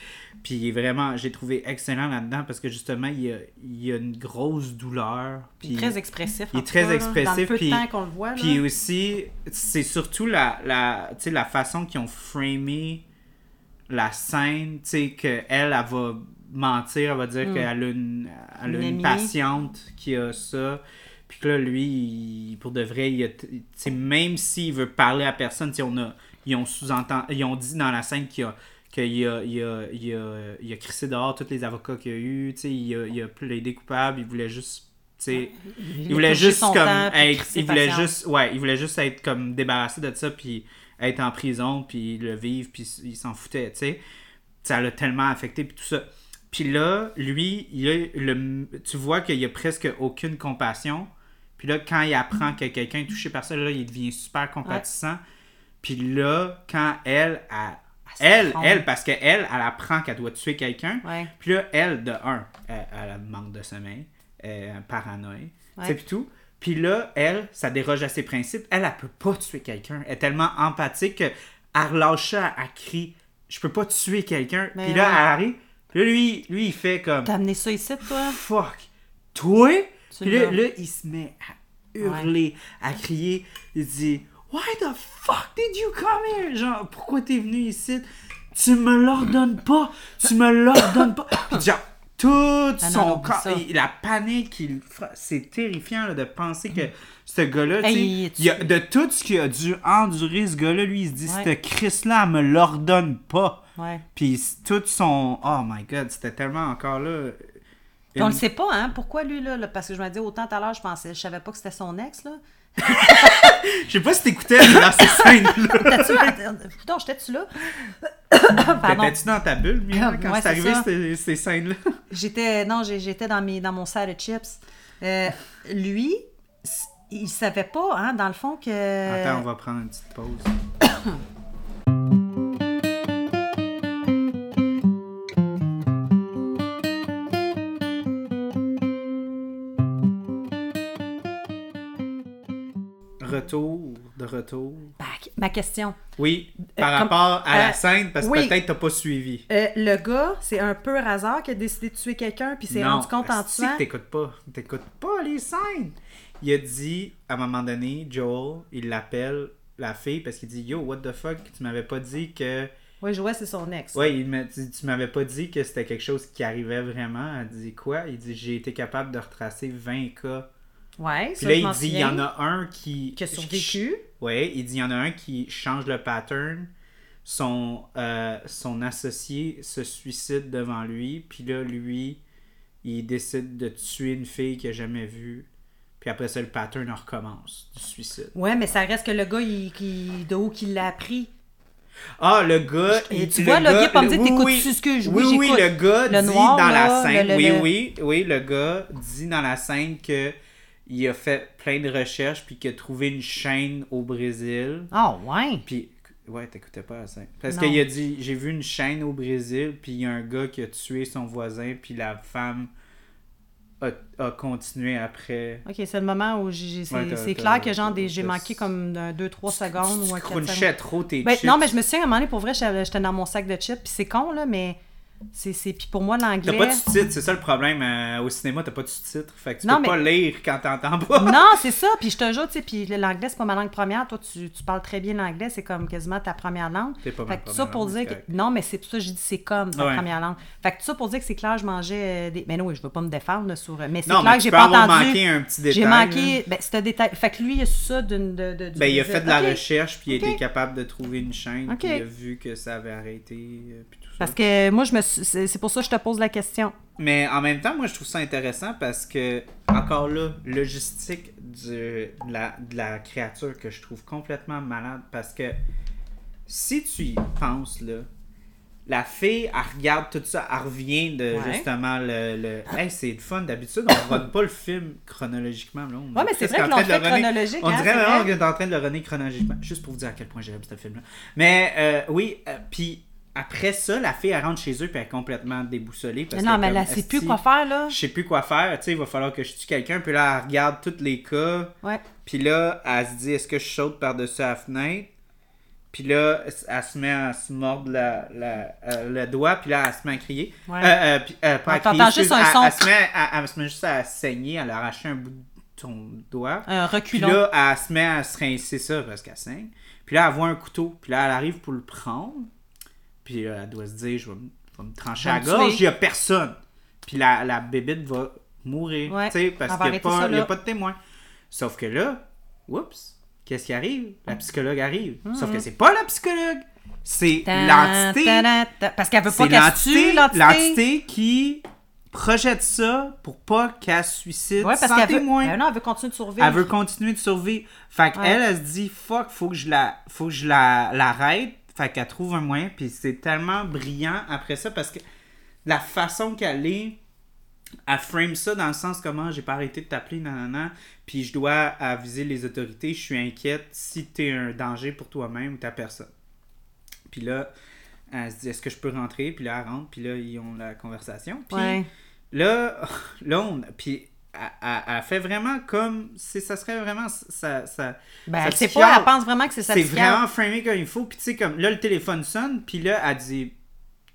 Puis il est vraiment, j'ai trouvé excellent là-dedans parce que justement, il y a, il a une grosse douleur. Il Puis, est très expressif. il est très cas, expressif, Dans le peu de puis- temps qu'on le voit, là. puis aussi, c'est surtout la, la, la façon qu'ils ont framé la scène, tu sais, qu'elle, elle va mentir, elle va dire qu'elle a une, elle a Hmm. Une patiente qui a ça. Puis que là, lui, il- pour de vrai, il a même s'il veut parler à personne, on a, ils ont sous-entendu, ils ont dit dans la scène qu'il a qu'il a, il a, il a, il a crissé dehors tous les avocats qu'il a eu, il a, il a plaidé coupable, il voulait juste, sais, il voulait juste comme être, il voulait patience. juste, ouais, il voulait juste être comme débarrassé de ça, puis être en prison, puis le vivre, puis il s'en foutait, tu sais. Ça l'a tellement affecté, puis tout ça. Puis là, lui, il a le, tu vois qu'il n'y a presque aucune compassion. Puis là, quand il apprend que quelqu'un est touché par ça, là, il devient super compatissant. Puis là, quand elle, a elle, elle, parce qu'elle, elle apprend qu'elle doit tuer quelqu'un. Ouais. Puis là, elle, de un, elle, elle a manque de sommeil, euh, paranoïe, tu sais, Ouais. puis tout. Puis là, elle, ça déroge à ses principes. Elle, elle peut pas tuer quelqu'un. Elle est tellement empathique qu'elle relâche ça, elle crie « Je peux pas tuer quelqu'un. » Puis là, ouais. elle arrive. Puis lui, lui, il fait comme T'as amené ça ici, toi? « Fuck! Toi? » Puis là, là, il se met hurler, à crier. Il dit Why the fuck did you come here? Genre, pourquoi t'es venu ici? Tu me l'ordonnes pas! Tu me l'ordonnes pas! Puis genre, tout non, son non, corps, la panique, il fra- c'est terrifiant là, de penser que ce gars-là, Hey, tu- de tout ce qu'il a dû endurer, ce gars-là, lui, il se dit, Ouais. cette Chris-là, elle me l'ordonne pas. Ouais. Puis tout son. Oh my god, c'était tellement encore là. Puis on une- le sait pas, hein, pourquoi lui, là, là, parce que je me dis autant tout à l'heure, je pensais, je savais pas que c'était son ex, là. Je sais pas si t'écoutais dans ces scènes-là. Putain, j'étais-tu là? T'étais-tu dans ta bulle, Mia, Ouais, quand c'est c'est arrivé ces, ces scènes-là? J'étais, non, j'étais dans, mes, dans mon sac de chips. Euh, lui, il savait pas, hein, dans le fond, que... Attends, on va prendre une petite pause. Retour, de retour? Bah, ma question. Oui, par Euh, comme- rapport à la euh, scène, parce que oui. peut-être t'as pas suivi. Euh, le gars, c'est un peu hasard qui a décidé de tuer quelqu'un, puis s'est Non, rendu compte en tuant. que t'écoutes pas. T'écoutes pas les scènes. Il a dit, à un moment donné, Joel, il l'appelle la fille parce qu'il dit Yo, what the fuck, tu m'avais pas dit que. Oui, Joël, c'est son ex. Ouais, il m'a dit Tu m'avais pas dit que c'était quelque chose qui arrivait vraiment. Elle dit Quoi? Il dit J'ai été capable de retracer 20 cas. Ouais, Puis ça, là, je il dit Il y en a un qui. Qui a survécu. Ouais, il dit il y en a un qui change le pattern. Son, euh, son associé se suicide devant lui. Puis là, lui, il décide de tuer une fille qu'il a jamais vue. Puis après ça, le pattern recommence du suicide. Ouais, mais ça reste que le gars, il, qui- de où qu'il l'a appris. Ah, le gars. Et il- tu vois, le gars, pas me dire, t'écoutes-tu ce que je- Oui, oui, oui, le gars Le dit noir, dans la scène. le- le- oui, oui, oui, le gars dit dans la scène que il a fait plein de recherches puis qu'il a trouvé une chaîne au Brésil. Ah, ouais. Puis, ouais, t'écoutais pas scène. Parce qu'il a dit J'ai vu une chaîne au Brésil, puis il y a un gars qui a tué son voisin, puis la femme a, a continué après. Ok, c'est le moment où j'ai, c'est, Ouais, clair que genre des, j'ai manqué comme 2-3 secondes Tu ou un 4 crunchais trop tes Ben, chips. non, mais je me souviens, à un moment donné, pour vrai, j'étais dans mon sac de chips, puis c'est con, là, mais c'est, c'est... Puis pour moi, T'as l'anglais... pas de sous-titres, c'est ça le problème. euh, au cinéma, t'as pas de sous-titres. Fait que tu Non, peux mais- pas lire quand t'entends pas. Non, c'est ça, puis je te jure, tu sais, puis l'anglais, c'est pas ma langue première. Toi, tu, tu parles très bien l'anglais, c'est comme quasiment ta première langue. Pas ma Fait que tout ça pour langue, dire que... Non, mais c'est pour ça je dis c'est comme ta Ouais. première langue. Fait que tout ça pour dire que c'est clair, je mangeais euh, des... Mais non, je veux pas me défendre là, sur... Mais c'est Non, clair mais que j'ai pas entendu... manqué un petit détail. J'ai manqué... Ben, c'est un détail. Fait que lui, il a su ça d'une... De, Ben, il a fait de la recherche, puis il été capable de trouver une chaîne, puis il a vu que ça avait arrêté, euh, puis tout. Parce que moi, je me suis... c'est pour ça que je te pose la question. Mais en même temps, moi, je trouve ça intéressant parce que, encore là, logistique du- de, la, de la créature que je trouve complètement malade. Parce que si tu y penses, là, la fille, elle regarde tout ça, elle revient de Ouais. justement le. le... Hey, c'est le fun. D'habitude, on ne pas le film chronologiquement. Là. On Ouais, mais c'est vrai l'ont de fait le chronologique, On hein, dirait vraiment vrai. qu'on est en train de le runner chronologiquement. Juste pour vous dire à quel point j'aime ce film-là. Mais euh, oui, euh, puis après ça, la fille, elle rentre chez eux puis elle est complètement déboussolée. Parce Mais non, mais là, c'est plus quoi faire, là. je sais plus quoi faire, tu sais, il va falloir que je tue quelqu'un. Puis là, elle regarde tous les cas. Ouais. Puis là, elle se dit, est-ce que je saute par-dessus la fenêtre? Puis là, elle se met à se mordre la, la- euh, le doigt, puis là, elle se met à crier. Ouais. Euh, euh, puis, euh, pas à crier, juste un elle, son. elle se met à- elle se met juste à saigner, elle a arraché un bout de ton doigt. Un Puis reculon. là, elle se met à se rincer ça parce qu'elle saigne. Puis là, elle voit un couteau. Puis là, elle arrive pour le prendre. Puis là, elle doit se dire, je vais me, je vais me trancher à la gorge. Il n'y a personne. Puis la, la bébite va mourir. Ouais. tu sais, parce qu'il n'y a, pas- il y a là. pas de témoin. Sauf que là, oups, qu'est-ce qui arrive? La psychologue arrive. Sauf que c'est pas la psychologue. C'est Mm-hmm. L'entité. Parce qu'elle veut pas qu'elle tue, l'entité, l'entité. qui projette ça pour pas qu'elle se suicide Ouais, parce sans veut... témoin. Ben non, elle veut continuer de survivre. Elle veut continuer de survivre. Fait qu'elle, Ouais. elle se dit, fuck, faut que je la, faut que je la, l'arrête. Fait qu'elle trouve un moyen. Puis c'est tellement brillant après ça parce que la façon qu'elle est, elle frame ça dans le sens comment j'ai pas arrêté de t'appeler, nanana. Puis je dois aviser les autorités. Je suis inquiète si t'es un danger pour toi-même ou ta personne. Puis là, elle se dit, est-ce que je peux rentrer? Puis là, elle rentre. Puis là, ils ont la conversation. Puis Ouais. Là, là on, puis elle, fait vraiment comme si ça serait vraiment ça, ça Ben, psychiatre. pas, elle pense vraiment que c'est sa c'est vraiment framé comme il faut puis tu sais comme là le téléphone sonne puis là elle dit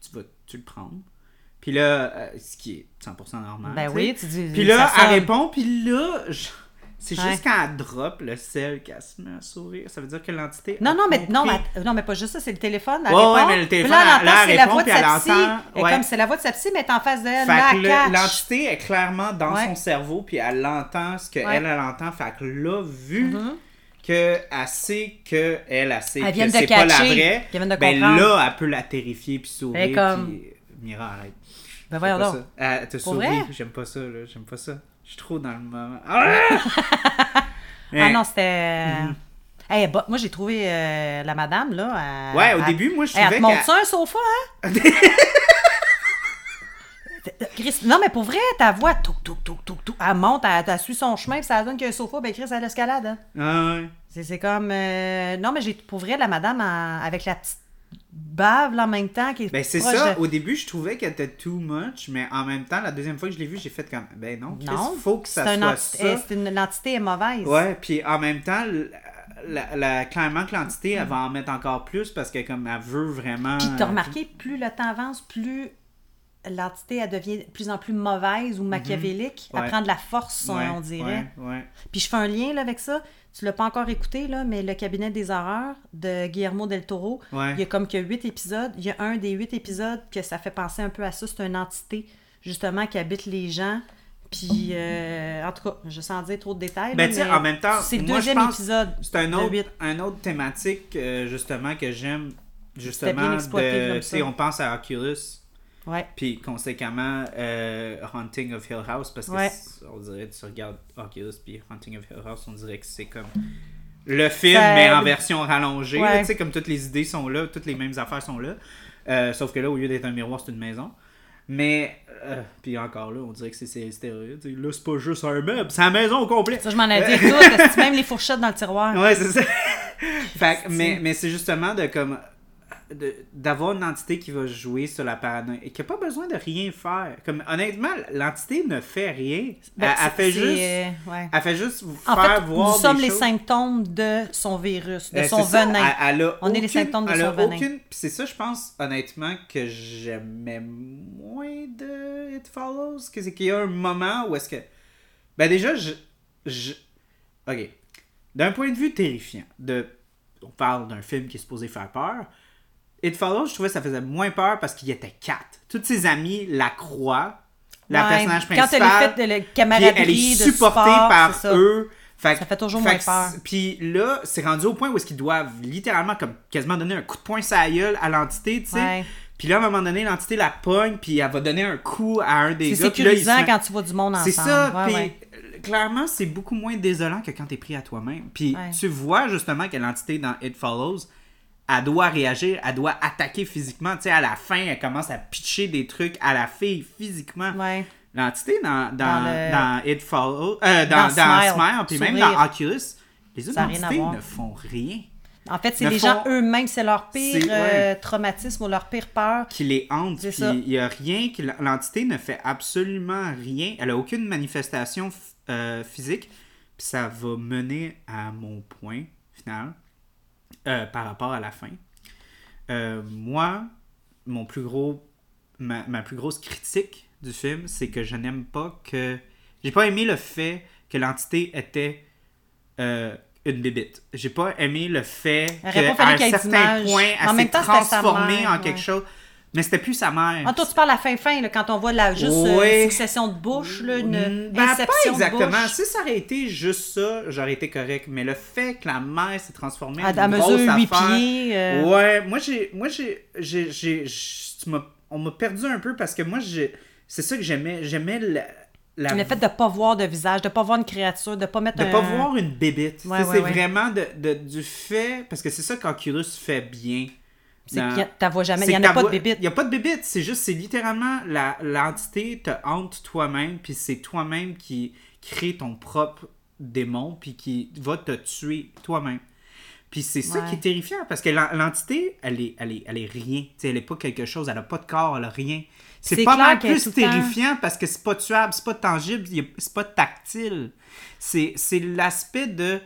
tu vas tu le prendre puis là euh, ce qui est 100% normal Ben oui, tu dis. puis là ça elle répond puis là je- C'est Ouais. juste quand elle drop le sel qu'elle se met à sourire. Ça veut dire que l'entité. Non, non, mais, non, mais, non, mais pas juste ça, c'est le téléphone. Elle Ouais, répond. ouais, mais le Puis téléphone, là, elle elle- entend, elle c'est la voix de elle sa psy. ouais. comme c'est la voix de sa psy, mais elle est en face d'elle. Fait que l'entité est clairement dans son cerveau, puis elle entend ce qu'elle, Ouais. elle, entend. Fait que là, vu Mhm. qu'elle sait qu'elle, elle, elle sait Elle que vient de c'est pas la vraie, de ben là, elle peut la terrifier, puis sourire, Elle comme- puis... Mira, arrête. Ben voyons donc. Elle te sourit, j'aime pas ça, là, j'aime pas ça. Je suis trop dans le moment. Ah! Ah non, c'était. Mhm. Hey, bah, moi, j'ai trouvé euh, la madame, là. elle- Ouais, au elle- début, moi, je Hey, elle trouvais te montre ça un sofa, hein? Chris, non, mais pour vrai, ta voix, touc, touc, touc, touc, touc, elle monte, elle, elle suit son chemin, puis ça donne qu'il y a un sofa, ben Chris, elle escalade. Hein? Ah ouais. C'est, c'est comme. euh, Non, mais j'ai pour vrai, la madame avec la petite bave là, en même temps qui est Ben c'est ça, de- au début je trouvais qu'elle était too much, mais en même temps, la deuxième fois que je l'ai vue, j'ai fait comme, ben non, Non, faut que ça soit entité, ça. c'est une, l'entité est mauvaise. Ouais, puis en même temps, la, la- clairement que l'entité, elle va en mettre encore plus parce que comme elle veut vraiment... Puis t'as remarqué, plus le temps avance, plus l'entité elle devient de plus en plus mauvaise ou machiavélique. Mhm. Ouais. Elle prend de la force, on- Ouais, on dirait. Ouais. Puis je fais un lien là, avec ça. Tu l'as pas encore écouté, là, mais Le Cabinet des horreurs de Guillermo del Toro, il y a comme que huit épisodes. Il y a un des huit épisodes que ça fait penser un peu à ça. C'est une entité, justement, qui habite les gens. Puis, euh, en tout cas, je sens dire trop de détails. Ben, mais en même temps, c'est le moi, je deuxième pense- épisode. C'est un autre, un autre thématique, euh, justement, que j'aime, justement, de, comme ça. on pense à Oculus, Ouais. puis conséquemment, euh, Haunting of Hill House, parce que Ouais. on dirait, tu regardes Oculus, puis Haunting of Hill House, on dirait que c'est comme le film, Ça- mais en version rallongée, Ouais. tu sais, comme toutes les idées sont là, toutes les mêmes affaires sont là, Euh, sauf que là, au lieu d'être un miroir, c'est une maison. Mais, euh, puis encore là, on dirait que c'est stéroïde. Là, c'est pas juste un meuble, c'est la maison au complet. Ça, je m'en ai dit tout. Même les fourchettes dans le tiroir. Ouais, c'est ça. fait, mais mais c'est justement de comme d'avoir une entité qui va jouer sur la paranoïa et qui n'a pas besoin de rien faire. Comme honnêtement, l'entité ne fait rien. Ben, elle, elle fait juste euh, ouais. elle fait juste vous En faire fait, voir nous des sommes les choses. symptômes de son virus, de Euh, son ça, venin. elle- On est les symptômes de son venin. aucune- c'est ça, je pense, honnêtement, que j'aimais moins de It Follows. C'est qu'il y a un moment où est-ce que. Ben déjà, je. je... Ok. D'un point de vue terrifiant, de... on parle d'un film qui est supposé faire peur. It Follows, je trouvais que ça faisait moins peur parce qu'il y était quatre. Toutes ses amies la croient. La Ouais, personnage Quand principal. elle est faite de camaraderie, elle est de supportée support, par c'est ça. eux. Fait, Ça fait toujours fait moins peur. c'est- Puis là, c'est rendu au point où est-ce qu'ils doivent littéralement comme quasiment donner un coup de poing la gueule à l'entité, tu sais. Ouais. Puis là, à un moment donné, l'entité la pogne, puis elle va donner un coup à un des C'est gars. là, se sécurisant met- quand tu vois du monde ensemble. C'est ça, Ouais, puis clairement, c'est beaucoup moins désolant que quand t'es pris à toi-même. Puis tu vois justement que l'entité dans It Follows, elle doit réagir, elle doit attaquer physiquement. Tu sais, à la fin, elle commence à pitcher des trucs à la fille physiquement. Ouais. L'entité dans, dans, Dans le- dans It Follows, euh, dans, Smile, Smile, puis même dans Oculus, les autres entités ne font rien. En fait, c'est les font- gens eux-mêmes, c'est leur pire euh, traumatisme ou leur pire peur. qui les hante. Puis il n'y a rien, que l'entité ne fait absolument rien. Elle a aucune manifestation euh, physique. Puis ça va mener à mon point final euh, par rapport à la fin. Euh, moi, mon plus gros, ma, ma plus grosse critique du film, c'est que je n'aime pas que. J'ai pas aimé le fait que l'entité était euh, une bébite. J'ai pas aimé le fait qu'à un certain point, En elle s'est transformée en quelque ouais. chose. Mais c'était plus sa mère. Ah, toi, tu parles à la fin-fin, là, quand on voit la, juste euh, une succession de bouches, là, une ben, pas inception exactement. Si ça aurait été juste ça, j'aurais été correct. Mais le fait que la mère s'est transformée en À, à une mesure grosse 8 affaire- pieds. euh, Ouais, moi j'ai moi j'ai on m'a perdu un peu parce que moi j'ai c'est ça que j'aimais j'aimais la, la- Le fait de pas voir de visage, de pas voir une créature, de pas mettre de un... pas voir une bébite. Ouais, ouais, c'est ouais. vraiment de, de- du fait parce que c'est ça qu'Oculus fait bien. C'est vois jamais. Il y en a pas de bébite. Il n'y a pas de bébite, c'est juste, c'est littéralement l'entité te hante toi-même, puis c'est toi-même qui crée ton propre démon, puis qui va te tuer toi-même. Puis c'est ça Ouais. qui est terrifiant, parce que l'en- l'entité, elle est, elle, est, elle est rien. Elle est pas quelque chose, elle a pas de corps, elle a rien. C'est pas mal plus temps- terrifiant parce que c'est pas tuable, c'est pas tangible, c'est pas tactile. C'est c'est l'aspect de.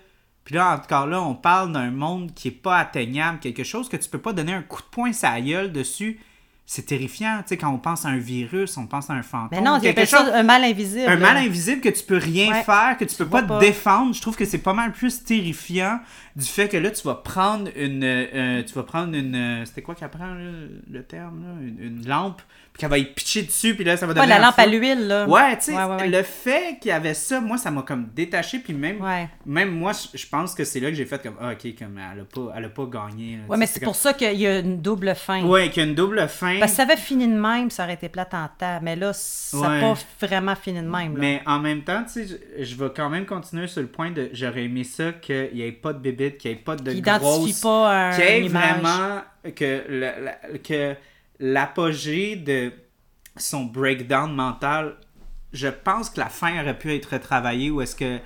Puis là, encore là, on parle d'un monde qui est pas atteignable, quelque chose que tu peux pas donner un coup de poing la gueule dessus, c'est terrifiant. Tu sais, quand on pense à un virus, on pense à un fantôme. Mais non, il y quelque chose- un mal invisible. un là. mal invisible que tu peux rien Ouais. faire, que tu peux Tu pas vois te pas. défendre. Je trouve que c'est pas mal plus terrifiant du fait que là, tu vas prendre une. euh, tu vas prendre une. euh, C'était quoi qu'elle prend, le terme, là? Une, une lampe, puis qu'elle va y pitcher dessus, puis là, ça va Ouais, devenir. la un lampe à l'huile, là. Ouais, tu sais, Ouais, ouais, ouais. le fait qu'il y avait ça, moi, ça m'a comme détaché, puis même, Ouais. même moi, je- pense que c'est là que j'ai fait comme, ah, ok, comme, elle a pas, elle a pas gagné. là. Ouais, mais c'est comme- pour ça qu'il y a une double fin. Ouais, qu'il y a une double fin. Parce que ça avait fini de même, ça aurait été plate en temps. Mais là, ça n'a Ouais. pas vraiment fini de même. Là. Mais en même temps, tu sais, je, je vais quand même continuer sur le point de j'aurais aimé ça qu'il n'y ait pas de bébite, qu'il n'y ait pas de Qui grosse... identifie pas un, qu'il y ait vraiment que, la- la- que l'apogée de son breakdown mental, je pense que la fin aurait pu être retravaillée ou est-ce que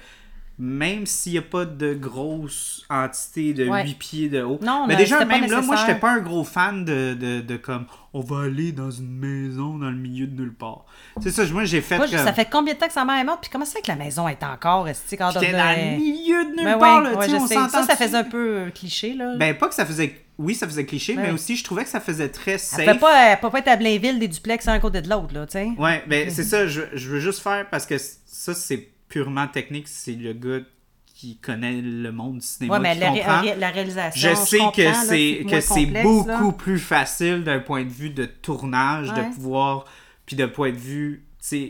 même s'il n'y a pas de grosse entité de Ouais. 8 pieds de haut. Non, mais déjà, même là, moi, nécessaire. j'étais pas un gros fan de, de, de comme on va aller dans une maison dans le milieu de nulle part. C'est ça, moi j'ai fait Moi, comme. ça fait combien de temps que sa mère est morte? Puis comment ça fait que la maison est encore? Est-ce que J'étais dans le milieu de nulle Ben part, ouais, là, ouais, tu sais, je on. Ça, ça faisait un peu euh, cliché, là. Ben, pas que ça faisait. Oui, ça faisait cliché, mais aussi, je trouvais que ça faisait très safe. elle peut pas, peut pas être à Blainville des duplex un côté de l'autre, là, tu sais. Ouais, ben, c'est ça, je, je veux juste faire parce que ça, c'est purement technique. C'est le gars qui connaît le monde du cinéma. Ouais, mais qui la, comprend. ré- la réalisation. Je sais que c'est que beaucoup là. plus facile d'un point de vue de tournage, Ouais. de pouvoir, puis de point de vue,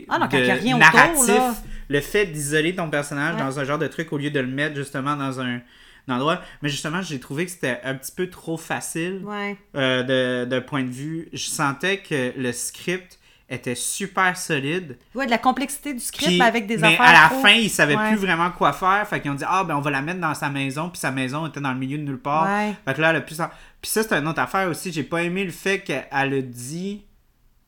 Ah non, de il y a rien autour, narratif. Le fait d'isoler ton personnage Ouais. dans un genre de truc au lieu de le mettre justement dans un, un endroit. Mais justement, j'ai trouvé que c'était un petit peu trop facile Ouais. euh, d'un point de vue. Je sentais que le script était super solide. Ouais, de la complexité du script, Puis- mais avec des mais affaires. à la trop- fin, ils savaient Ouais. plus vraiment quoi faire. Fait qu'ils ont dit Ah, ben on va la mettre dans sa maison. Puis sa maison était dans le milieu de nulle part. Ouais. Fait que là, elle a plus. Puis ça, c'est une autre affaire aussi. J'ai pas aimé le fait qu'elle a dit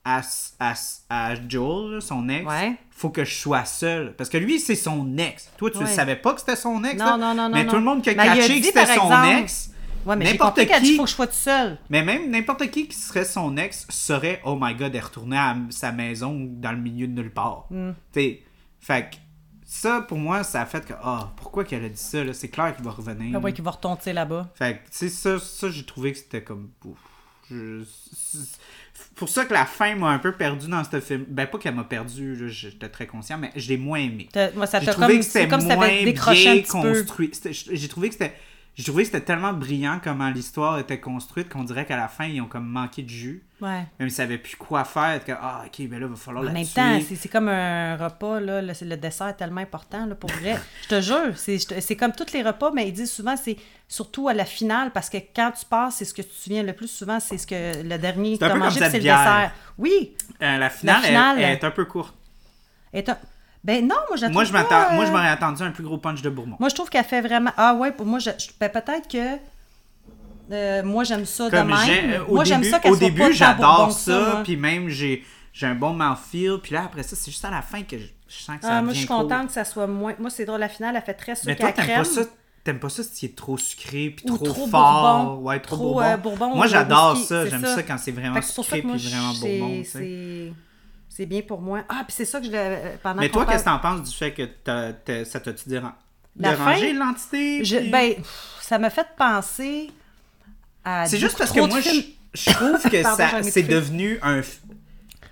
à, à, à Joel, son ex, Ouais. faut que je sois seul. Parce que lui, c'est son ex. Toi, tu ne savais pas que c'était son ex. Non, là. non, non, non, Mais non. tout le monde qui a Ben, catché que c'était son exemple- ex. Ouais, mais N'importe compris qu'elle dit qui- faut que je sois tout seul. Mais même n'importe qui qui serait son ex saurait, oh my god, elle retourner à sa maison dans le milieu de nulle part. Mm. T'sais, fait que ça, pour moi, ça a fait que, ah, pourquoi qu'elle a dit ça, là? C'est clair qu'il va revenir. Ah ouais, qui va retomber là-bas. Fait que, tu sais, ça, ça j'ai trouvé que c'était comme. ouf, je- pour ça que la fin m'a un peu perdu dans ce film. Ben, pas qu'elle m'a perdu, là, j'étais très conscient, mais je l'ai moins aimé. Moi, ça t'a comme, que c'était comme moins décroché un petit construit. J'ai trouvé que c'était. J'ai trouvé que c'était tellement brillant comment l'histoire était construite qu'on dirait qu'à la fin, ils ont comme manqué de jus. Ouais. Même ils savaient plus quoi faire. Que, ah, ok, ben là, il va falloir En la même tuer. temps, c'est, comme un repas, là, le, le dessert est tellement important, là, pour vrai. je te jure, c'est, je comme tous les repas, mais ils disent souvent, c'est surtout à la finale, parce que quand tu passes, c'est ce que tu te souviens le plus souvent, c'est ce que le dernier que peu t'as mangé, c'est le dessert. Oui! Euh, la finale, elle- finale, elle, est un peu courte. un- Ben non, moi, je Moi, je, m'attends, moi, je euh, m'aurais attendu un plus gros punch de Bourbon. Moi, je trouve qu'elle fait vraiment. Ah ouais, pour moi, je... je- ben, peut-être que. euh, moi, j'aime ça de Comme j'ai- même. euh, au Moi, j'aime ça qu'elle au soit début pas j'adore ça, puis même j'ai j'ai un bon mouthfeel, puis là après ça, c'est juste à la fin que je, je sens que ça Ah, moi, je suis court. contente que ça soit moins. Moi, c'est drôle, la finale, elle fait très sucre Mais toi, t'aimes pas ça T'aimes pas ça si c'est trop sucré puis trop, trop fort, bourbon. ouais, trop, Trop, bourbon. euh, bourbon Moi j'adore ça, j'aime ça. ça. quand c'est vraiment sucré puis vraiment bourbon. C'est bien pour moi. Ah, puis c'est ça que je l'ai. Pendant Mais toi, qu'est-ce que t'en penses du fait que t'as- t'as- ça t'a-tu dérangé l'entité? Puis- ben, pff, ça m'a fait penser à. c'est juste parce que moi, je, je trouve que ça c'est devenu un...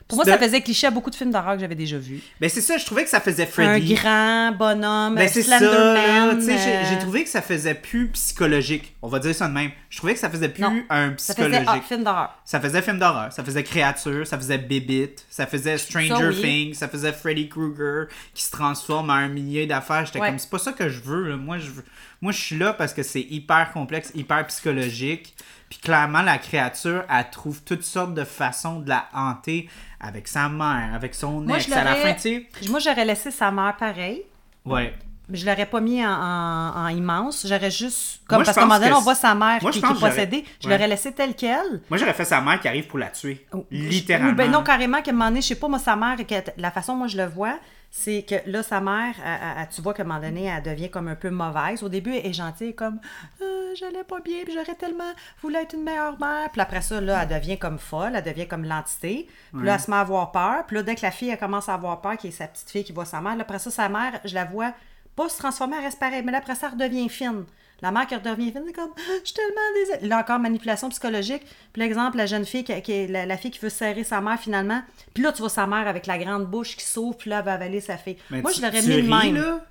Pour moi, de- ça faisait cliché à beaucoup de films d'horreur que j'avais déjà vus. Ben c'est ça, je trouvais que ça faisait Un Freddy. grand bonhomme, Ben un c'est ça, j'ai- euh, trouvé que ça faisait plus psychologique. On va dire ça de même. Je trouvais que ça faisait plus Non, un Ça faisait psychologique. film d'horreur. Ça faisait film d'horreur, ça faisait créature, ça faisait Bébite, ça faisait Stranger oui. Things, ça faisait Freddy Krueger qui se transforme en un millier d'affaires. J'étais Ouais. comme, c'est pas ça que je veux. là. Moi, je veux- Moi, je suis là parce que c'est hyper complexe, hyper psychologique. Puis clairement, la créature, elle trouve toutes sortes de façons de la hanter avec sa mère, avec son Moi, ex. À la fin, tu sais. Moi, j'aurais laissé sa mère pareil. Ouais. Mais je l'aurais pas mis en, en- en immense. J'aurais juste. Comme Moi, parce qu'à un moment donné, on voit sa mère moi, qui, est possédée. Je Ouais. l'aurais laissé telle quelle. Moi, j'aurais fait sa mère qui arrive pour la tuer. Littéralement. Ou ben non, carrément, qu'à un moment donné, je sais pas, moi, sa mère, que, la façon moi je le vois, c'est que là, sa mère, elle- elle- elle- tu vois qu'à un moment donné, elle devient comme un peu mauvaise. Au début, elle est gentille, elle est comme Euh, j'allais pas bien, puis j'aurais tellement voulu être une meilleure mère. Puis après ça, là, elle devient comme folle, elle devient comme l'entité. Puis là, elle se met à avoir peur. Puis là, dès que la fille, elle commence à avoir peur, qui est sa petite fille qui voit sa mère, là, après ça, sa mère, je la vois pas se transformer, elle reste pareille. Mais là, après ça, elle redevient fine. La mère qui redevient fine, comme, Ah, je suis tellement désolée. Là encore, manipulation psychologique. Puis l'exemple, la jeune fille, qui, qui est- la, la fille qui veut serrer sa mère finalement. Puis là, tu vois sa mère avec la grande bouche qui s'ouvre, puis là, elle va avaler sa fille. Mais Moi, tu- je l'aurais mis le même. là?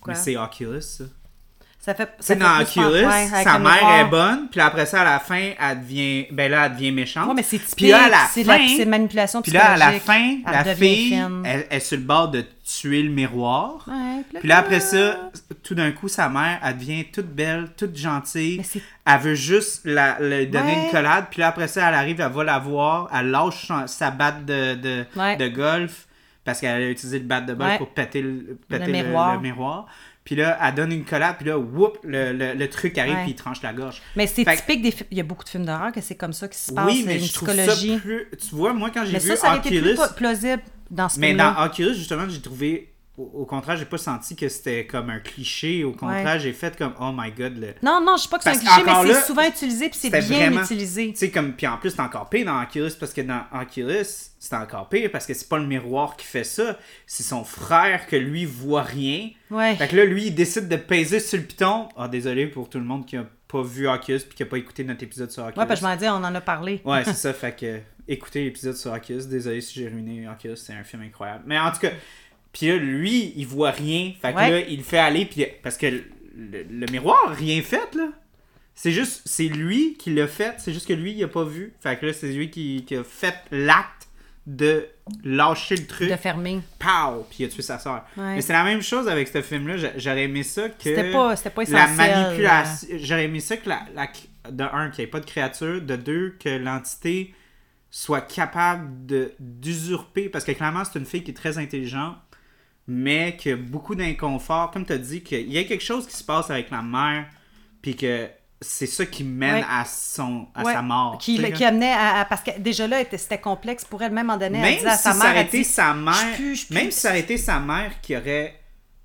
Quoi? Mais c'est Oculus, ça. Ça fait. Ça fait dans Oculus, ouais, sa mère est bonne, puis après ça, à la fin, elle devient. Ben là, elle devient méchante. Ouais, mais c'est typique. Puis là, à la c'est fin. la c'est manipulation Puis là, à la fin, Elle la fille, elle, elle est sur le bord de tuer le miroir. Ouais, Puis là, après ça, tout d'un coup, sa mère, elle devient toute belle, toute gentille. Elle veut juste la, le donner Ouais. une collade. Puis là, après ça, elle arrive, elle va la voir. Elle lâche sa batte de, de, golf parce qu'elle a utilisé le bat de golf Ouais. pour péter le, péter le- miroir. le miroir. Puis là, elle donne une collade. Puis là, whoop, le, le, le truc arrive puis il tranche la gorge. Mais c'est Fait typique des films. Il y a beaucoup de films d'horreur que c'est comme ça qui se passe. Oui, mais une je trouve psychologie. ça plus... Tu vois, moi, quand j'ai vu ça, ça plus Oculus... pla- plausible dans ce Mais dans Oculus, justement, j'ai trouvé. Au, contraire, j'ai pas senti que c'était comme un cliché. Au contraire, Ouais. j'ai fait comme oh my god. Le... Non, non, je sais pas que c'est un cliché, mais c'est souvent utilisé puis c'est bien vraiment- utilisé. Tu sais, comme. Puis en plus, c'est encore pire dans Oculus parce que dans Oculus, c'est encore pire parce que c'est pas le miroir qui fait ça. C'est son frère que lui voit rien. Ouais. Fait que là, lui, il décide de peser sur le piton. Ah, désolé pour tout le monde qui a pas vu Oculus puis qui a pas écouté notre épisode sur Oculus. Ouais, parce que je m'en dis, on en a parlé. Ouais, c'est ça. Fait que écoutez l'épisode sur Oculus. Désolé si j'ai ruiné Oculus, c'est un film incroyable. Mais en tout cas, puis là, lui, il voit rien. Fait que Ouais. là, il le fait aller. Puis parce que le, le- le miroir, rien fait, là. C'est juste, c'est lui qui l'a fait. C'est juste que lui, il a pas vu. Fait que là, c'est lui qui, qui a fait l'acte de lâcher le truc. De fermer. Pow! Puis il a tué sa soeur. Ouais. Mais c'est la même chose avec ce film-là. J'a- J'aurais aimé ça que. C'était pas, c'était pas La essentiel. manipulation. J'aurais aimé ça que la, la- de un, qu'il n'y ait pas de créature, de deux, que l'entité soit capable d'usurper, parce que clairement, c'est une fille qui est très intelligente, mais qui a beaucoup d'inconfort. Comme tu as dit, qu'il y a quelque chose qui se passe avec la mère, puis que c'est ça qui mène Ouais. à, son, à Ouais. sa mort. Qui, amenait à, à- Parce que déjà là, était- c'était complexe pour elle, même en même disait à si sa ça mère, aurait elle été dit, sa mère, Je pue, je pue. même si ça aurait été sa mère qui aurait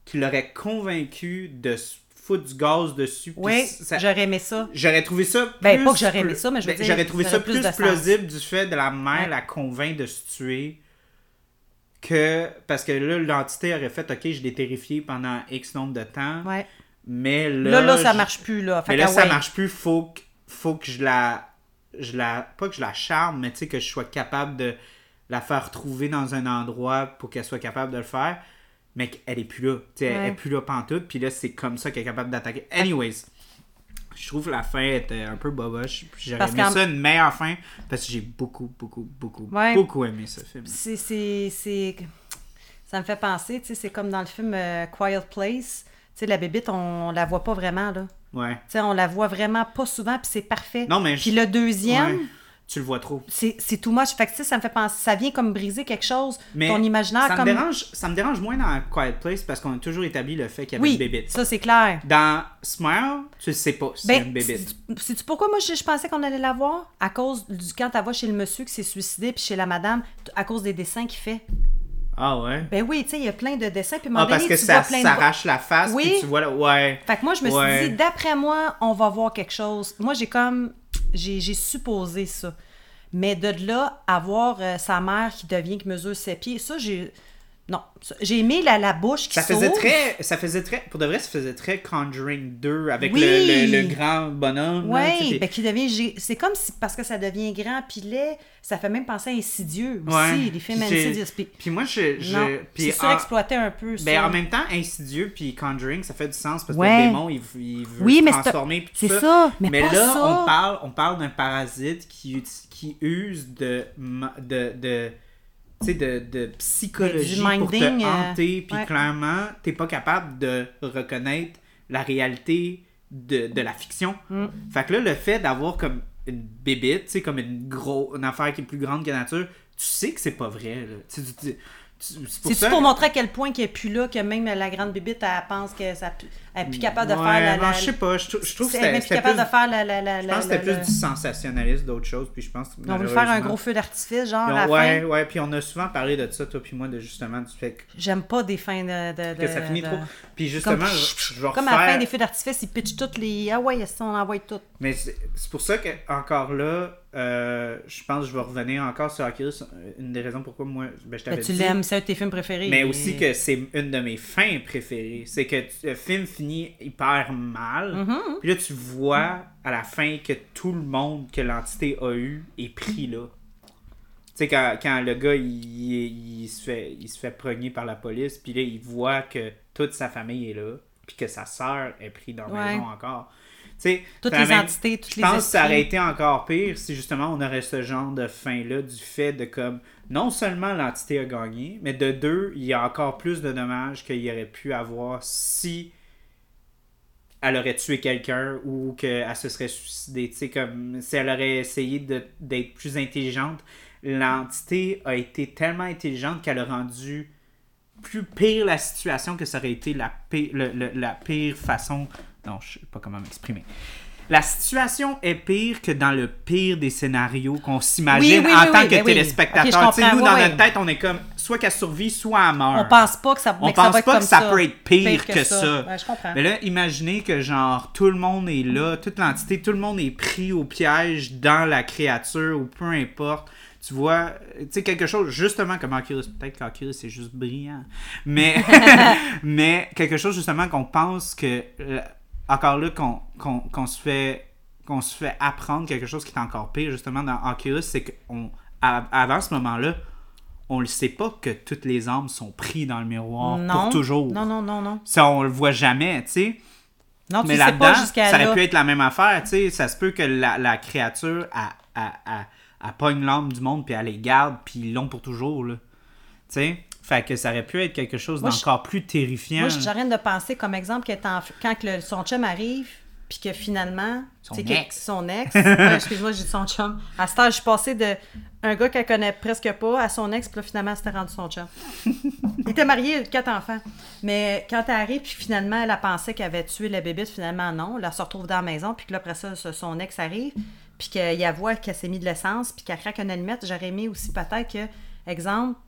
qui l'aurait convaincu de se foutre du gaz dessus. Oui, j'aurais aimé ça. J'aurais trouvé ça. Ben, plus pas que j'aurais aimé ça, mais je ben, dire, J'aurais trouvé ça plus plausible du fait de la mère Ouais. la convainc de se tuer que. Parce que là, l'entité aurait fait OK, je l'ai terrifié pendant X nombre de temps. Ouais. Mais là. Là, là, ça je- marche plus, là. Fait Mais là, ça ouais. marche plus. Faut que, faut que je la. Je la. Pas que je la charme, mais tu sais, que je sois capable de la faire trouver dans un endroit pour qu'elle soit capable de le faire. Mais qu'elle est plus là. Tu sais, Elle est plus là pantoute. Puis là, c'est comme ça qu'elle est capable d'attaquer. Anyways. Je trouve que la fin était un peu boboche. J'aurais aimé ça une meilleure fin parce que j'ai beaucoup, beaucoup, beaucoup, Ouais. beaucoup aimé ce film. C'est, Ça me fait penser, tu sais, c'est comme dans le film euh, Quiet Place. Tu sais, la bébite, on, on la voit pas vraiment, là. Ouais. Tu sais, on la voit vraiment pas souvent, puis c'est parfait. Non, mais Puis je- le deuxième, Ouais. Tu le vois trop. c'est, too much. Fait que, ça me fait penser... Ça vient comme briser quelque chose, Mais ton imaginaire, ça, comme... me dérange, ça me dérange moins dans Quiet Place parce qu'on a toujours établi le fait qu'il y avait Oui, une bébite. ça, c'est clair. Dans Smile, tu sais pas si c'est Ben, une bébite. c'est- sais-tu pourquoi moi je, je pensais qu'on allait la voir? À cause du quand va chez le monsieur qui s'est suicidé, puis chez la madame, à cause des dessins qu'il fait. Ah ouais? Ben oui, tu sais, il y a plein de dessins, puis Ah, parce donné, que tu ça de... s'arrache la face, Oui. puis tu vois là, ouais. Fait que moi, je me Ouais. suis dit, d'après moi, on va voir quelque chose. Moi, j'ai comme. J'ai supposé ça. Mais de là, à voir euh, sa mère qui devient, qui mesure ses pieds, ça, j'ai. Non. Ça- J'ai aimé la, la bouche qui Ça faisait très, ça faisait très, pour de vrai, ça faisait très Conjuring 2 avec Oui. le, le, le grand bonhomme. Oui, ben qui devient. C'est comme si, parce que ça devient grand puis laid, ça fait même penser à Insidieux aussi, Ouais. les films Insidious. Puis, moi, je. je puis surexploité un peu, ça. Ben, en même temps, Insidieux puis Conjuring, ça fait du sens parce que Ouais. le démon, il, il veut Oui, se mais c'est- transformer. c'est ça, mais pas là, ça. on parle, on parle d'un parasite qui, qui use de, de, de, de psychologie Du pour te minding, euh, hanter. Puis ouais. clairement, t'es pas capable de reconnaître la réalité de, de la fiction. Mm. Fait que là, le fait d'avoir comme une bébite, tu sais, comme une, gros, une affaire qui est plus grande que nature, tu sais que c'est pas vrai. Là. Tu sais, tu- C'est-tu ça- pour montrer à quel point qu'elle est plus là, que même la grande bébite, elle pense que ça elle est plus capable de Ouais, faire la. non, la- je sais pas, je, trou- je trouve que elle c'était même plus c'était capable plus- de faire la. la, la, Je pense que c'était plus du sensationnalisme d'autre chose, puis je pense que On veut faire un gros feu d'artifice, genre, ont- à la ouais, fin. ouais, puis on a souvent parlé de ça, toi puis moi, de justement du fait que, J'aime pas des fins de. de- que ça finit de- trop. Puis justement, Comme, je, je vais comme à la refaire- fin des feux d'artifice, ils pitchent toutes les. Ah ouais, ça, on envoie tout. Mais c'est c'est pour ça que encore là, euh, je pense que je vais revenir encore sur Oculus. Une des raisons pourquoi moi, ben, je t'avais Ben, tu dit. l'aimes, c'est un de tes films préférés. Mais aussi que c'est une de mes fins préférées. C'est que tu- le film finit hyper mal. Mhm. Puis là, tu vois à la fin que tout le monde que l'entité a eu est pris là. Tu sais, quand, quand le gars, il, il- il se fait, il se fait progner par la police, puis là, il voit que toute sa famille est là, puis que sa sœur est prise dans la Ouais. maison encore. Sais, Toutes les même- entités, toutes je les pense que ça aurait été encore pire si justement on aurait ce genre de fin-là du fait de comme non seulement l'entité a gagné, mais de deux, il y a encore plus de dommages qu'il y aurait pu avoir si elle aurait tué quelqu'un ou qu'elle se serait suicidée. Tu sais, comme si elle aurait essayé d'être plus intelligente, l'entité a été tellement intelligente qu'elle a rendu plus pire la situation que ça aurait été la pire, le- le- la pire façon. Non, je sais pas comment m'exprimer. La situation est pire que dans le pire des scénarios qu'on s'imagine Oui, oui, en oui, tant que ben téléspectateur. Ok, je Tu sais, comprends, nous, dans notre tête, on est comme soit qu'elle survit, soit elle meurt. On pense pas que ça, On ça pense va être pas comme que ça peut être pire que ça. Ouais, je comprends. Mais là, imaginez que genre tout le monde est là, toute l'entité, tout le monde est pris au piège dans la créature ou peu importe. Tu vois, tu sais, quelque chose, justement comme Oculus, peut-être qu'Oculus c'est juste brillant, mais, mais quelque chose justement qu'on pense que, euh, encore là, qu'on se fait qu'on se fait apprendre quelque chose qui est encore pire justement dans Oculus, c'est qu'on avant ce moment-là, on ne sait pas que toutes les âmes sont prises dans le miroir non. pour toujours. Non, non, non, non. Ça, on le voit jamais, tu sais. Non, tu Mais là-dedans, ça là. aurait pu être la même affaire, tu sais. Ça se peut que la, la créature, elle, elle, elle- elle pogne l'âme du monde, puis elle les garde, puis ils l'ont pour toujours, là. Tu sais? Fait que ça aurait pu être quelque chose Moi, je- d'encore plus terrifiant. Moi, j'arrête de penser comme exemple quand que le- son chum arrive, puis que finalement. Son tu sais, que- ex. Son ex. Ouais, Excuse-moi, j'ai dit son chum. À ce temps, je suis passée de un gars qu'elle connaît presque pas à son ex, puis là, finalement, c'était rendu son chum. Il était marié, il a quatre enfants. Mais quand elle arrive, puis finalement, elle a pensé qu'elle avait tué la bébite, finalement, non. Là, elle se retrouve dans la maison, puis que là, après ça, son ex arrive, puis qu'il y a voit qu'elle s'est mis de l'essence, puis qu'elle craque une allumette. J'aurais aimé aussi peut-être que, exemple,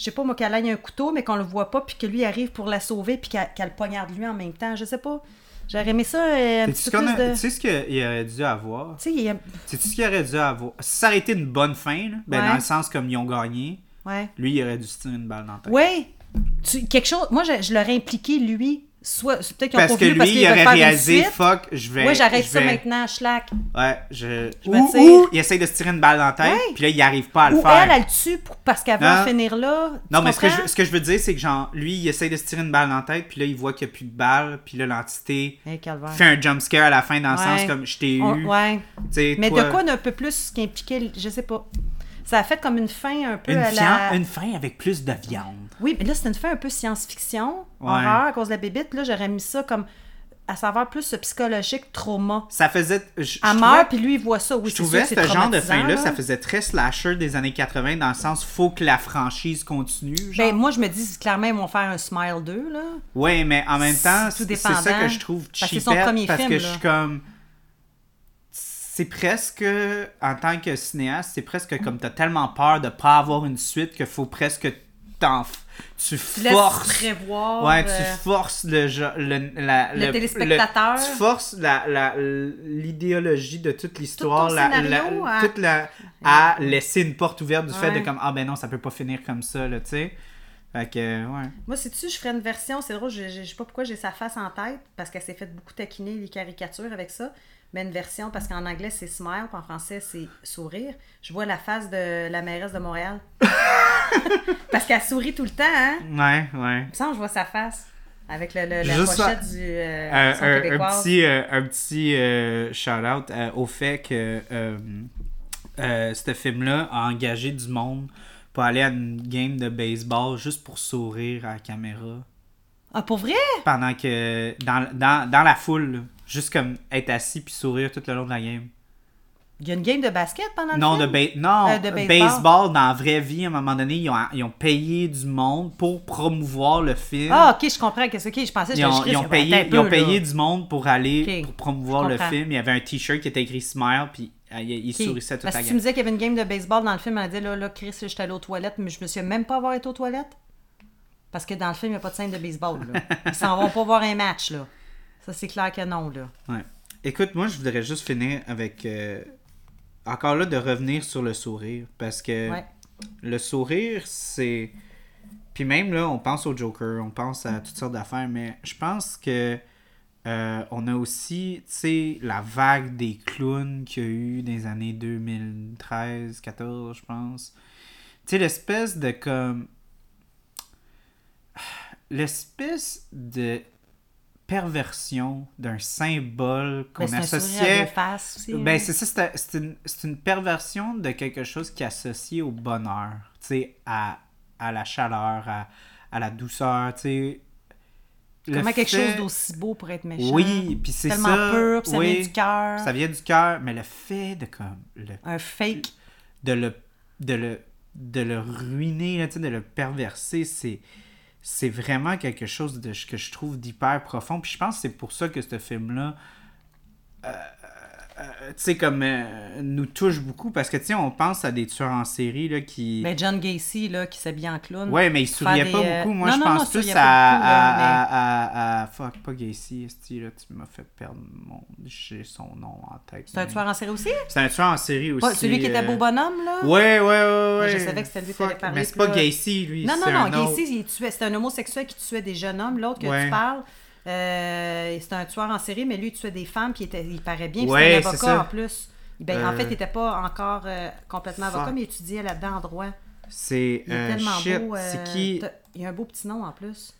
je sais pas, moi, qu'elle aille un couteau, mais qu'on le voit pas, puis que lui arrive pour la sauver, puis qu'elle poignarde lui en même temps. Je sais pas. J'aurais aimé ça euh, un petit ce peu plus de... tu sais ce qu'il aurait dû avoir? Tu sais, il ce qu'il aurait dû avoir? Si ça aurait été une bonne fin, là, ben Ouais. dans le sens comme ils ont gagné, Ouais. lui, il aurait dû se tirer une balle dans la tête. Oui! Tu- quelque chose... Moi, je, je l'aurais impliqué, lui, soit... Peut-être qu'ils ont Parce que lui, parce il aurait réalisé, fuck, je vais. Oui, j'arrête ça vais- maintenant, schlack. Ouais, je. Je ou, il essaye de se tirer une balle dans la tête, Ouais. puis là, il arrive pas à le Ou faire. elle, elle le tue pour- parce qu'elle veut finir là. Non, Tu mais ce que, je, ce que je veux dire, c'est que genre, lui, il essaye de se tirer une balle dans la tête, puis là, il voit qu'il n'y a plus de balle, puis là, l'entité Hey, fait un jump scare à la fin dans le Ouais. sens comme je t'ai eu. On- ouais. Mais toi, de quoi d'un peu plus qui impliquait... Je sais pas. Ça a fait comme une fin un peu une, à la... une fin avec plus de viande. Oui, mais là, c'était une fin un peu science-fiction, Ouais. horreur à cause de la bébite. Là, j'aurais mis ça comme à savoir plus ce psychologique trauma. Ça faisait. Je, je Elle trouvais- meurt, puis lui, il voit ça. Oui, Je c'est trouvais sûr que ce c'est genre de fin-là, là. ça faisait très slasher des années 80 dans le sens faut que la franchise continue. Genre. Ben, moi, je me dis, clairement, ils vont faire un Smile 2, là. Oui, mais en même temps, C'est c'est c'est ça que je trouve Parce c'est cheapette, son premier parce film, que je suis comme... C'est presque, en tant que cinéaste, c'est presque comme t'as tellement peur de pas avoir une suite qu'il faut presque t'en... Tu forces... prévoir. Ouais, euh, tu forces le, le, la- Le téléspectateur. tu forces la- la- l'idéologie de toute l'histoire, la, scénario la- à- toute la- à laisser une porte ouverte du fait de comme ah ben non ça peut pas finir comme ça là tu sais. Fait que ouais. Moi, sais-tu, je ferais une version, c'est drôle, je, je, je sais pas pourquoi j'ai sa face en tête, parce qu'elle s'est fait beaucoup taquiner les caricatures avec ça, mais une version, parce qu'en anglais c'est smile, puis en français c'est sourire. Je vois la face de la mairesse de Montréal. parce qu'elle sourit tout le temps, hein? Ouais, ouais. Que je vois sa face. Avec le, le- la Juste pochette ça- du euh, un, son un- petit, euh, un petit euh, shout-out euh, au fait que euh, euh, ce film-là a engagé du monde pour aller à une game de baseball juste pour sourire à la caméra. Ah, pour vrai? Pendant que. Dans, dans, dans la foule, là, juste comme être assis puis sourire tout le long de la game. Il y a une game de basket pendant le Non, de, film? ba- non Euh, de baseball. baseball. dans la vraie vie, à un moment donné, ils ont, ils ont payé du monde pour promouvoir le film. Ah, ok, je comprends. Qu'est-ce que je pensais? Ils ont, ils ont payé, ils ont payé du monde pour aller pour promouvoir le film. Il y avait un t-shirt qui était écrit Smile, puis euh, il, il sourissait toute Parce la que tu me disais qu'il y avait une game de baseball dans le film, elle a dit là, là, Chris, j'étais allé aux toilettes, mais je me souviens même pas avoir été aux toilettes. Parce que dans le film, il n'y a pas de scène de baseball. Là. Ils s'en vont pas voir un match, là. Ça, c'est clair que non, là. Ouais. Écoute, moi, je voudrais juste finir avec euh, encore là, de revenir sur le sourire. Parce que Ouais. le sourire, c'est. Puis même là, on pense au Joker, on pense à toutes sortes d'affaires, mais je pense que. euh, on a aussi, tu sais, la vague des clowns qu'il y a eu dans les années 2013, 14, je pense. Tu sais, l'espèce de comme. L'espèce de perversion d'un symbole qu'on Ben, à associait. aussi. Ben, hein. c'est ça, c'est- une, perversion de quelque chose qui est associé au bonheur, tu sais, à, à la chaleur, à, à la douceur, tu sais. Comment quelque chose d'aussi beau pour être méchant. Oui, puis c'est Tellement ça. pur, puis ça oui, vient du cœur. Ça vient du cœur, mais le fait de comme. Le, Un fake. de le. De le de le ruiner, là, de le perverser, c'est c'est vraiment quelque chose de, que je trouve d'hyper profond. Puis je pense que c'est pour ça que ce film-là, euh, tu sais, comme euh, nous touche beaucoup. Parce que, tu sais, on pense à des tueurs en série là, qui... Ben, John Gacy, là, qui s'habille en clown. Ouais, mais il souriait des, pas euh, beaucoup. Moi, non, je non, non, pense il plus à, beaucoup, à, à, Fuck, pas Gacy, là, tu m'as fait perdre mon... J'ai son nom en tête. C'est un mais- tueur en série aussi? C'est un tueur en série aussi. Pas celui qui était euh, beau bonhomme, là? Ouais, ouais, ouais, ouais. Je savais que c'était lui qui allait parler, Mais c'est pas là- Gacy, lui. Non, non, non, autre. Gacy, il tuait, c'était un homosexuel qui tuait des jeunes hommes. L'autre que Ouais. tu parles, euh, c'était un tueur en série, mais lui, il tuait des femmes, puis il, était, il paraît bien, Ouais, c'était un c'est avocat en plus. Ben, En Euh, fait, il n'était pas encore euh, complètement avocat, fuck. mais il étudiait là-dedans en droit. C'est Il est euh, tellement shit. beau. euh, C'est qui? t'as- Il a un beau petit nom en plus.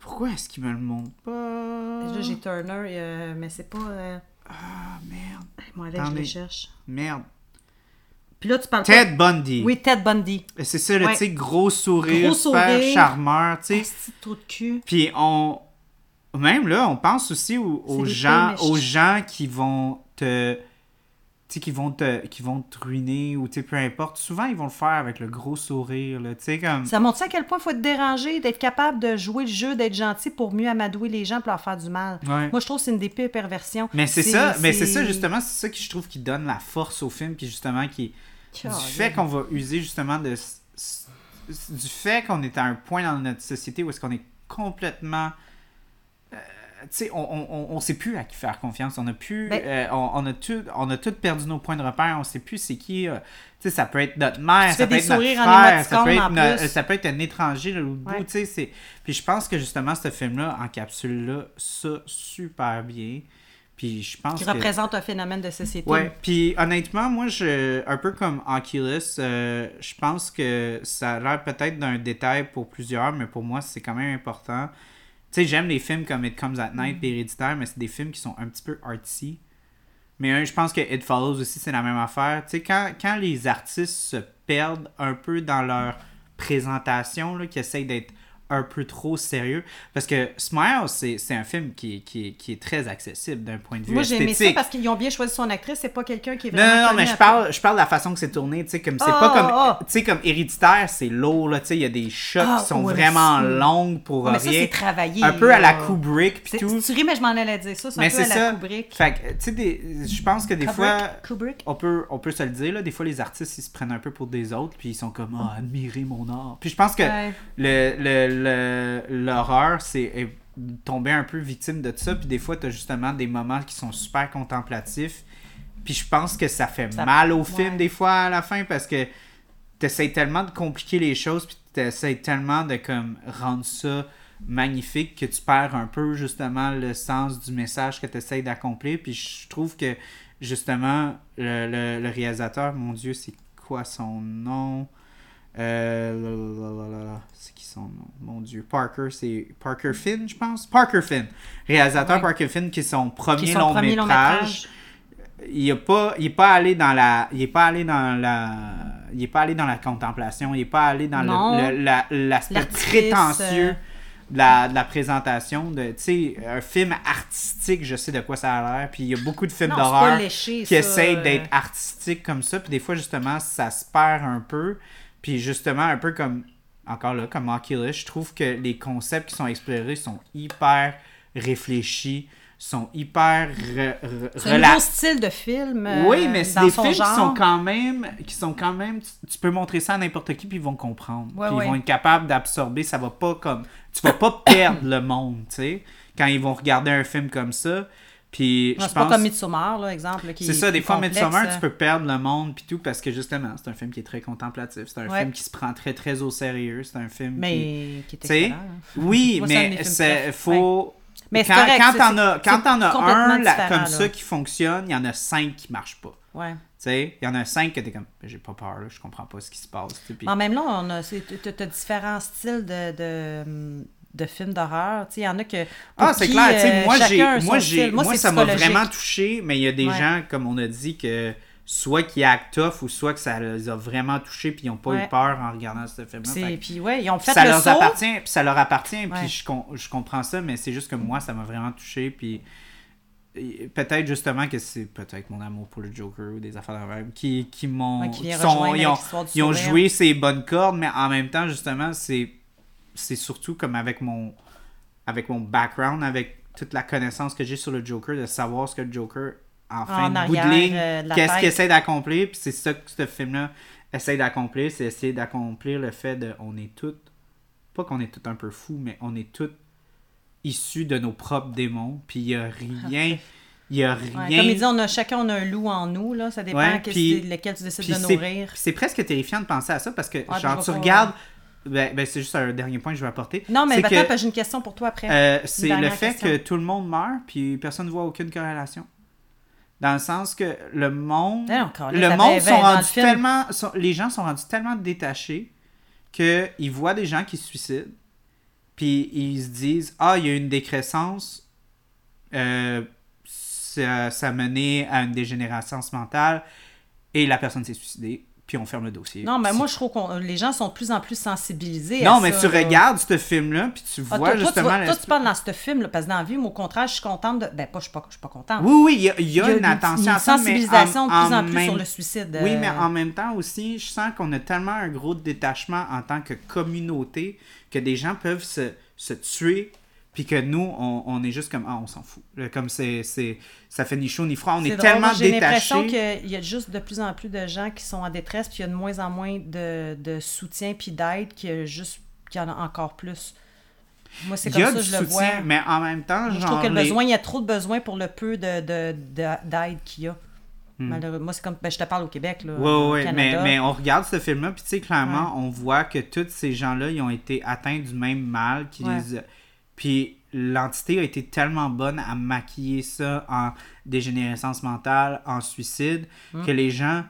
Pourquoi est-ce qu'il me le montre pas? Là, j'ai Turner, euh, mais c'est pas. euh, Ah merde, Moi, là, je les cherche. merde. Puis là, tu parles Ted Bundy. Oui, Ted Bundy. C'est ça, le Ouais. gros sourire, Gros super sourire. charmeur, tu sais. Petit trou de cul. Puis on. Même là, on pense aussi aux, gens, aux gens qui vont te. Tu sais, qui vont te, qui vont te ruiner ou tu sais, peu importe. Souvent, ils vont le faire avec le gros sourire, là. Tu sais, comme. Ça montre ça à quel point il faut être dérangé, d'être capable de jouer le jeu, d'être gentil pour mieux amadouer les gens pour leur faire du mal. Ouais. Moi, je trouve que c'est une des pires perversions. Mais c'est ça, mais c'est ça justement, c'est ça que je trouve qui donne la force au film, puis justement qui du fait qu'on va user justement de du fait qu'on est à un point dans notre société où est-ce qu'on est complètement sais, on, on, on, on sait plus à qui faire confiance. On a plus, Ben- euh, on, on a tout, on a tout perdu nos points de repère. On sait plus c'est qui. euh, tu sais, ça peut être notre mère, ça peut être notre frère, ça peut, être en no- plus. ça peut être un étranger au bout. Ouais. Tu sais, c'est. Puis je pense que justement ce film-là encapsule là ça super bien. Puis je pense Qui que représente un phénomène de société. Ouais, puis honnêtement, moi, je, un peu comme Oculus, euh, je pense que ça a l'air peut-être d'un détail pour plusieurs, mais pour moi, c'est quand même important. Tu sais, j'aime les films comme It Comes at Night et Héréditaire, mais c'est des films qui sont un petit peu artsy. Mais euh, je pense que It Follows aussi, c'est la même affaire. Tu sais, quand, quand les artistes se perdent un peu dans leur présentation, là, qui essayent d'être un peu trop sérieux. Parce que Smile, c'est un film qui, est- qui, qui est très accessible d'un point de vue Moi, j'ai aimé ça parce qu'ils ont bien choisi son actrice. C'est pas quelqu'un qui est Non, vraiment. non, non, connu mais je parle, je parle de la façon que c'est tourné, tu sais, comme c'est Ah, pas comme, ah, ah. tu sais, comme héréditaire, c'est lourd, là, tu sais, il y a des shots qui sont ouais, vraiment longues pour mais rien. c'est travaillé. un peu à la. Kubrick puis C'est- tout. Tu ris, mais je m'en allais dire ça. C'est Mais un peu à c'est la ça. Kubrick. Fait que, tu sais, des- je pense que des Kubrick? fois, Kubrick? on peut, on peut se le dire, là, des fois, les artistes, ils se prennent un peu pour des autres, puis ils sont comme, ah, admirez mon art. Puis je pense que Ouais. le- le- l'horreur, c'est est tomber un peu victime de ça, puis des fois, t'as justement des moments qui sont super contemplatifs, puis je pense que ça fait Ça- mal au film ouais. des fois à la fin, parce que t'essayes tellement de compliquer les choses, puis t'essayes tellement de comme rendre ça magnifique que tu perds un peu justement le sens du message que tu essayes d'accomplir. Puis je trouve que justement le, le- le réalisateur, mon Dieu, c'est quoi son nom? Euh, C'est qui son nom? Mon Dieu, Parker, c'est Parker Finn, je pense? Parker Finn, réalisateur Ouais. Parker Finn, qui est son premier, son long, premier long métrage. Il est pas, il est pas allé dans la, il est pas allé dans la, il est pas allé dans la contemplation. Il est pas allé dans le- la- l'aspect L'artifice, prétentieux euh, de la, de la présentation de, tu sais, un film artistique, je sais de quoi ça a l'air. Puis il y a beaucoup de films d'horreur qui ça, essayent euh. d'être artistiques comme ça. Puis des fois, justement, ça se perd un peu. Puis justement, un peu comme, encore là, comme Oculus, je trouve que les concepts qui sont explorés sont hyper réfléchis, sont hyper C'est un nouveau style de film. euh, oui, mais c'est des films qui sont quand même, qui sont quand même, tu, tu peux montrer ça à n'importe qui puis ils vont comprendre, Ouais, Puis ouais. ils vont être capables d'absorber. Ça va pas comme, tu vas pas perdre le monde, tu sais, quand ils vont regarder un film comme ça. Puis Non, je c'est pas pense... comme Midsommar, là, exemple. C'est est ça, des fois, complexe, Midsommar, euh. tu peux perdre le monde puis tout parce que justement, c'est un film qui est très contemplatif. C'est un Ouais. film qui se prend très, très au sérieux. C'est un film qui... Mais qui est excellent. hein. Oui, Moi, mais c'est faut. Mais quand correct, quand t'en as, c'est- quand t'en as c'est un là, comme là. ça qui fonctionne, il y en a cinq qui marchent pas. Ouais. Tu sais, il y en a cinq que t'es comme, j'ai pas peur, là, je comprends pas ce qui se passe. puis- en même temps, t'as- t'as différents styles de, de, de films d'horreur. Il y en a que. Ah, c'est clair, euh, moi, moi, moi, c'est ça m'a vraiment touché, mais il y a des Ouais. gens, comme on a dit, que soit qui actent tough ou soit que ça les a vraiment touchés puis ils n'ont pas Ouais. eu peur en regardant ce film-là. Puis ouais, ils ont fait ça le leur saut. appartient, puis ça leur appartient, puis je, com- je comprends ça, mais c'est juste que moi, ça m'a vraiment touché, puis peut-être justement que c'est peut-être mon amour pour le Joker ou des affaires de qui, qui m'ont Ouais, ils ont, ils joué ces bonnes cordes, mais en même temps, justement, c'est c'est surtout comme avec mon avec mon background, avec toute la connaissance que j'ai sur le Joker, de savoir ce que le Joker, en fin de bout de ligne, euh, qu'est-ce qu'il essaie d'accomplir, puis c'est ça que ce film-là essaie d'accomplir, c'est essayer d'accomplir le fait de, on est toutes, pas qu'on est toutes un peu fous, mais on est toutes issus de nos propres démons, puis il y a rien, il y a Ouais, rien... Comme il dit, on a, chacun on a un loup en nous, là. Ça dépend Ouais, que- lequel tu décides de nourrir. c'est presque terrifiant de penser à ça, parce que, je genre, tu regardes... Ben, ben, c'est juste un dernier point que je vais apporter. Non, mais attends, j'ai une question pour toi après. Euh, c'est le fait question. que tout le monde meurt, puis personne ne voit aucune corrélation. Dans le sens que le monde. Non, Carlis, le monde sont le rendus tellement. sont- les gens sont rendus tellement détachés qu'ils voient des gens qui se suicident, puis ils se disent Ah, il y a une décrescence, euh, ça, ça a mené à une dégénérescence mentale, et la personne s'est suicidée, puis on ferme le dossier. Non, mais moi, je trouve que les gens sont de plus en plus sensibilisés. Non, à mais ça, tu là. regardes ce film-là, puis tu Ah, vois toi, toi, tu justement. vois- toi, tu parles dans ce film, là, parce que dans la vie, moi, au contraire, je suis contente de. Ben, pas, je suis pas, je suis pas contente. Oui, oui, il y a, il y a une attention une mais sensibilisation en- de plus en, en plus même- sur le suicide. Oui, euh, mais en même temps aussi, je sens qu'on a tellement un gros détachement en tant que communauté que des gens peuvent se, se tuer, puis que nous, on, on est juste comme, ah, on s'en fout. Comme c'est, c'est, ça fait ni chaud ni froid, on est, drôle, tellement moi, J'ai l'impression détachés. qu'il y a juste de plus en plus de gens qui sont en détresse, puis il y a de moins en moins de, de soutien puis d'aide, qu'il y, a juste, qu'il y en a encore plus. Moi, c'est comme ça que je le vois. soutien, mais en même temps, Moi, je genre, trouve que le les- besoin, il y a trop de besoin pour le peu de, de, de- d'aide qu'il y a. Malheureux- Moi, c'est comme. Ben, je te parle au Québec, là. Hmm. Ouais, mais, Canada. mais on regarde ce film-là, puis tu sais, clairement, on voit que tous ces gens-là, ils ont été atteints du même mal. Qui Ouais. les Puis l'entité a été tellement bonne à maquiller ça en dégénérescence mentale, en suicide, Mm. que les gens,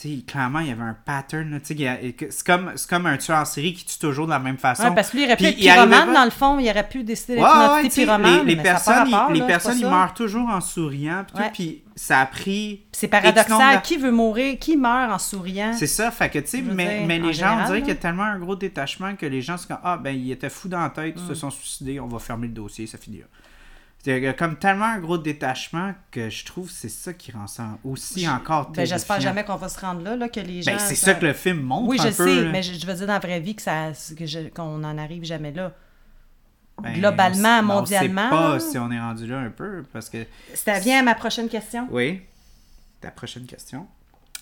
tu sais, clairement, il y avait un pattern. il C'est comme, comme un tueur en série qui tue toujours de la même façon. Ouais, parce que lui, il aurait pu être il pyromane, dans le fond. Il aurait pu décider d'être Ouais, pyromane. les, personnes, les là, personnes ils meurent toujours en souriant, puis ça a pris C'est paradoxal. de- Qui veut mourir? Qui meurt en souriant? C'est ça, fait que tu sais, mais, mais les gens, on dirait qu'il y a tellement un gros détachement que les gens sont comme Ah, ben, ils étaient fous dans la tête, ils se Mm. sont suicidés, on va fermer le dossier, ça finit là. Il y a comme tellement un gros détachement que je trouve que c'est ça qui rend ça aussi encore Ben, j'espère jamais qu'on va se rendre là, là que les gens. Ben, c'est ça que le film montre Oui, je sais, mais je, je veux dire dans la vraie vie que ça, que qu'on n'en arrive jamais là. Ben, globalement, on ben, mondialement, On sait pas si on est rendu là un peu, parce que... Ça vient à ma prochaine question. Oui, ta prochaine question.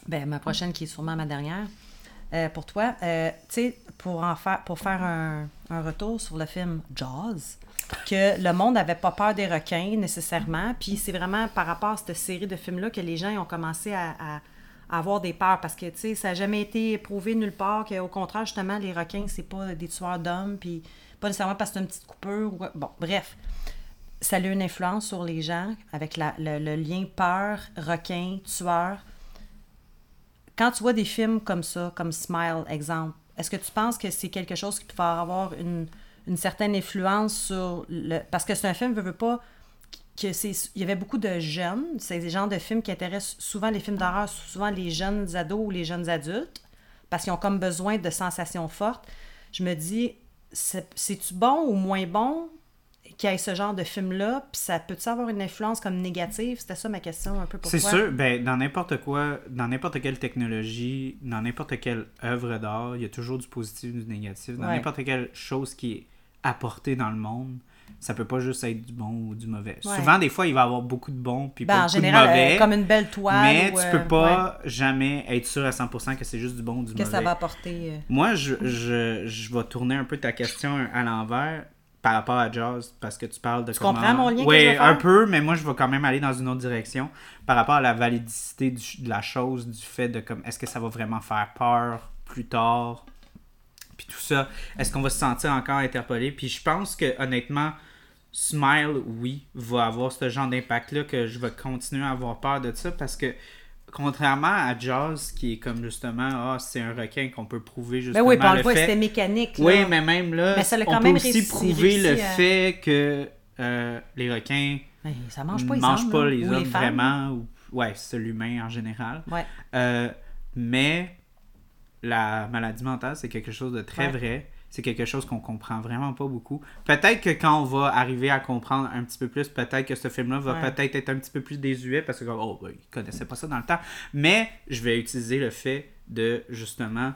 Ben, ma prochaine qui est sûrement ma dernière. Euh, pour toi, euh, tu sais, pour, en faire, pour faire un, un retour sur le film Jaws, que le monde n'avait pas peur des requins nécessairement, puis c'est vraiment par rapport à cette série de films-là que les gens ont commencé à, avoir des peurs, parce que, tu sais, ça n'a jamais été prouvé nulle part qu'au contraire, justement, les requins, c'est pas des tueurs d'hommes, puis pas nécessairement parce que c'est une petite coupure. Ou... Bon, bref ça a eu une influence sur les gens avec le, le lien peur, requin, tueur. Quand tu vois des films comme ça, comme Smile, exemple, est-ce que tu penses que c'est quelque chose qui peut avoir une, une certaine influence sur le... Parce que c'est un film, veut, veut pas, que c'est... Il y avait beaucoup de jeunes, c'est des genres de films qui intéressent souvent les films d'horreur, souvent les jeunes ados ou les jeunes adultes, parce qu'ils ont comme besoin de sensations fortes. Je me dis, c'est- c'est-tu bon ou moins bon qu'il y ait ce genre de film-là, puis ça peut-tu avoir une influence comme négative? C'était ça ma question un peu pour C'est sûr, ben, dans n'importe quoi, dans n'importe quelle technologie, dans n'importe quelle œuvre d'art, il y a toujours du positif du négatif. Dans Ouais. n'importe quelle chose qui est apportée dans le monde, ça peut pas juste être du bon ou du mauvais. Ouais. Souvent, des fois, il va y avoir beaucoup de bon puis Ben, beaucoup général, de mauvais. euh, comme une belle toile. mais ou, tu euh, peux ouais. pas jamais être sûr à 100% que c'est juste du bon ou du Qu'est-ce que mauvais. ça va apporter? euh? Moi, je, je, je vais tourner un peu ta question à l'envers par rapport à Jaws, parce que tu parles de Tu comment... comprends mon lien que Oui, je un peu, mais moi, je vais quand même aller dans une autre direction par rapport à la validité du- de la chose, du fait de comme, est-ce que ça va vraiment faire peur plus tard, puis tout ça. Est-ce qu'on va se sentir encore interpellé? Puis je pense que, honnêtement, Smile, oui, va avoir ce genre d'impact-là, que je vais continuer à avoir peur de ça, parce que contrairement à Jaws, qui est comme justement, ah, c'est un requin qu'on peut prouver Ben justement oui, parle le fait... c'était mécanique. là. Oui, mais même là, Mais ça on quand peut même aussi réussi- prouver le fait que euh, les requins Ben, ça ne mange pas les mangent pas là, les hommes vraiment. Ou... Ouais, c'est l'humain en général. Ouais. Euh, mais la maladie mentale, c'est quelque chose de très Ouais. vrai. C'est quelque chose qu'on comprend vraiment pas beaucoup. Peut-être que quand on va arriver à comprendre un petit peu plus, peut-être que ce film-là va Ouais. peut-être être un petit peu plus désuet parce que, oh, ben, ils connaissaient pas ça dans le temps. Mais je vais utiliser le fait de, justement,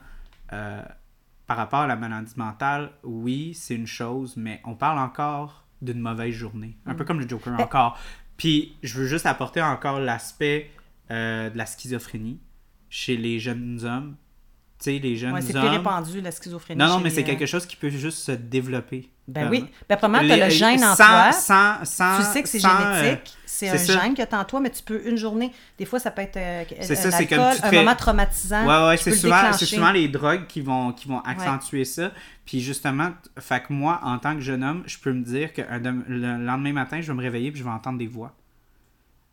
euh, par rapport à la maladie mentale, oui, c'est une chose, mais on parle encore d'une mauvaise journée. Un Mm. peu comme le Joker Ben- encore. Puis je veux juste apporter encore l'aspect euh, de la schizophrénie chez les jeunes hommes. Sais, les jeunes Ouais, c'est plus répandu, la schizophrénie. non, non, mais c'est les, euh, quelque chose qui peut juste se développer. Ben Comme- oui. Ben, premièrement, tu as le gène en sans- toi. Sans, sans, tu sais que c'est euh, génétique. c'est un ça. gène que tu en toi, mais tu peux une journée. Des fois, ça peut être euh, ça, comme tu te un fais- moment traumatisant. Ouais, ouais, c'est souvent, souvent les drogues qui vont, qui vont accentuer ça. Puis justement, fait que moi, en tant que jeune homme, je peux me dire que le lendemain matin, je vais me réveiller puis je vais entendre des voix.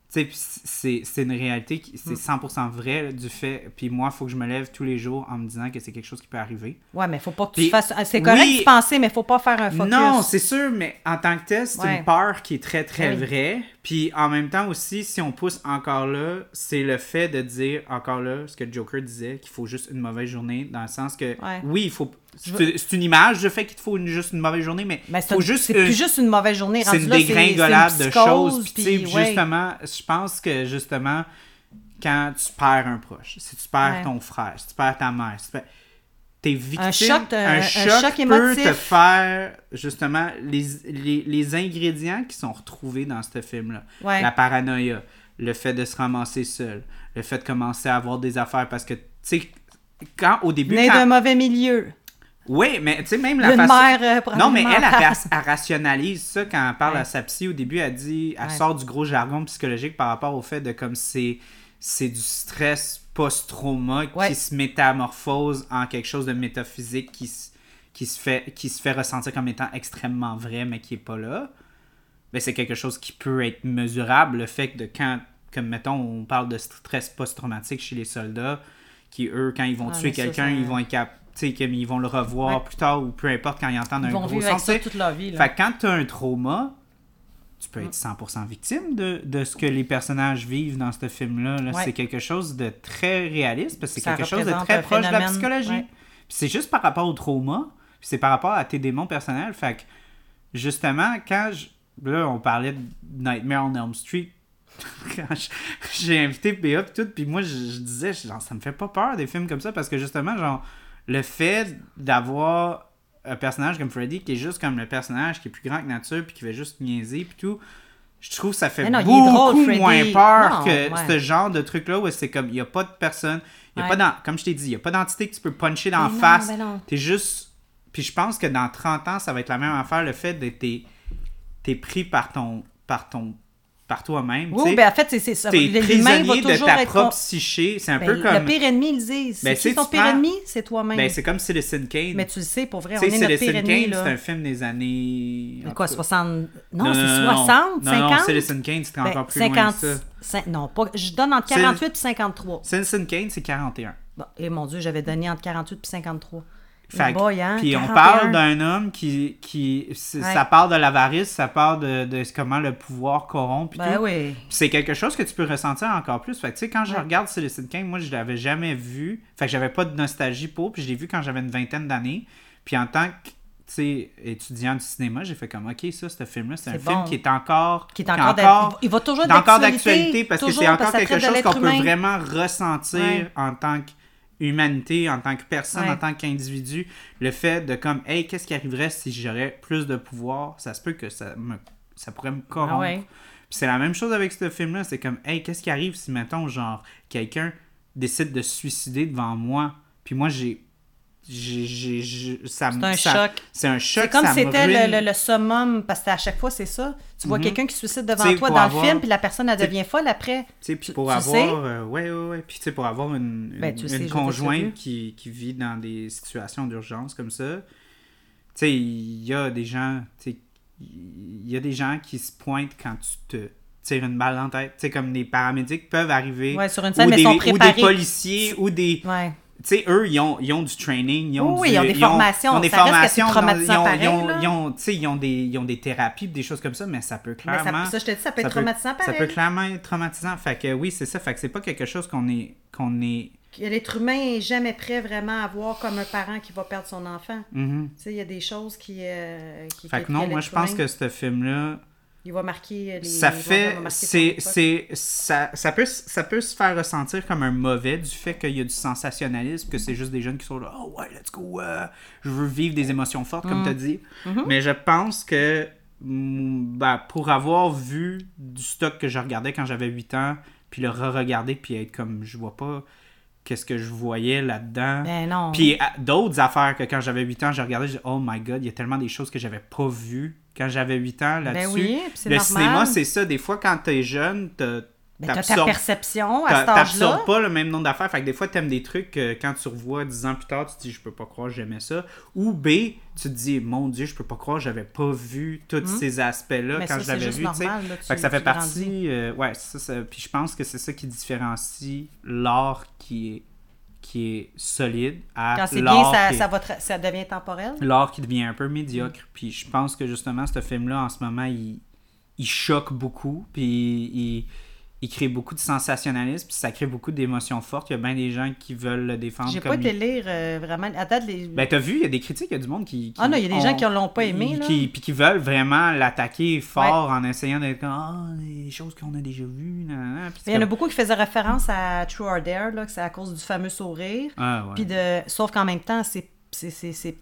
C'est une réalité, qui- Mm. c'est 100% vrai là, du fait. Puis moi, il faut que je me lève tous les jours en me disant que c'est quelque chose qui peut arriver. Ouais, mais faut pas que tu fasses. ah, C'est correct oui. de penser, mais faut pas faire un focus. Non, c'est sûr, mais en tant que tel, c'est Ouais. une peur qui est très, très Oui. vraie. Puis en même temps aussi, si on pousse encore là, c'est le fait de dire encore là ce que Joker disait, qu'il faut juste une mauvaise journée, dans le sens que, Ouais. oui, il faut. C'est une image du fait qu'il te faut une- juste une mauvaise journée, mais Mais c'est faut juste c'est plus juste une mauvaise journée. c'est une dégringolade de choses. Puis, ouais. justement, je pense que justement, quand tu perds un proche, si tu perds Ouais. ton frère, si tu perds ta mère, si tu perds- t'es victime, choc, un- un un choc, choc peut émotif. te faire justement les, les, les ingrédients qui sont retrouvés dans ce film-là. Ouais. La paranoïa, le fait de se ramasser seul, le fait de commencer à avoir des affaires parce que, tu sais, quand au début. Né quand- d'un mauvais milieu. Oui, mais tu sais, même la D'une façon... mère, euh, Non, mais elle, elle, elle rationalise ça quand elle parle Ouais. à sa psy. Au début, elle dit... Elle Ouais. sort du gros jargon psychologique par rapport au fait de comme c'est... C'est du stress post-trauma Ouais. qui se métamorphose en quelque chose de métaphysique qui, se- qui, se fait, qui se fait ressentir comme étant extrêmement vrai, mais qui est pas là. Ben, c'est quelque chose qui peut être mesurable. Le fait que de quand... Comme, mettons, on parle de stress post-traumatique chez les soldats, qui, eux, quand ils vont Ah, tuer mais quelqu'un, ils vont être cap- tu sais, comme ils vont le revoir Ouais. plus tard ou peu importe quand ils entendent Ils un vont gros vivre avec ça toute leur vie. Là. Fait quand tu as un trauma, tu Mm. peux être 100% victime de, de ce que les personnages vivent dans ce film-là. là. Ouais. C'est quelque chose de très réaliste parce que c'est quelque chose de très proche de la psychologie. ouais. C'est juste par rapport au trauma, c'est par rapport à tes démons personnels. Fait que justement, quand je- là, on parlait de Nightmare on Elm Street, quand j'ai invité PA pis tout, puis moi je, je disais, genre, ça me fait pas peur des films comme ça parce que justement, genre, le fait d'avoir un personnage comme Freddy qui est juste comme le personnage qui est plus grand que nature puis qui fait juste niaiser puis tout, je trouve que ça fait non, beaucoup drôle, moins peur Non, que ouais. ce genre de truc-là où c'est comme, il y a pas de personne, il y a Ouais. pas d'en- comme je t'ai dit, il y a pas d'entité que tu peux puncher dans la Mais non, face. T'es juste. Puis je pense que dans 30 ans, ça va être la même affaire, le fait d'être. T'es pris par ton. par ton. Par toi-même. Oui, ben en fait, c'est ça. T'es L'humain va prisonnier de ta être. propre psyché. C'est un Ben, peu comme. Le pire ennemi, ils disent. Ben, C'est ton pire prends- ennemi? C'est toi-même. Ben, c'est comme Citizen Kane. Mais tu le sais, pour vrai, Tu on est notre pire Citizen ennemi. Kane, c'est un film des années. Mais quoi, en tout cas. 60... Non, Non, c'est non, non, 60, non, 50? Non, Citizen Kane, c'était Ben, encore plus loin que ça. cin- Non, pas... je donne entre C'est- 48 et 53. Citizen Kane, c'est 41. Bon, et mon Dieu, j'avais donné entre 48 et 53. Fait que- Boy, hein, puis on 41. parle d'un homme qui, qui Ouais. ça parle de l'avarice, ça parle de, de comment le pouvoir corrompt puis Ben oui. C'est quelque chose que tu peux ressentir encore plus. Fait que tu sais quand je Ouais. regarde Citizen Kane, moi je l'avais jamais vu. Fait que j'avais pas de nostalgie pour, puis je l'ai vu quand j'avais une vingtaine d'années. Puis en tant que tu sais, étudiant du cinéma, j'ai fait comme OK, ça ce film là, c'est un film qui est encore Qui est encore d'a- il va toujours d'actualité, parce que c'est encore que quelque chose qu'on peut humain. vraiment ressentir Ouais. en tant qu'humanité, en tant que personne, Ouais. en tant qu'individu. Le fait de comme, hey, qu'est-ce qui arriverait si j'aurais plus de pouvoir? Ça se peut que ça, me, ça pourrait me corrompre. Ah ouais. Puis c'est la même chose avec ce film-là. C'est comme, hey, qu'est-ce qui arrive si, mettons, genre, quelqu'un décide de se suicider devant moi, puis moi, j'ai C'est un ça- choc. C'est un choc. C'est comme c'était le, le- le summum, parce que à chaque fois, c'est ça. Tu vois Mhm. quelqu'un qui se suicide devant toi dans avoir- le film, puis la personne, elle devient folle après. Tu sais, puis pour tu avoir. sais? euh, ouais, ouais, ouais. Puis, tu sais, pour avoir une, Ben, une, sais, vu. conjointe qui, qui vit dans des situations d'urgence comme ça, tu sais, il y a des gens. Il y a des gens qui se pointent quand tu te tires une balle la tête. Tu sais, comme des paramédics peuvent arriver. Ouais, sur une scène, ou, mais des, ils sont ou préparés. des policiers, ou des. Ouais. Tu sais, eux, ils ont, ils ont du training, ils ont Oui, du- ils ont des formations. Ils ont des Ça reste que c'est formations, ils ont, pareil, ils ont, là. ils ont, tu sais, ils ont des, ils ont des thérapies, des choses comme ça, mais ça peut Mais clairement... ça, ça, je te dis, ça peut ça être traumatisant Ça pareil. peut clairement être traumatisant. Fait que oui, c'est ça. Fait que c'est pas quelque chose qu'on est, qu'on est... Que L'être humain est jamais prêt vraiment à voir comme un parent qui va perdre son enfant. Mhm. Tu sais, il y a des choses qui. euh, qui Fait que non, moi je pense que ce film-là, Il va marquer les. ça fait, c'est, c'est, ça, ça peut, ça peut se faire ressentir comme un mauvais du fait qu'il y a du sensationnalisme, que c'est juste des jeunes qui sont là, oh ouais, let's go, euh, je veux vivre des émotions fortes, Mm. comme tu as dit. Mm-hmm. Mais je pense que, mm, ben, pour avoir vu du stock que je regardais quand j'avais 8 ans, puis le re-regarder, puis être comme, je vois pas qu'est-ce que je voyais là-dedans. Ben non. Puis d'autres affaires que quand j'avais 8 ans, j'ai regardé, j'ai oh my god, il y a tellement des choses que j'avais pas vues quand j'avais 8 ans là-dessus. Ben oui, Le normal. cinéma, c'est ça. Des fois, quand t'es jeune, t'as- Ben, t'as ta perception à cet âge-là. t'absorbes pas le même nombre d'affaires. Fait que des fois, t'aimes des trucs que quand tu revois 10 ans plus tard, tu te dis, je peux pas croire j'aimais ça. Ou B, tu te dis, mon Dieu, je peux pas croire j'avais pas vu tous ces aspects-là Hmm. Quand ça, je l'avais vu. normal, là, tu- Fait que ça fait partie. euh, ouais, ça, ça- Puis je pense que c'est ça qui différencie l'art qui est, qui est solide à Quand c'est bien, ça, qui est- ça, va tra- ça devient temporel? l'art qui devient un peu médiocre. Puis je pense que justement, ce film-là, en ce moment, il, il choque beaucoup. Puis il, il crée beaucoup de sensationnalisme. Puis ça crée beaucoup d'émotions fortes. Il y a bien des gens qui veulent le défendre. J'ai pas été il- lire euh, vraiment. À date, les. Ben, t'as vu, il y a des critiques, il y a du monde qui. qui Ah non, il y a des gens qui l'ont pas aimé, là. Qui, puis qui veulent vraiment l'attaquer fort en essayant d'être comme Ah, des choses qu'on a déjà vues. Il y en a beaucoup qui faisaient référence à True or Dare, là, que c'est à cause du fameux sourire. Ah, ouais. Puis de... Sauf qu'en même temps, c'est. c'est-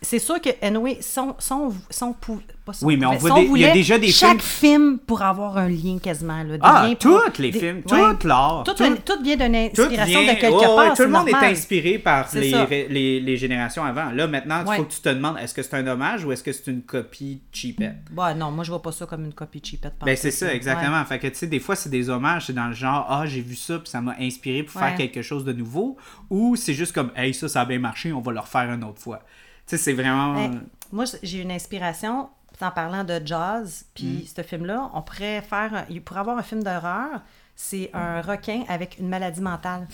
c'est- sûr que, anyway, son, son, son, pou- pas son Oui, mais on voit des- il y a déjà des chaque films- film pour avoir un lien quasiment. Là, Ah, tous les des- films, ouais. tout l'art. Tout, tout- un- tout vient d'une inspiration vient- de quelque part. tout le monde normal. est inspiré par les, les, les générations avant. Là, maintenant, il Ouais. faut que tu te demandes est-ce que c'est un hommage ou est-ce que c'est une copie cheapette? Bah, non, moi, je vois pas ça comme une copie cheapette. Ben, c'est ça, exactement. Fait que, tu sais, des fois, c'est des hommages, c'est dans le genre, ah, j'ai vu ça, puis ça m'a inspiré pour faire quelque chose de nouveau. Ou c'est juste comme, hey, ça, ça a bien marché, on va le refaire une autre fois. Sais, c'est vraiment. Ouais. Moi, j'ai une inspiration en parlant de jazz, puis Mm. ce film-là, on pourrait faire, un- il pourrait avoir un film d'horreur, c'est un requin avec une maladie mentale.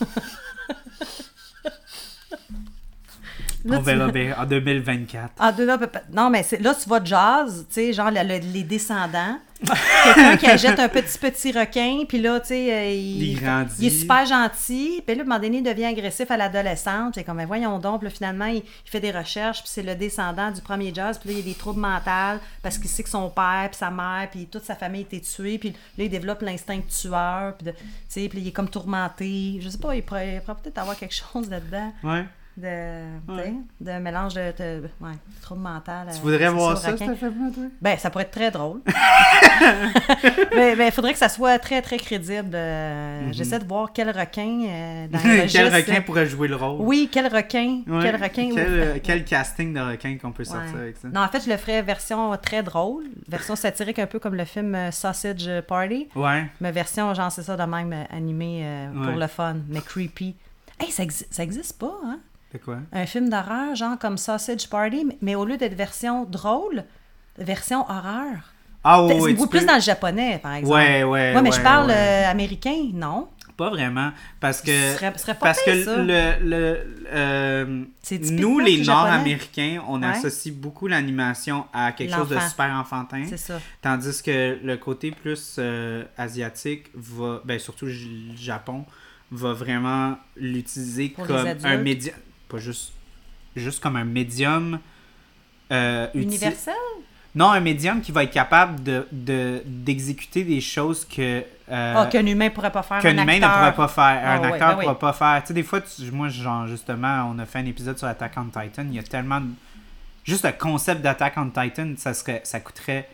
Là, on tu- verra bien en 2024. Ah, de là, non, mais là, tu vois jazz, tu sais, genre le- le- les descendants. Quelqu'un qui achète un petit, petit requin, puis là, tu sais, euh, il, Il grandit. il est super gentil, puis là, à un moment donné, il devient agressif à l'adolescente. C'est comme, mais voyons donc, là, finalement, il, il fait des recherches, puis c'est le descendant du premier jazz, puis là, il a des troubles mentaux parce qu'il sait que son père, puis sa mère, puis toute sa famille a été tuée, puis là, il développe l'instinct de tueur, puis tu sais, puis il est comme tourmenté. Je sais pas, il pourrait, pourrait peut-être avoir quelque chose là-dedans. Ouais. De, de mélange de, de ouais, trouble mental. Tu voudrais voir ça, toi? Ben, ça pourrait être très drôle. mais il faudrait que ça soit très, très crédible. Euh, J'essaie de voir quel requin euh, dans le Quel requin pourrait jouer le rôle? Oui, quel requin. Ouais. Quel requin. Quel, euh, quel casting de requin qu'on peut sortir avec ça? Non, en fait, je le ferais version très drôle, version satirique, un peu comme le film euh, Sausage Party, Ouais. mais version, genre, c'est ça, de même euh, animé euh, pour le fun, mais creepy. Hey, ça, exi- ça existe pas, hein? C'est quoi? un film d'horreur, genre comme Sausage Party, mais- au lieu d'être version drôle, version horreur. Ah oui, C'est oui, beaucoup plus peux- dans le japonais, par exemple. Ouais, ouais. Ouais, mais je parle ouais. euh, américain, non? Pas vraiment. Parce que. Ce serait- ce serait pas parce que ça. le. le euh, nous, les. Nord-Américains, on Ouais. associe beaucoup l'animation à quelque chose de super enfantin. C'est ça. Tandis que le côté plus euh, asiatique va. Ben, surtout le Japon, va vraiment l'utiliser comme un adultes. Pas juste. Juste comme un médium. euh, Universel? Non, un médium qui va être capable de, de- d'exécuter des choses que. euh, Ah, qu'un humain pourrait pas faire. qu'un un humain ne acteur. pourrait pas faire, Ah un ouais, acteur ben ne oui. pourra pas faire. Tu sais, des fois, tu- moi, genre, justement, on a fait un épisode sur Attack on Titan, il y a tellement de... Juste le concept d'Attack on Titan, ça serait, ça coûterait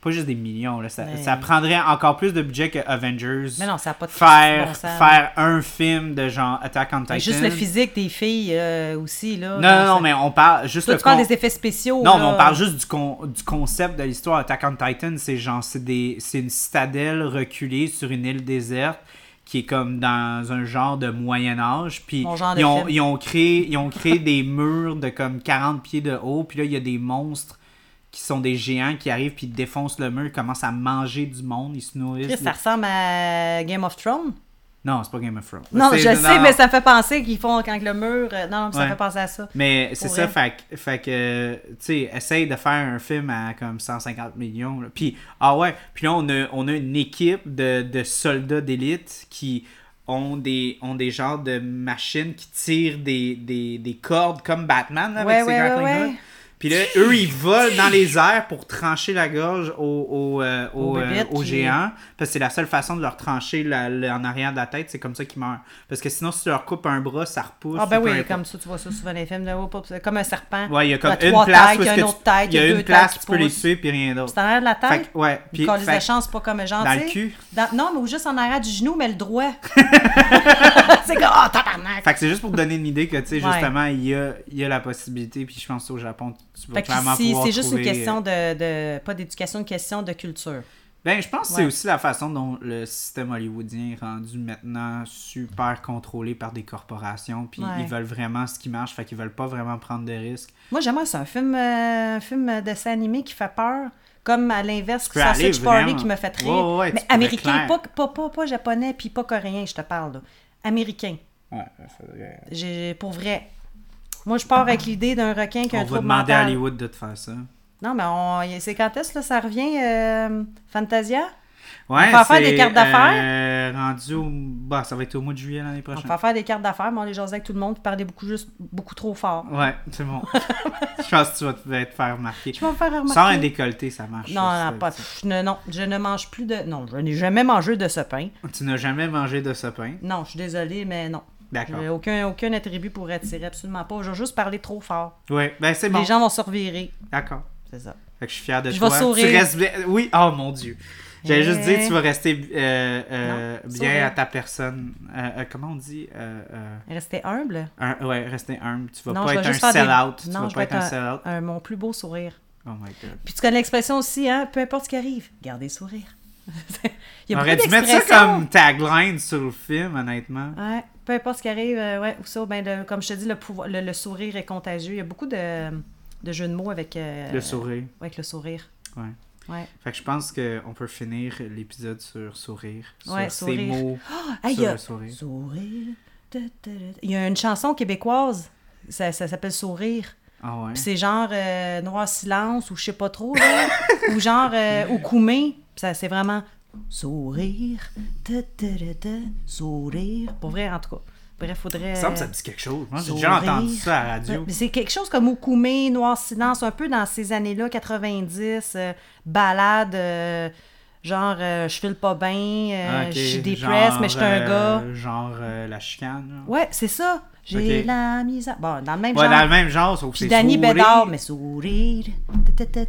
pas juste des millions. Là, ça, Mais- ça prendrait encore plus de budget que Avengers. Mais non, ça n'a pas de faire, bon faire un film de genre Attack on Titan. Mais Juste le physique des filles euh, aussi, là. Non, non, non, mais on parle juste Toi, le tu parles con- des effets spéciaux. Non, là. mais on parle juste du, con- du concept de l'histoire. Attack on Titan, c'est genre, c'est des, c'est une citadelle reculée sur une île déserte qui est comme dans un genre de Moyen Âge. Puis ils ont, ils ont créé, ils ont créé des murs de comme 40 pieds de haut. Puis là, il y a des monstres qui sont des géants qui arrivent puis défoncent le mur, ils commencent à manger du monde, ils se nourrissent. Chris, ça ressemble à Game of Thrones? Non, c'est pas Game of Thrones. Non, je sais, non. mais ça fait penser qu'ils font quand le mur. euh, Non, non, ça Ouais. fait penser à ça. Mais c'est ça, fait, que- fait que, tu sais, essaye de faire un film à comme 150 millions. là. Puis, ah ouais, puis là, on a, on a une équipe de, de soldats d'élite qui ont des, ont des genres de machines qui tirent des, des, des cordes comme Batman là, Ouais, avec ouais. Puis là, eux, ils volent dans les airs pour trancher la gorge aux, aux, euh, aux, Aux euh, géants. Parce que c'est la seule façon de leur trancher la- la- en arrière de la tête, c'est comme ça qu'ils meurent. Parce que sinon, si tu leur coupes un bras, ça repousse. Ah, ben oui, comme ça, tu vois ça souvent dans les films. De... comme un serpent. Ouais, il y a comme une place il y a une autre tête, il y a une place tu peux les tuer puis rien d'autre. C'est en arrière de la Fait tête? que, ouais, Puis quand les fait- échanges, c'est pas comme genre. dans le cul. dans- Non, mais juste en arrière du genou, mais le droit. c'est comme, oh, tabarnak. Fait que c'est juste pour te donner une idée que, tu sais, justement, il y a, il y a la possibilité, puis je pense au Japon, tu vas Fait clairement qu'ici, pouvoir c'est juste une trouver- euh, question de, de- Pas d'éducation, une question de culture. Ben, je pense que c'est aussi la façon dont le système hollywoodien est rendu maintenant super contrôlé par des corporations, puis Ouais. ils veulent vraiment ce qui marche, fait qu'ils veulent pas vraiment prendre de risques. Moi, j'aimerais ça. Un film, euh, un film de dessin animé qui fait peur. Comme à l'inverse, Sausage Party qui me fait rire. Ouais, mais américain, pas, pas, pas, pas japonais, puis pas coréen, je te parle. là. Américain. Ouais, pour vrai. Moi, je pars avec l'idée d'un requin qui a On un va trouble demander à mental. Hollywood de te faire ça. Non, mais on... c'est quand est-ce là, ça revient, euh, Fantasia? Ouais, va faire des cartes d'affaires? euh, rendu au... Bah, ça va être au mois de juillet l'année On prochaine. va faire des cartes d'affaires, mais on les jaser avec tout le monde, puis parler beaucoup, juste, beaucoup trop fort. Ouais, c'est bon. je pense que tu vas te, faire remarquer. Je vais me faire remarquer. Sans un décolleté, ça marche. Non, ça, non, pas. je ne- non, je ne mange plus de. Non, je n'ai jamais mangé de ce pain. Tu n'as jamais mangé de ce pain? Non, je suis désolée, mais non. D'accord. Aucun, aucun attribut pour attirer, absolument pas. Je vais juste parler trop fort. Ouais, ben c'est bon. Les gens vont se revirer. D'accord. C'est ça. Fait que je suis fier de Je toi. vais sourire. Tu restes bien. Oui, oh mon dieu. J'allais juste dire, Eh. tu vas rester euh, euh, Non, bien sourire. à ta personne. Euh, comment on dit Restez humble? un- Ouais, rester humble. Tu vas non, pas être un des- sell-out. Tu Non, vas je pas être un sell-out. un, mon plus beau sourire. Oh my god. Puis tu connais l'expression aussi, hein? Peu importe ce qui arrive, gardez le sourire. Il y a On aurait dû mettre ça comme tagline sur le film, honnêtement. Ouais, peu importe ce qui arrive, euh, ouais, ou ça, ben, comme je te dis, le, pouvoir, le, le sourire est contagieux. Il y a beaucoup de, de jeux de mots avec, euh, Le sourire. avec le sourire. Ouais. Ouais. Fait que je pense qu'on peut finir l'épisode sur sourire. Sur Ouais, ces sourire. mots. Ah, sur a... le sourire. Sourire. Il y a une chanson québécoise, ça, ça s'appelle Sourire. Ah ouais. C'est genre euh, Noir Silence ou je sais pas trop, là. ou genre euh, ou Koumé. Puis ça, c'est vraiment Sourire. ta, ta, ta, sourire. Pour vrai, en tout cas. Bref, faudrait. Ça me semble que ça dit quelque chose. J'ai déjà entendu ça à la radio. Mais c'est quelque chose comme Okoumé, Noir Silence, un peu dans ces années-là, 90, euh, balade, euh, genre euh, je file pas bien, euh, Ah, je suis dépressed, Genre, mais je suis un euh, gars. Genre la chicane. Ouais, c'est ça. J'ai Ok. la misère. Bon, dans le même Ouais, genre. dans le même genre, sauf que c'est Danny sourire. Bédard, mais sourire. Ta, ta.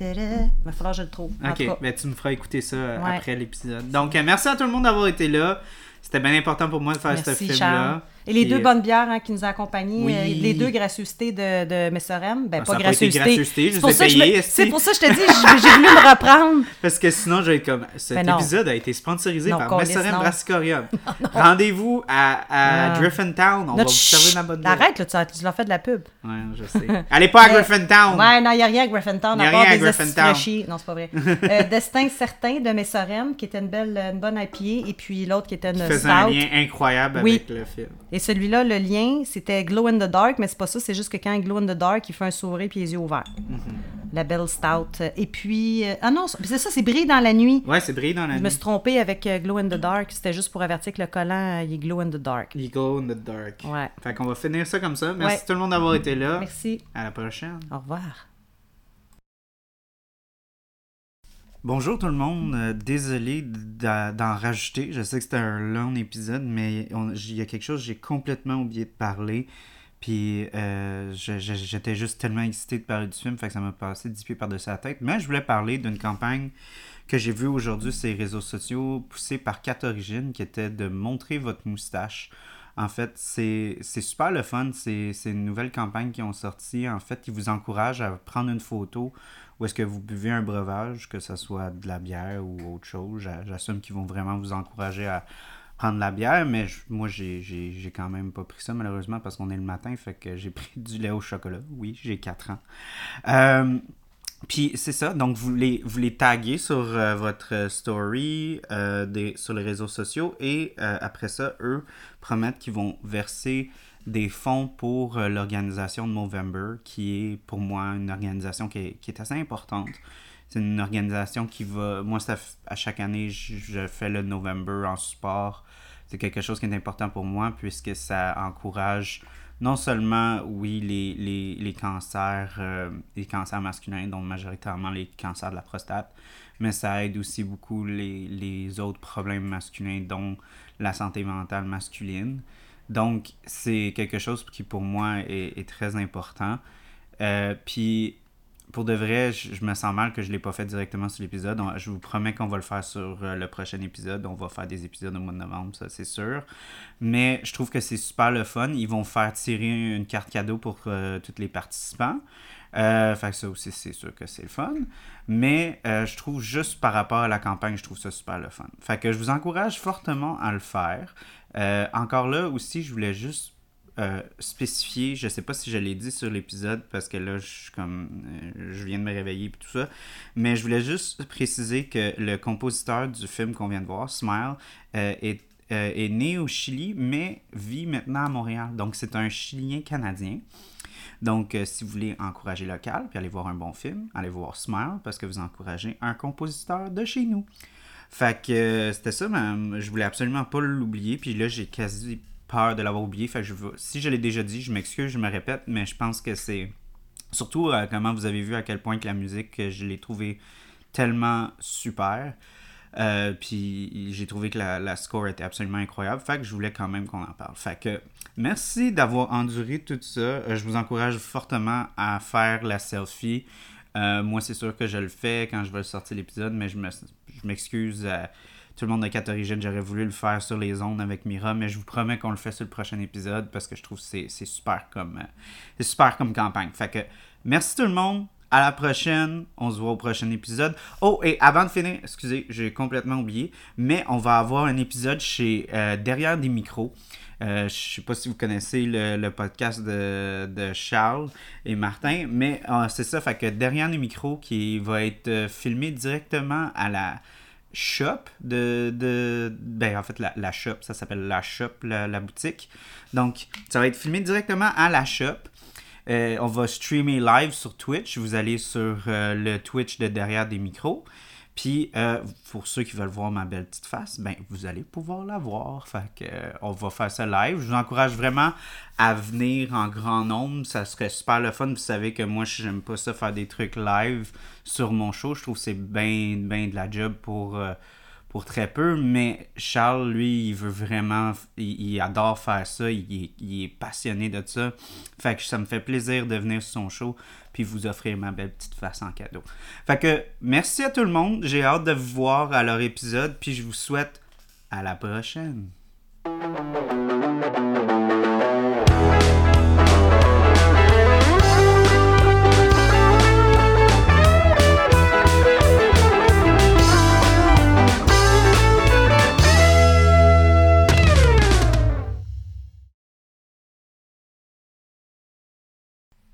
Il va falloir que je le trouve. Ok, cas. ben tu me feras écouter ça Ouais. après l'épisode. Donc, merci à tout le monde d'avoir été là. C'était bien important pour moi de faire ce Merci, film-là. Et les deux bonnes bières hein, qui nous ont accompagnés, Oui. euh, les deux gracieusetés de, de Messerem. Ben, Ah, pas ça gracieuseté. gracieuseté, C'est pour, ça me- payés, c'est pour ça que je te dis, j'ai voulu me reprendre. Parce que sinon, je vais être comme. Cet Ben épisode a été sponsorisé Non, par non. Brassicorium. Rendez-vous à, à Ah. Griffintown. On va Notre vous servir ch- bonne bière. Arrête, là, tu, leur fais de la pub. Ouais, je sais. Allez pas à Griffintown. Ouais, non, il n'y a rien à Griffintown, Y a à part rien à des Griffintown. Non, c'est pas vrai. Euh, Destin certain de Messerem, qui était une belle, une bonne IPA, et puis l'autre qui était une Qui faisait un lien incroyable avec le film. Et celui-là, le lien, c'était Glow in the Dark, mais c'est pas ça, c'est juste que quand il glow in the dark, il fait un sourire puis les yeux ouverts. Mm-hmm. La belle stout. Et puis. euh, ah non, c'est ça, c'est brille dans la nuit. Ouais, c'est brillé dans la Je me nuit. suis trompée avec euh, Glow in the Dark. C'était juste pour avertir que le collant, euh, il est Glow in the Dark. You go in the dark. Ouais. Fait qu'on va finir ça comme ça. Merci Ouais. tout le monde d'avoir été là. Merci. À la prochaine. Au revoir. Bonjour tout le monde, Euh, désolé d'en rajouter. Je sais que c'était un long épisode, mais il y a quelque chose que j'ai complètement oublié de parler. Puis euh, j'étais juste tellement excité de parler du film, fait que ça m'a passé dix pieds par-dessus la tête. Mais je voulais parler d'une campagne que j'ai vue aujourd'hui sur les réseaux sociaux, poussée par Cat Origine, qui était de montrer votre moustache. En fait, c'est super le fun. C'est c'est une nouvelle campagne qui ont sorti. En fait, ils vous encouragent à prendre une photo où est-ce que vous buvez un breuvage, que ce soit de la bière ou autre chose? J'a- J'assume qu'ils vont vraiment vous encourager à prendre la bière, mais je- moi, j'ai- quand même pas pris ça, malheureusement, parce qu'on est le matin, fait que j'ai pris du lait au chocolat. Oui, j'ai 4 ans. Euh, puis c'est ça, donc vous les, vous les taguez sur euh, votre story euh, sur les réseaux sociaux et après ça, eux promettent qu'ils vont verser des fonds pour euh, l'organisation de Movember, qui est pour moi une organisation qui est, qui est assez importante. C'est une organisation qui va. Moi, ça, à chaque année, je, je fais le November en support. C'est quelque chose qui est important pour moi puisque ça encourage non seulement, oui, les, les, les cancers, euh, les cancers masculins, donc majoritairement les cancers de la prostate, mais ça aide aussi beaucoup les, les autres problèmes masculins, dont la santé mentale masculine. Donc, c'est quelque chose qui pour moi est, très important. Euh, puis, pour de vrai, je, me sens mal que je ne l'ai pas fait directement sur l'épisode. Je vous promets qu'on va le faire sur euh, le prochain épisode. On va faire des épisodes au mois de novembre, ça c'est sûr. Mais je trouve que c'est super le fun. Ils vont faire tirer une carte cadeau pour euh, tous les participants. Fait que ça aussi, c'est sûr que c'est le fun. Mais je trouve juste par rapport à la campagne, je trouve ça super le fun. Fait que je vous encourage fortement à le faire. Euh, encore là aussi, je voulais juste euh, spécifier, je sais pas si je l'ai dit sur l'épisode parce que là, je comme, euh, je viens de me réveiller et tout ça, mais je voulais juste préciser que le compositeur du film qu'on vient de voir, Smile, est, né au Chili, mais vit maintenant à Montréal. Donc, c'est un Chilien canadien. Donc, si vous voulez encourager local, puis aller voir un bon film, allez voir Smile parce que vous encouragez un compositeur de chez nous. Fait que euh, c'était ça, mais je voulais absolument pas l'oublier. Puis là, j'ai quasi peur de l'avoir oublié. Fait que je si je l'ai déjà dit, je m'excuse, je me répète, mais je pense que c'est. Surtout euh, comment vous avez vu à quel point que la musique, euh, je l'ai trouvée tellement super. Puis j'ai trouvé que la, la score était absolument incroyable. Fait que je voulais quand même qu'on en parle. Fait que merci d'avoir enduré tout ça. Je vous encourage fortement à faire la selfie. Moi, c'est sûr que je le fais quand je vais sortir l'épisode, mais je me- je m'excuse à tout le monde de 4 origines. J'aurais voulu le faire sur les ondes avec Mira, mais je vous promets qu'on le fait sur le prochain épisode parce que je trouve que c'est super comme, euh, super comme campagne. Fait que merci tout le monde. À la prochaine. On se voit au prochain épisode. Oh, et avant de finir, excusez, j'ai complètement oublié, mais on va avoir un épisode chez euh, Derrière des micros. Euh, je sais pas si vous connaissez le, podcast de, Charles et Martin, mais euh, c'est ça, fait que derrière les micros qui va être euh, filmé directement à la shop de, de ben en fait la, la shop, ça s'appelle la shop, la, la boutique. Donc ça va être filmé directement à la shop. Euh, on va streamer live sur Twitch. Vous allez sur euh, le Twitch de derrière des micros. Puis, euh, pour ceux qui veulent voir ma belle petite face, ben, vous allez pouvoir la voir. Fait que, euh, on va faire ça live. Je vous encourage vraiment à venir en grand nombre. Ça serait super le fun. Vous savez que moi, j'aime pas ça faire des trucs live sur mon show. Je trouve que c'est bien, bien de la job pour, euh, pour très peu. Mais Charles, lui, il veut vraiment, il, adore faire ça. Il, il est passionné de ça. Fait que ça me fait plaisir de venir sur son show puis vous offrir ma belle petite face en cadeau. Fait que merci à tout le monde. J'ai hâte de vous voir à leur épisode. Puis je vous souhaite à la prochaine.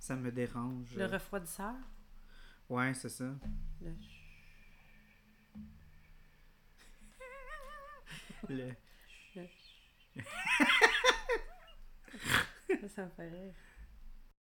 Ça me dérange. Le refroidisseur? Ouais, c'est ça. Le... Le- Ça, ça me fait rire.